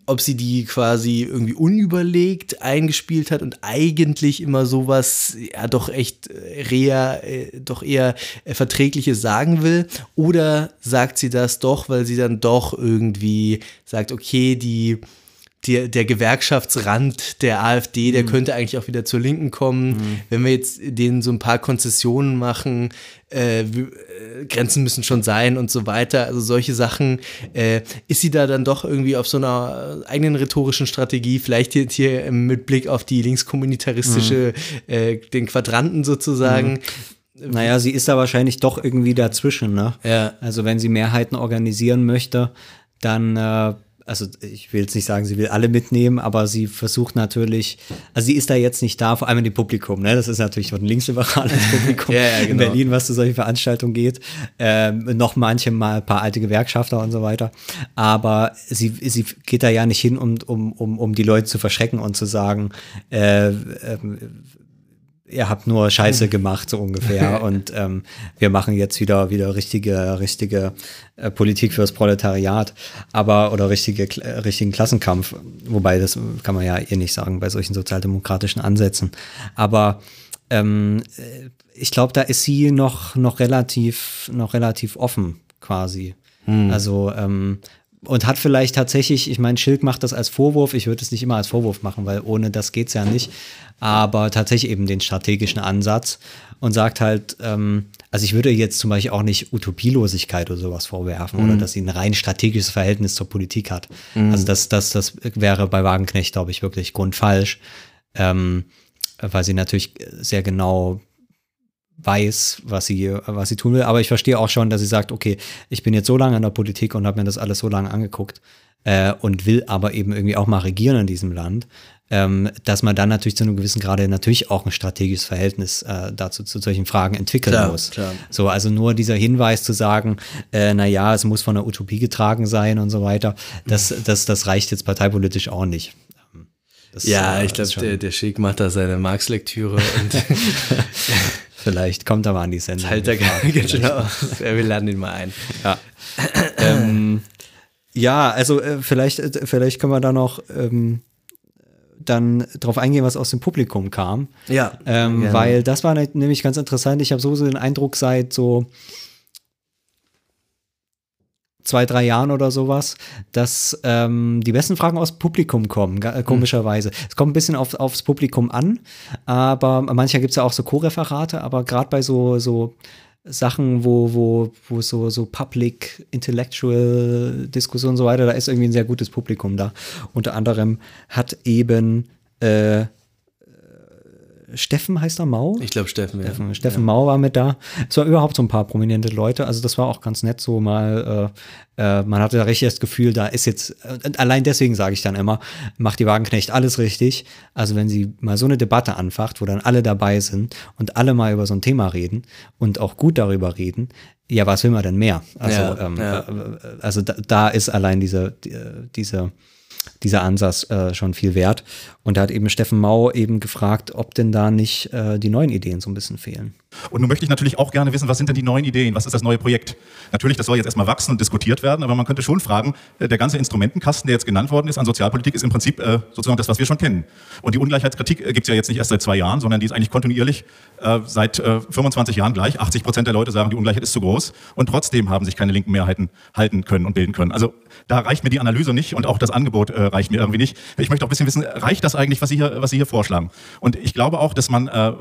ob sie die quasi irgendwie unüberlegt eingespielt hat und eigentlich immer sowas, ja, doch echt äh, rea, äh, doch eher äh, Verträgliches sagen will, oder sagt sie das doch, weil sie dann doch irgendwie sagt, okay, die, der, der Gewerkschaftsrand der AfD, der könnte eigentlich auch wieder zur Linken kommen. Wenn wir jetzt denen so ein paar Konzessionen machen, äh, äh, Grenzen müssen schon sein und so weiter, also solche Sachen, äh, ist sie da dann doch irgendwie auf so einer äh, eigenen rhetorischen Strategie, vielleicht jetzt hier mit Blick auf die linkskommunitaristische, äh, den Quadranten sozusagen. Naja, sie ist da wahrscheinlich doch irgendwie dazwischen, ne? Ja. Also wenn sie Mehrheiten organisieren möchte, dann, äh, also ich will jetzt nicht sagen, sie will alle mitnehmen, aber sie versucht natürlich, also sie ist da jetzt nicht da, vor allem in dem Publikum, ne? Das ist natürlich ein *laughs* linksliberales Publikum ja, in genau. Berlin, was zu solchen Veranstaltungen geht. Ähm, noch manche mal ein paar alte Gewerkschafter und so weiter. Aber sie, sie geht da ja nicht hin, um, um, um, um die Leute zu verschrecken und zu sagen, äh, ähm, ihr habt nur Scheiße gemacht, so ungefähr. *laughs* und ähm, wir machen jetzt wieder wieder richtige, richtige äh, Politik fürs Proletariat, aber oder richtige, äh, richtigen Klassenkampf. Wobei, das kann man ja eh nicht sagen bei solchen sozialdemokratischen Ansätzen. Aber ähm, äh, ich glaube, da ist sie noch, noch relativ, noch relativ offen, quasi. Also, ähm, und hat vielleicht tatsächlich, ich meine, Schilk macht das als Vorwurf, ich würde es nicht immer als Vorwurf machen, weil ohne das geht's ja nicht, aber tatsächlich eben den strategischen Ansatz und sagt halt, ähm, also ich würde jetzt zum Beispiel auch nicht Utopielosigkeit oder sowas vorwerfen oder dass sie ein rein strategisches Verhältnis zur Politik hat. Also das, das, das wäre bei Wagenknecht, glaube ich, wirklich grundfalsch, ähm, weil sie natürlich sehr genau weiß, was sie, was sie tun will. Aber ich verstehe auch schon, dass sie sagt, okay, ich bin jetzt so lange in der Politik und habe mir das alles so lange angeguckt äh, und will aber eben irgendwie auch mal regieren in diesem Land, ähm, dass man dann natürlich zu einem gewissen Grade natürlich auch ein strategisches Verhältnis äh, dazu zu solchen Fragen entwickeln Klar, muss. klar. So, also nur dieser Hinweis zu sagen, äh, na ja, es muss von der Utopie getragen sein und so weiter, das, das, das reicht jetzt parteipolitisch auch nicht. Ähm, Das, Ja, äh, ich glaube, der, der Schick macht da seine Marx-Lektüre und *laughs* *laughs* Vielleicht kommt er mal an die Sendung. halt vielleicht. genau. Wir laden ihn mal ein. Ja. ähm, ja, also äh, vielleicht, äh, vielleicht können wir da noch ähm, dann drauf eingehen, was aus dem Publikum kam. Ja, Ähm, weil das war ne- nämlich ganz interessant. Ich habe sowieso den Eindruck, seit so zwei, drei Jahren oder sowas, dass ähm, die besten Fragen aus dem Publikum kommen, äh, komischerweise. Es kommt ein bisschen auf, aufs Publikum an, aber manchmal gibt es ja auch so Co-Referate, aber gerade bei so, so Sachen, wo, wo, wo so, so Public Intellectual Diskussionen und so weiter, da ist irgendwie ein sehr gutes Publikum da. Unter anderem hat eben äh, Steffen heißt er Mau? Ich glaube Steffen, ja. Steffen, Steffen Mau war mit da. Es war überhaupt so ein paar prominente Leute. Also das war auch ganz nett so mal. Äh, äh, man hatte da richtig das Gefühl, da ist jetzt, allein deswegen sage ich dann immer, macht die Wagenknecht alles richtig. Also wenn sie mal so eine Debatte anfacht, wo dann alle dabei sind und alle mal über so ein Thema reden und auch gut darüber reden, ja, was will man denn mehr? Also, Ja, ähm, ja. Äh, also da, da ist allein diese, die, äh, diese dieser Ansatz äh, schon viel wert. Und da hat eben Steffen Mau eben gefragt, ob denn da nicht äh, die neuen Ideen so ein bisschen fehlen. Und nun möchte ich natürlich auch gerne wissen, was sind denn die neuen Ideen? Was ist das neue Projekt? Natürlich, das soll jetzt erstmal wachsen und diskutiert werden, aber man könnte schon fragen, äh, der ganze Instrumentenkasten, der jetzt genannt worden ist an Sozialpolitik, ist im Prinzip äh, sozusagen das, was wir schon kennen. Und die Ungleichheitskritik äh, gibt es ja jetzt nicht erst seit zwei Jahren, sondern die ist eigentlich kontinuierlich äh, seit äh, 25 Jahren gleich. 80 Prozent der Leute sagen, die Ungleichheit ist zu groß und trotzdem haben sich keine linken Mehrheiten halten können und bilden können. Also da reicht mir die Analyse nicht und auch das Angebot äh, reicht mir irgendwie nicht. Ich möchte auch ein bisschen wissen, reicht das eigentlich, was Sie hier, was Sie hier vorschlagen? Und ich glaube auch, dass man äh, ein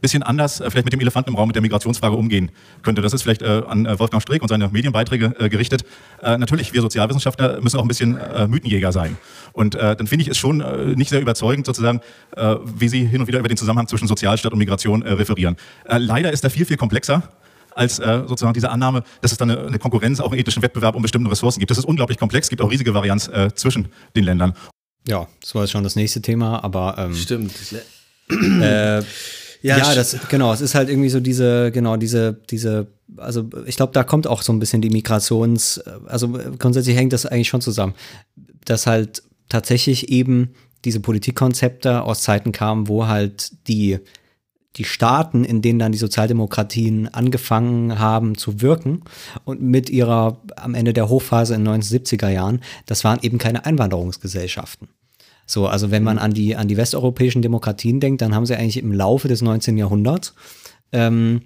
bisschen anders äh, vielleicht mit dem Elefanten im Raum, mit der Migrationsfrage umgehen könnte. Das ist vielleicht äh, an äh, Wolfgang Streeck und seine Medienbeiträge äh, gerichtet. Äh, natürlich, wir Sozialwissenschaftler müssen auch ein bisschen äh, Mythenjäger sein. Und äh, dann finde ich es schon äh, nicht sehr überzeugend, sozusagen, äh, wie Sie hin und wieder über den Zusammenhang zwischen Sozialstaat und Migration äh, referieren. Äh, leider ist er viel, viel komplexer als äh, sozusagen diese Annahme, dass es dann eine, eine Konkurrenz, auch einen ethischen Wettbewerb um bestimmte Ressourcen gibt. Das ist unglaublich komplex, es gibt auch riesige Varianz äh, zwischen den Ländern. Ja, das war jetzt schon das nächste Thema, aber ähm, Stimmt. äh, *clears throat* ja, st- das genau, es ist halt irgendwie so diese, genau, diese, diese, also ich glaube, da kommt auch so ein bisschen die Migrations, also grundsätzlich hängt das eigentlich schon zusammen, dass halt tatsächlich eben diese Politikkonzepte aus Zeiten kamen, wo halt die die Staaten, in denen dann die Sozialdemokratien angefangen haben zu wirken und mit ihrer am Ende der Hochphase in den 1970er Jahren, das waren eben keine Einwanderungsgesellschaften. So, also wenn man an die, an die westeuropäischen Demokratien denkt, dann haben sie eigentlich im Laufe des 19. Jahrhunderts ähm,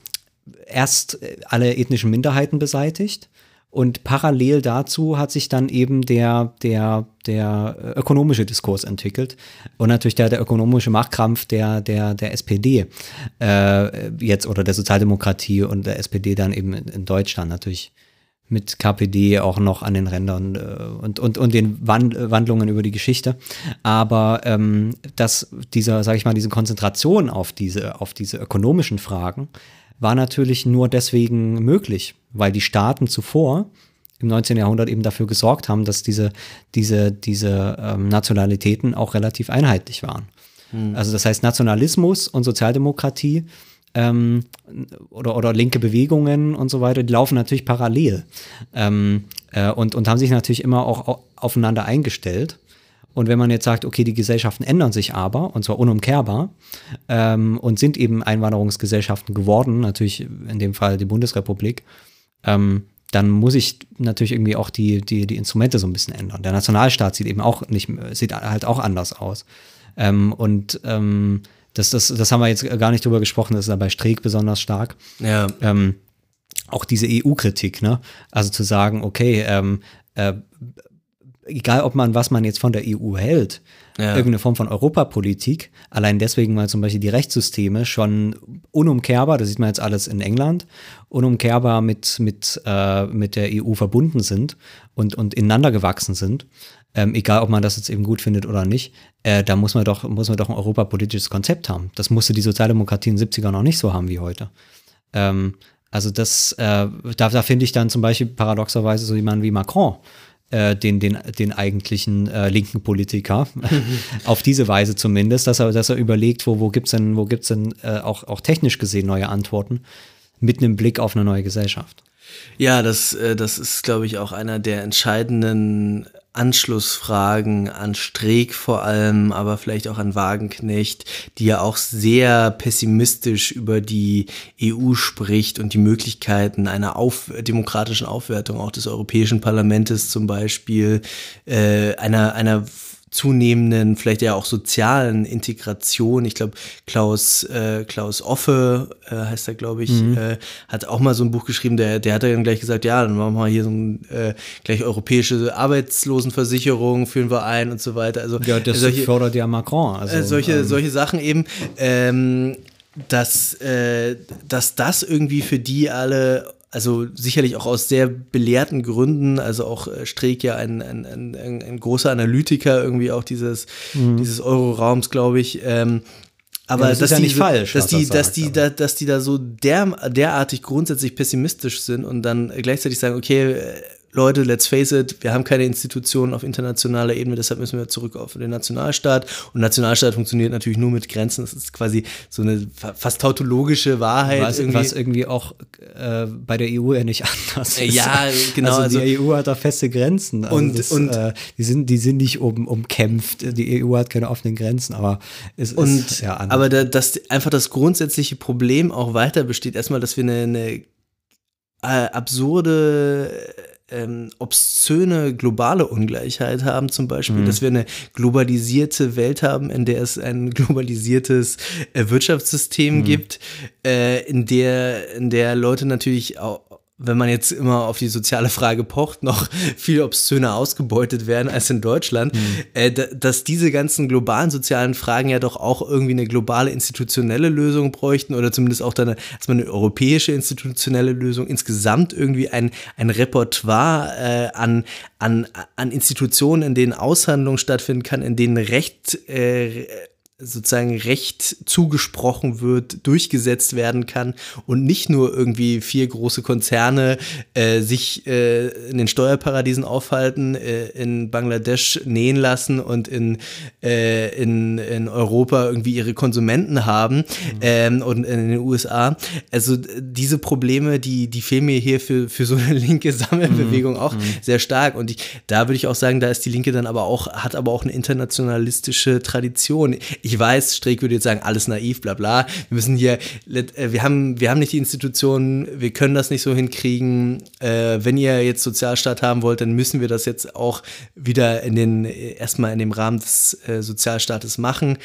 erst alle ethnischen Minderheiten beseitigt und parallel dazu hat sich dann eben der, der, der ökonomische Diskurs entwickelt und natürlich der, der ökonomische Machtkampf der, der, der SPD äh, jetzt oder der Sozialdemokratie und der SPD dann eben in, in Deutschland natürlich mit KPD auch noch an den Rändern äh, und, und, und den äh, Wandlungen über die Geschichte. Aber ähm, dass dieser, sage ich mal, diese Konzentration auf diese, auf diese ökonomischen Fragen war natürlich nur deswegen möglich, weil die Staaten zuvor im 19. Jahrhundert eben dafür gesorgt haben, dass diese, diese, diese ähm, Nationalitäten auch relativ einheitlich waren. Also das heißt, Nationalismus und Sozialdemokratie ähm, oder, oder linke Bewegungen und so weiter, die laufen natürlich parallel ähm, äh, und, und haben sich natürlich immer auch au- aufeinander eingestellt. Und wenn man jetzt sagt, okay, die Gesellschaften ändern sich aber, und zwar unumkehrbar, ähm, und sind eben Einwanderungsgesellschaften geworden, natürlich in dem Fall die Bundesrepublik, ähm, dann muss ich natürlich irgendwie auch die, die, die Instrumente so ein bisschen ändern. Der Nationalstaat sieht eben auch nicht, sieht halt auch anders aus. Ähm, und ähm, das, das, das haben wir jetzt gar nicht drüber gesprochen, das ist ja bei Streeck besonders stark. Ja. Ähm, auch diese EU-Kritik, ne? Also zu sagen, okay, ähm, äh, egal ob man, was man jetzt von der EU hält, Ja. irgendeine Form von Europapolitik, allein deswegen mal zum Beispiel die Rechtssysteme schon unumkehrbar, das sieht man jetzt alles in England, unumkehrbar mit, mit, äh, mit der EU verbunden sind und, und ineinander gewachsen sind. Ähm, egal, ob man das jetzt eben gut findet oder nicht, äh, da muss man doch, muss man doch ein europapolitisches Konzept haben. Das musste die Sozialdemokratie in den 70ern noch nicht so haben wie heute. Ähm, also das, äh, da, da finde ich dann zum Beispiel paradoxerweise so jemanden wie Macron, äh, den, den, den eigentlichen äh, linken Politiker, *laughs* auf diese Weise zumindest, dass er, dass er überlegt, wo, wo gibt's denn, wo gibt's denn äh, auch, auch technisch gesehen neue Antworten, mit einem Blick auf eine neue Gesellschaft. Ja, das, äh, das ist, glaube ich, auch einer der entscheidenden Anschlussfragen an Streeck vor allem, aber vielleicht auch an Wagenknecht, die ja auch sehr pessimistisch über die EU spricht und die Möglichkeiten einer auf, demokratischen Aufwertung auch des Europäischen Parlaments zum Beispiel, äh, einer, einer zunehmenden, vielleicht ja auch sozialen Integration. Ich glaube, Klaus, äh, Klaus Offe äh, heißt er, glaube ich, äh, hat auch mal so ein Buch geschrieben, der, der hat dann gleich gesagt, ja, dann machen wir hier so ein äh, gleich europäische Arbeitslosenversicherung, führen wir ein und so weiter. Also Ja, das solche, fördert ja Macron. Also, äh, solche, ähm, solche Sachen eben, ähm, dass, äh, dass das irgendwie für die alle, also sicherlich auch aus sehr belehrten Gründen, also auch äh, Streeck ja ein, ein, ein, ein, großer Analytiker irgendwie auch dieses, dieses Euroraums, glaube ich, ähm, aber Ja, das dass ist ja die, nicht falsch, dass die, er dass die, da, dass die da so der, derartig grundsätzlich pessimistisch sind und dann gleichzeitig sagen, okay, äh, Leute, let's face it, wir haben keine Institutionen auf internationaler Ebene, deshalb müssen wir zurück auf den Nationalstaat. Und Nationalstaat funktioniert natürlich nur mit Grenzen. Das ist quasi so eine fa- fast tautologische Wahrheit. was, irgendwie. was irgendwie auch äh, bei der EU ja nicht *laughs* anders Äh, ist. ja, genau, Also die also- EU hat da feste Grenzen. Also Und- das, und- äh, die sind die sind nicht um, umkämpft. Die EU hat keine offenen Grenzen, aber es Und ist ja anders. aber da, dass einfach das grundsätzliche Problem auch weiter besteht. Erstmal, dass wir eine, eine äh, absurde, ähm, obszöne globale Ungleichheit haben, zum Beispiel, Mhm. dass wir eine globalisierte Welt haben, in der es ein globalisiertes äh, Wirtschaftssystem Mhm. gibt, äh, in der, in der Leute natürlich auch wenn man jetzt immer auf die soziale Frage pocht, noch *laughs* viel obszöner ausgebeutet werden als in Deutschland, äh, da- dass diese ganzen globalen sozialen Fragen ja doch auch irgendwie eine globale institutionelle Lösung bräuchten oder zumindest auch dann eine, erstmal eine europäische institutionelle Lösung, insgesamt irgendwie ein, ein Repertoire äh, an, an, an Institutionen, in denen Aushandlung stattfinden kann, in denen Recht äh, sozusagen Recht zugesprochen wird, durchgesetzt werden kann und nicht nur irgendwie vier große Konzerne äh, sich äh, in den Steuerparadiesen aufhalten, äh, in Bangladesch nähen lassen und in, äh, in, in Europa irgendwie ihre Konsumenten haben ähm, und in den USA. Also diese Probleme, die, die fehlen mir hier für, für so eine linke Sammelbewegung auch sehr stark. Und ich, da würde ich auch sagen, da ist die Linke dann aber auch, hat aber auch eine internationalistische Tradition. Ich weiß, Streeck würde jetzt sagen, alles naiv, bla bla. Wir müssen hier, äh, wir haben, wir haben nicht die Institutionen, wir können das nicht so hinkriegen. Äh, wenn ihr jetzt Sozialstaat haben wollt, dann müssen wir das jetzt auch wieder in den, äh, erstmal in dem Rahmen des äh, Sozialstaates machen.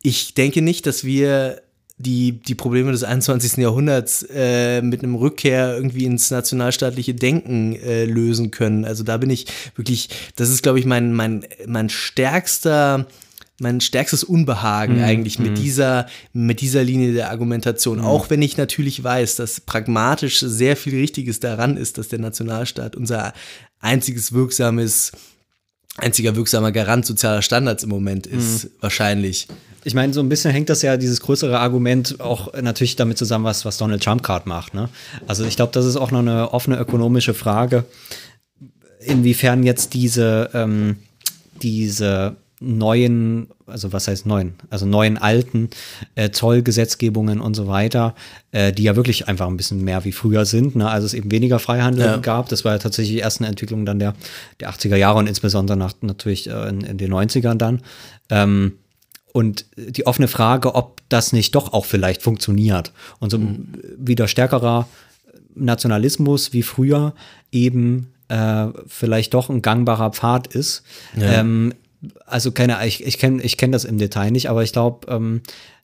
Ich denke nicht, dass wir die, die Probleme des 21. Jahrhunderts äh, mit einem Rückkehr irgendwie ins nationalstaatliche Denken äh, lösen können. Also da bin ich wirklich, das ist, glaube ich, mein, mein, mein stärkster, mein stärkstes Unbehagen eigentlich mit dieser, mit dieser Linie der Argumentation. Auch wenn ich natürlich weiß, dass pragmatisch sehr viel Richtiges daran ist, dass der Nationalstaat unser einziges wirksames, einziger wirksamer Garant sozialer Standards im Moment ist, wahrscheinlich. Ich meine, so ein bisschen hängt das ja, dieses größere Argument, auch natürlich damit zusammen, was, was Donald Trump gerade macht. Ne? Also ich glaube, das ist auch noch eine offene ökonomische Frage, inwiefern jetzt diese, ähm, diese neuen, also was heißt neuen, also neuen alten äh, Zollgesetzgebungen und so weiter, äh, die ja wirklich einfach ein bisschen mehr wie früher sind, ne? also es eben weniger Freihandel Ja. gab. Das war ja tatsächlich die ersten Entwicklungen dann der, der 80er Jahre und insbesondere nach, natürlich äh, in, in den 90ern dann. Ähm, und die offene Frage, ob das nicht doch auch vielleicht funktioniert und so ein wieder stärkerer Nationalismus wie früher eben äh, vielleicht doch ein gangbarer Pfad ist. Ähm, also keine, ich, ich kenne ich kenn das im Detail nicht, aber ich glaube, ähm,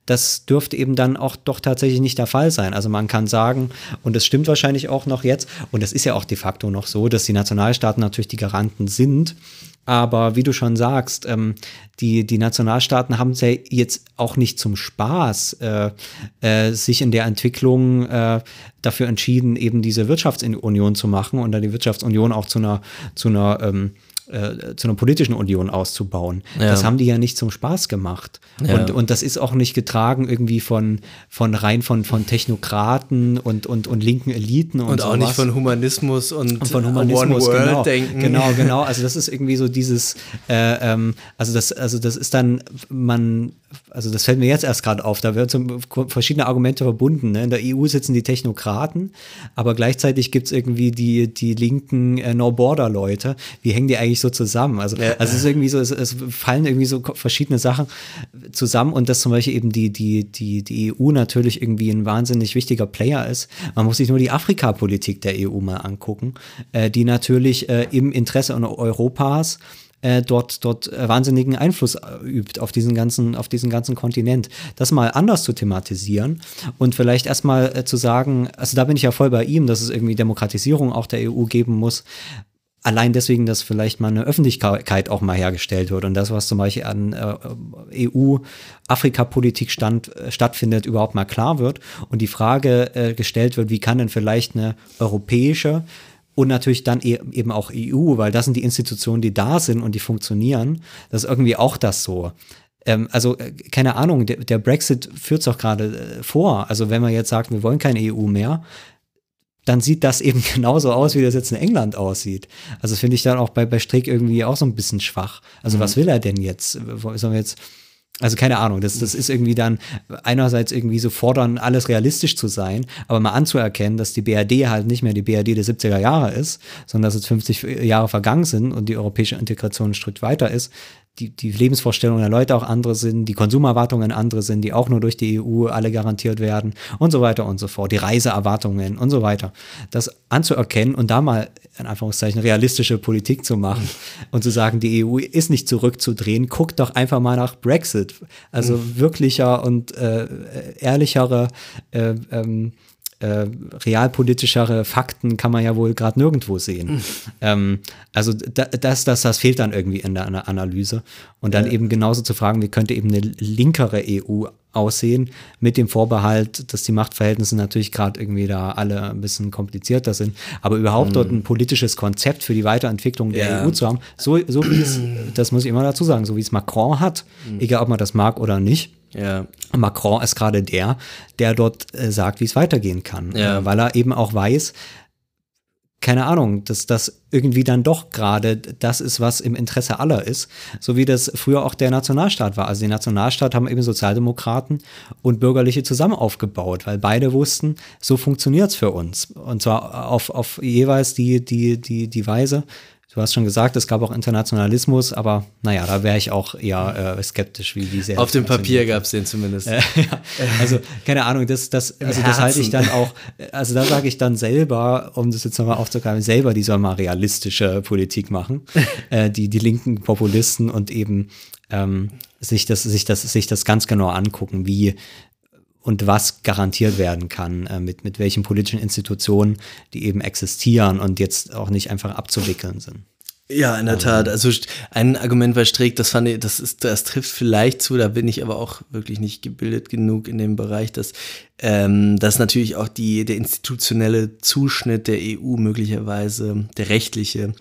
das dürfte eben dann auch doch tatsächlich nicht der Fall sein. Also man kann sagen, und das stimmt wahrscheinlich auch noch jetzt, und es ist ja auch de facto noch so, dass die Nationalstaaten natürlich die Garanten sind. Aber wie du schon sagst, ähm, die, die Nationalstaaten haben es ja jetzt auch nicht zum Spaß äh, äh, sich in der Entwicklung äh, dafür entschieden, eben diese Wirtschaftsunion zu machen und dann die Wirtschaftsunion auch zu einer, zu einer ähm, äh, zu einer politischen Union auszubauen. Ja. Das haben die ja nicht zum Spaß gemacht. Ja. Und, und das ist auch nicht getragen irgendwie von, von rein von, von Technokraten und, und, und linken Eliten und, Und auch sowas. nicht von Humanismus und, Und von Humanismus, One genau, World denken. genau, *laughs* genau. Also das ist irgendwie so dieses, äh, ähm, also das, also das ist dann, man, also das fällt mir jetzt erst gerade auf. Da wird so verschiedene Argumente verbunden. Ne? In der EU sitzen die Technokraten, aber gleichzeitig gibt es irgendwie die, die linken äh, No-Border-Leute. Wie hängen die eigentlich so zusammen? Also, Ja. also es ist irgendwie so, es, es fallen irgendwie so verschiedene Sachen zusammen und dass zum Beispiel eben die, die, die, die EU natürlich irgendwie ein wahnsinnig wichtiger Player ist. Man muss sich nur die Afrikapolitik der EU mal angucken, äh, die natürlich äh, im Interesse Europas äh, dort, dort äh, wahnsinnigen Einfluss äh, übt auf diesen ganzen, auf diesen ganzen Kontinent. Das mal anders zu thematisieren und vielleicht erstmal äh, zu sagen, also da bin ich ja voll bei ihm, dass es irgendwie Demokratisierung auch der EU geben muss. Allein deswegen, dass vielleicht mal eine Öffentlichkeit auch mal hergestellt wird und das, was zum Beispiel an äh, EU-Afrika-Politik äh, stattfindet, überhaupt mal klar wird und die Frage äh, gestellt wird, wie kann denn vielleicht eine europäische und natürlich dann e eben auch EU, weil das sind die Institutionen, die da sind und die funktionieren, dass irgendwie auch das so ähm, also äh, keine Ahnung, der, der Brexit führt es doch gerade äh, vor. Also wenn man jetzt sagt, wir wollen keine EU mehr, dann sieht das eben *laughs* genauso aus, wie das jetzt in England aussieht. Also finde ich dann auch bei, bei Strick irgendwie auch so ein bisschen schwach. Also was will er denn jetzt? Sollen wir jetzt also keine Ahnung, das, das ist irgendwie dann einerseits irgendwie so fordern, alles realistisch zu sein, aber mal anzuerkennen, dass die BRD halt nicht mehr die BRD der 70er Jahre ist, sondern dass jetzt 50 Jahre vergangen sind und die europäische Integration ein Schritt weiter ist, die, die Lebensvorstellungen der Leute auch andere sind, die Konsumerwartungen andere sind, die auch nur durch die EU alle garantiert werden und so weiter und so fort, die Reiseerwartungen und so weiter. Das anzuerkennen und da mal in Anführungszeichen realistische Politik zu machen *laughs* und zu sagen, die EU ist nicht zurückzudrehen, guckt doch einfach mal nach Brexit. Also wirklicher und äh, ehrlichere äh, ähm, äh, realpolitischere Fakten kann man ja wohl gerade nirgendwo sehen. Mhm. Ähm, also da, das, das, das fehlt dann irgendwie in der Analyse. Und dann ja. eben genauso zu fragen, wie könnte eben eine linkere EU aussehen, mit dem Vorbehalt, dass die Machtverhältnisse natürlich gerade irgendwie da alle ein bisschen komplizierter sind, aber überhaupt mhm. dort ein politisches Konzept für die Weiterentwicklung der ja. EU zu haben, so, so wie es, das muss ich immer dazu sagen, so wie es Macron hat, mhm. egal ob man das mag oder nicht, ja. Macron ist gerade der, der dort äh, sagt, wie es weitergehen kann, ja. äh, weil er eben auch weiß, keine Ahnung, dass das irgendwie dann doch gerade das ist, was im Interesse aller ist, so wie das früher auch der Nationalstaat war. Also die Nationalstaat haben eben Sozialdemokraten und Bürgerliche zusammen aufgebaut, weil beide wussten, so funktioniert es für uns. Und zwar auf, auf jeweils die, die, die, die Weise, Du hast schon gesagt, es gab auch Internationalismus, aber naja, da wäre ich auch eher äh, skeptisch, wie die sehr. Auf dem Papier gab es den zumindest. Äh, *laughs* ja. Also, keine Ahnung, das, das, also das halte ich dann auch, also da sage ich dann selber, um das jetzt nochmal aufzugreifen, selber, die sollen mal realistische Politik machen. *laughs* äh, die, die linken Populisten und eben ähm, sich, das, sich, das, sich das ganz genau angucken, wie, und was garantiert werden kann, äh, mit, mit welchen politischen Institutionen, die eben existieren und jetzt auch nicht einfach abzuwickeln sind. Ja, in der Tat. Also ein Argument bei Streeck, das fand ich, das ist, das trifft vielleicht zu, da bin ich aber auch wirklich nicht gebildet genug in dem Bereich, dass, ähm, dass natürlich auch die, der institutionelle Zuschnitt der EU möglicherweise, der rechtliche,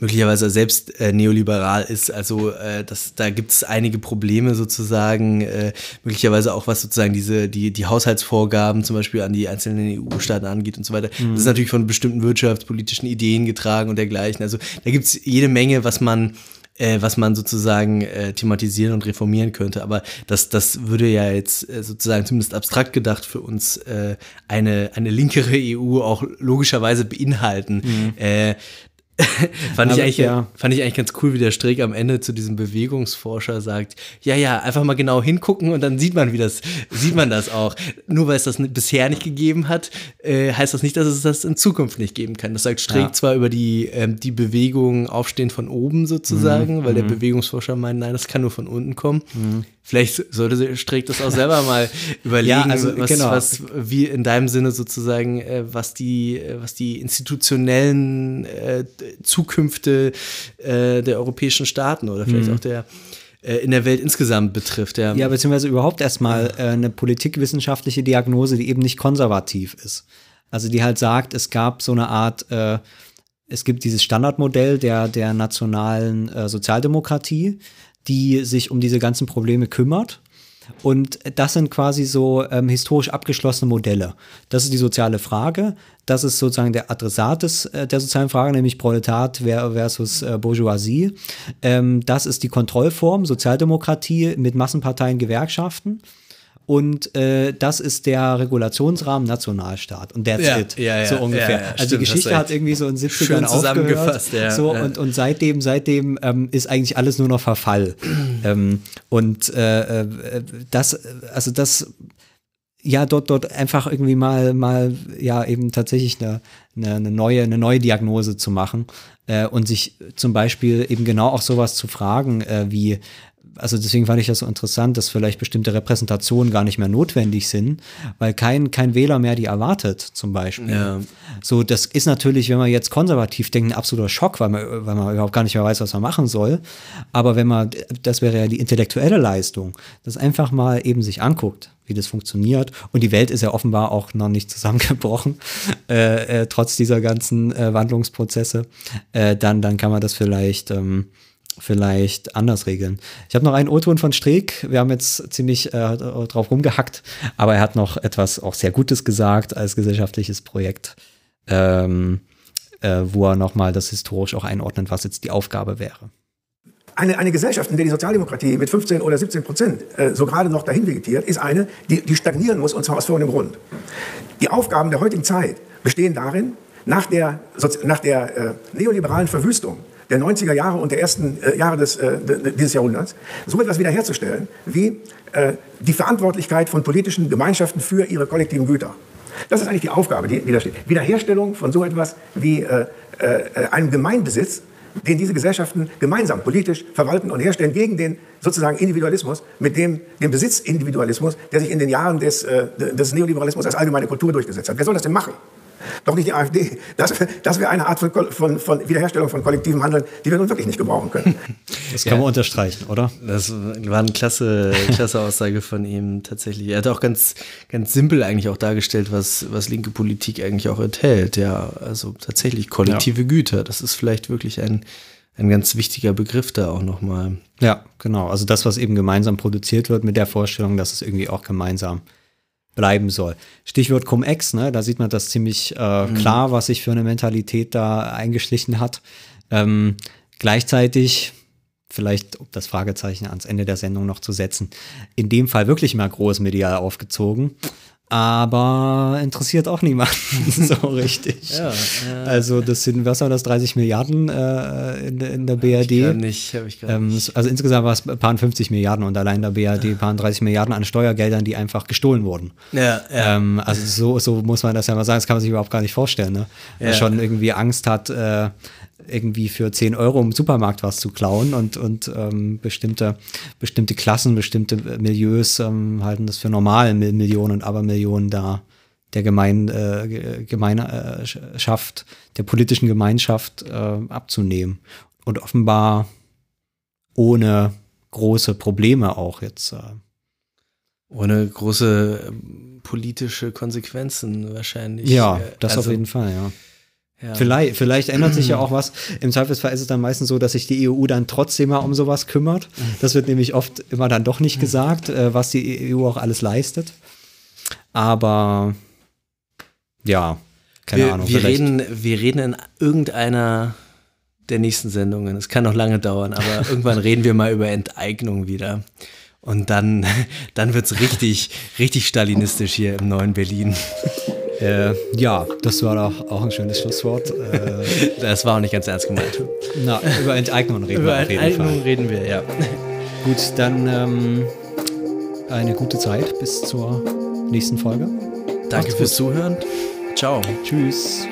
möglicherweise selbst äh, neoliberal ist. Also äh, das, da gibt es einige Probleme sozusagen, äh, möglicherweise auch was sozusagen diese die die Haushaltsvorgaben zum Beispiel an die einzelnen EU-Staaten angeht und so weiter. Mhm. Das ist natürlich von bestimmten wirtschaftspolitischen Ideen getragen und dergleichen. Also da gibt es jede Menge, was man äh, was man sozusagen äh, thematisieren und reformieren könnte. Aber das, das würde ja jetzt äh, sozusagen zumindest abstrakt gedacht für uns äh, eine, eine linkere EU auch logischerweise beinhalten. Mhm. *laughs* Fand, ich eigentlich, ja. fand ich eigentlich ganz cool, wie der Streeck am Ende zu diesem Bewegungsforscher sagt, ja, ja, einfach mal genau hingucken und dann sieht man, wie das, sieht man das auch. Nur weil es das bisher nicht gegeben hat, äh, heißt das nicht, dass es das in Zukunft nicht geben kann. Das sagt Streeck ja. zwar über die, ähm, die Bewegung aufstehen von oben sozusagen, mhm. weil der mhm. Bewegungsforscher meint, nein, das kann nur von unten kommen. Mhm. Vielleicht sollte Streeck das auch selber mal *laughs* überlegen, ja, also, was, genau. was, wie in deinem Sinne sozusagen, äh, was die, äh, was die institutionellen äh, Zukünfte äh, der europäischen Staaten oder vielleicht mhm. auch der äh, in der Welt insgesamt betrifft. Ja, ja beziehungsweise überhaupt erstmal äh, eine politikwissenschaftliche Diagnose, die eben nicht konservativ ist. Also die halt sagt, es gab so eine Art, es gibt dieses Standardmodell der, der nationalen Sozialdemokratie, die sich um diese ganzen Probleme kümmert. Und das sind quasi so ähm, historisch abgeschlossene Modelle. Das ist die soziale Frage. Das ist sozusagen der Adressat des, äh, der sozialen Frage, nämlich Proletat versus äh, Bourgeoisie. Ähm, das ist die Kontrollform, Sozialdemokratie mit Massenparteien, Gewerkschaften. Und äh, das ist der Regulationsrahmen Nationalstaat. Und that's ja, it. Ja, ja, so ungefähr. also die Geschichte hat irgendwie so in 70ern aufgehört. So, Und, und seitdem, seitdem ähm, ist eigentlich alles nur noch Verfall. *clears throat* ähm, und äh, äh, das, also das ja, dort, dort einfach irgendwie mal, mal, ja, eben tatsächlich eine, eine, eine neue, eine neue Diagnose zu machen äh, und sich zum Beispiel eben genau auch sowas zu fragen, äh, wie, also deswegen fand ich das so interessant, dass vielleicht bestimmte Repräsentationen gar nicht mehr notwendig sind, weil kein, kein Wähler mehr die erwartet, zum Beispiel. Ja. So, das ist natürlich, wenn man jetzt konservativ denkt, ein absoluter Schock, weil man, weil man überhaupt gar nicht mehr weiß, was man machen soll. Aber wenn man, das wäre ja die intellektuelle Leistung, das einfach mal eben sich anguckt, wie das funktioniert. Und die Welt ist ja offenbar auch noch nicht zusammengebrochen, *laughs* äh, äh, trotz dieser ganzen äh, Wandlungsprozesse. Äh, dann, dann kann man das vielleicht, ähm, vielleicht anders regeln. Ich habe noch einen O-Ton von Streeck. Wir haben jetzt ziemlich äh, drauf rumgehackt, aber er hat noch etwas auch sehr Gutes gesagt als gesellschaftliches Projekt, ähm, äh, wo er nochmal das historisch auch einordnet, was jetzt die Aufgabe wäre. Eine, eine Gesellschaft, in der die Sozialdemokratie mit 15 oder 17 Prozent äh, so gerade noch dahin vegetiert, ist eine, die, die stagnieren muss, und zwar aus folgendem Grund. Die Aufgaben der heutigen Zeit bestehen darin, nach der, nach der äh, neoliberalen Verwüstung der 90er Jahre und der ersten äh, Jahre des, äh, dieses Jahrhunderts, so etwas wiederherzustellen wie äh, die Verantwortlichkeit von politischen Gemeinschaften für ihre kollektiven Güter. Das ist eigentlich die Aufgabe, die, die da steht. Wiederherstellung von so etwas wie äh, äh, einem Gemeinbesitz, den diese Gesellschaften gemeinsam politisch verwalten und herstellen gegen den sozusagen Individualismus, mit dem den Besitzindividualismus, der sich in den Jahren des, äh, des Neoliberalismus als allgemeine Kultur durchgesetzt hat. Wer soll das denn machen? Doch nicht die AfD. Das, das wäre eine Art von, von, von, Wiederherstellung von kollektivem Handeln, die wir nun wirklich nicht gebrauchen können. *laughs* Das kann ja. man unterstreichen, oder? Das war eine klasse, klasse Aussage von ihm tatsächlich. Er hat auch ganz, ganz simpel eigentlich auch dargestellt, was, was linke Politik eigentlich auch enthält. Ja, also tatsächlich kollektive ja. Güter. Das ist vielleicht wirklich ein, ein ganz wichtiger Begriff da auch nochmal. Ja, genau. Also das, was eben gemeinsam produziert wird mit der Vorstellung, dass es irgendwie auch gemeinsam bleiben soll. Stichwort Cum-Ex, ne? da sieht man das ziemlich äh, mhm. klar, was sich für eine Mentalität da eingeschlichen hat. Ähm, gleichzeitig, vielleicht um das Fragezeichen ans Ende der Sendung noch zu setzen, in dem Fall wirklich mal großmedial aufgezogen aber interessiert auch niemanden *laughs* so richtig. Ja, ja. Also das sind, was war das, 30 Milliarden äh, in, in, der BRD? Hab ich gar nicht, hab ich gar ähm. Also insgesamt war es ein paar 50 Milliarden und allein der BRD ein paar 30 Milliarden an Steuergeldern, die einfach gestohlen wurden. Ja, ja. Ähm, also so, so muss man das ja mal sagen, das kann man sich überhaupt gar nicht vorstellen. Ne? Ja. Schon irgendwie Angst hat, äh, irgendwie für 10 Euro im Supermarkt was zu klauen und, und ähm, bestimmte, bestimmte Klassen, bestimmte Milieus ähm, halten das für normal, Millionen und Abermillionen da der Gemein, äh, Gemeinschaft, der politischen Gemeinschaft äh, abzunehmen. Und offenbar ohne große Probleme auch jetzt. Äh, ohne große ähm, politische Konsequenzen wahrscheinlich. Ja, das also, auf jeden Fall, ja. Ja. Vielleicht, vielleicht ändert sich ja *clears throat* auch was. Im Zweifelsfall ist es dann meistens so, dass sich die EU dann trotzdem mal um sowas kümmert. Das wird nämlich oft immer dann doch nicht gesagt, äh, was die EU auch alles leistet. Aber ja, keine wir, Ahnung. Wir reden, wir reden in irgendeiner der nächsten Sendungen. Es kann noch lange dauern, aber *laughs* irgendwann reden wir mal über Enteignung wieder. Und dann, *laughs* dann wird es richtig, richtig stalinistisch hier im neuen Berlin. *laughs* Äh, ja, das war doch auch ein schönes Schlusswort. Äh, *laughs* das war auch nicht ganz ernst gemeint. Na, über Enteignung reden über wir. Über Enteignung reden wir, ja. *laughs* Gut, dann ähm, eine gute Zeit bis zur nächsten Folge. Danke fürs Zuhören. Ciao. Tschüss.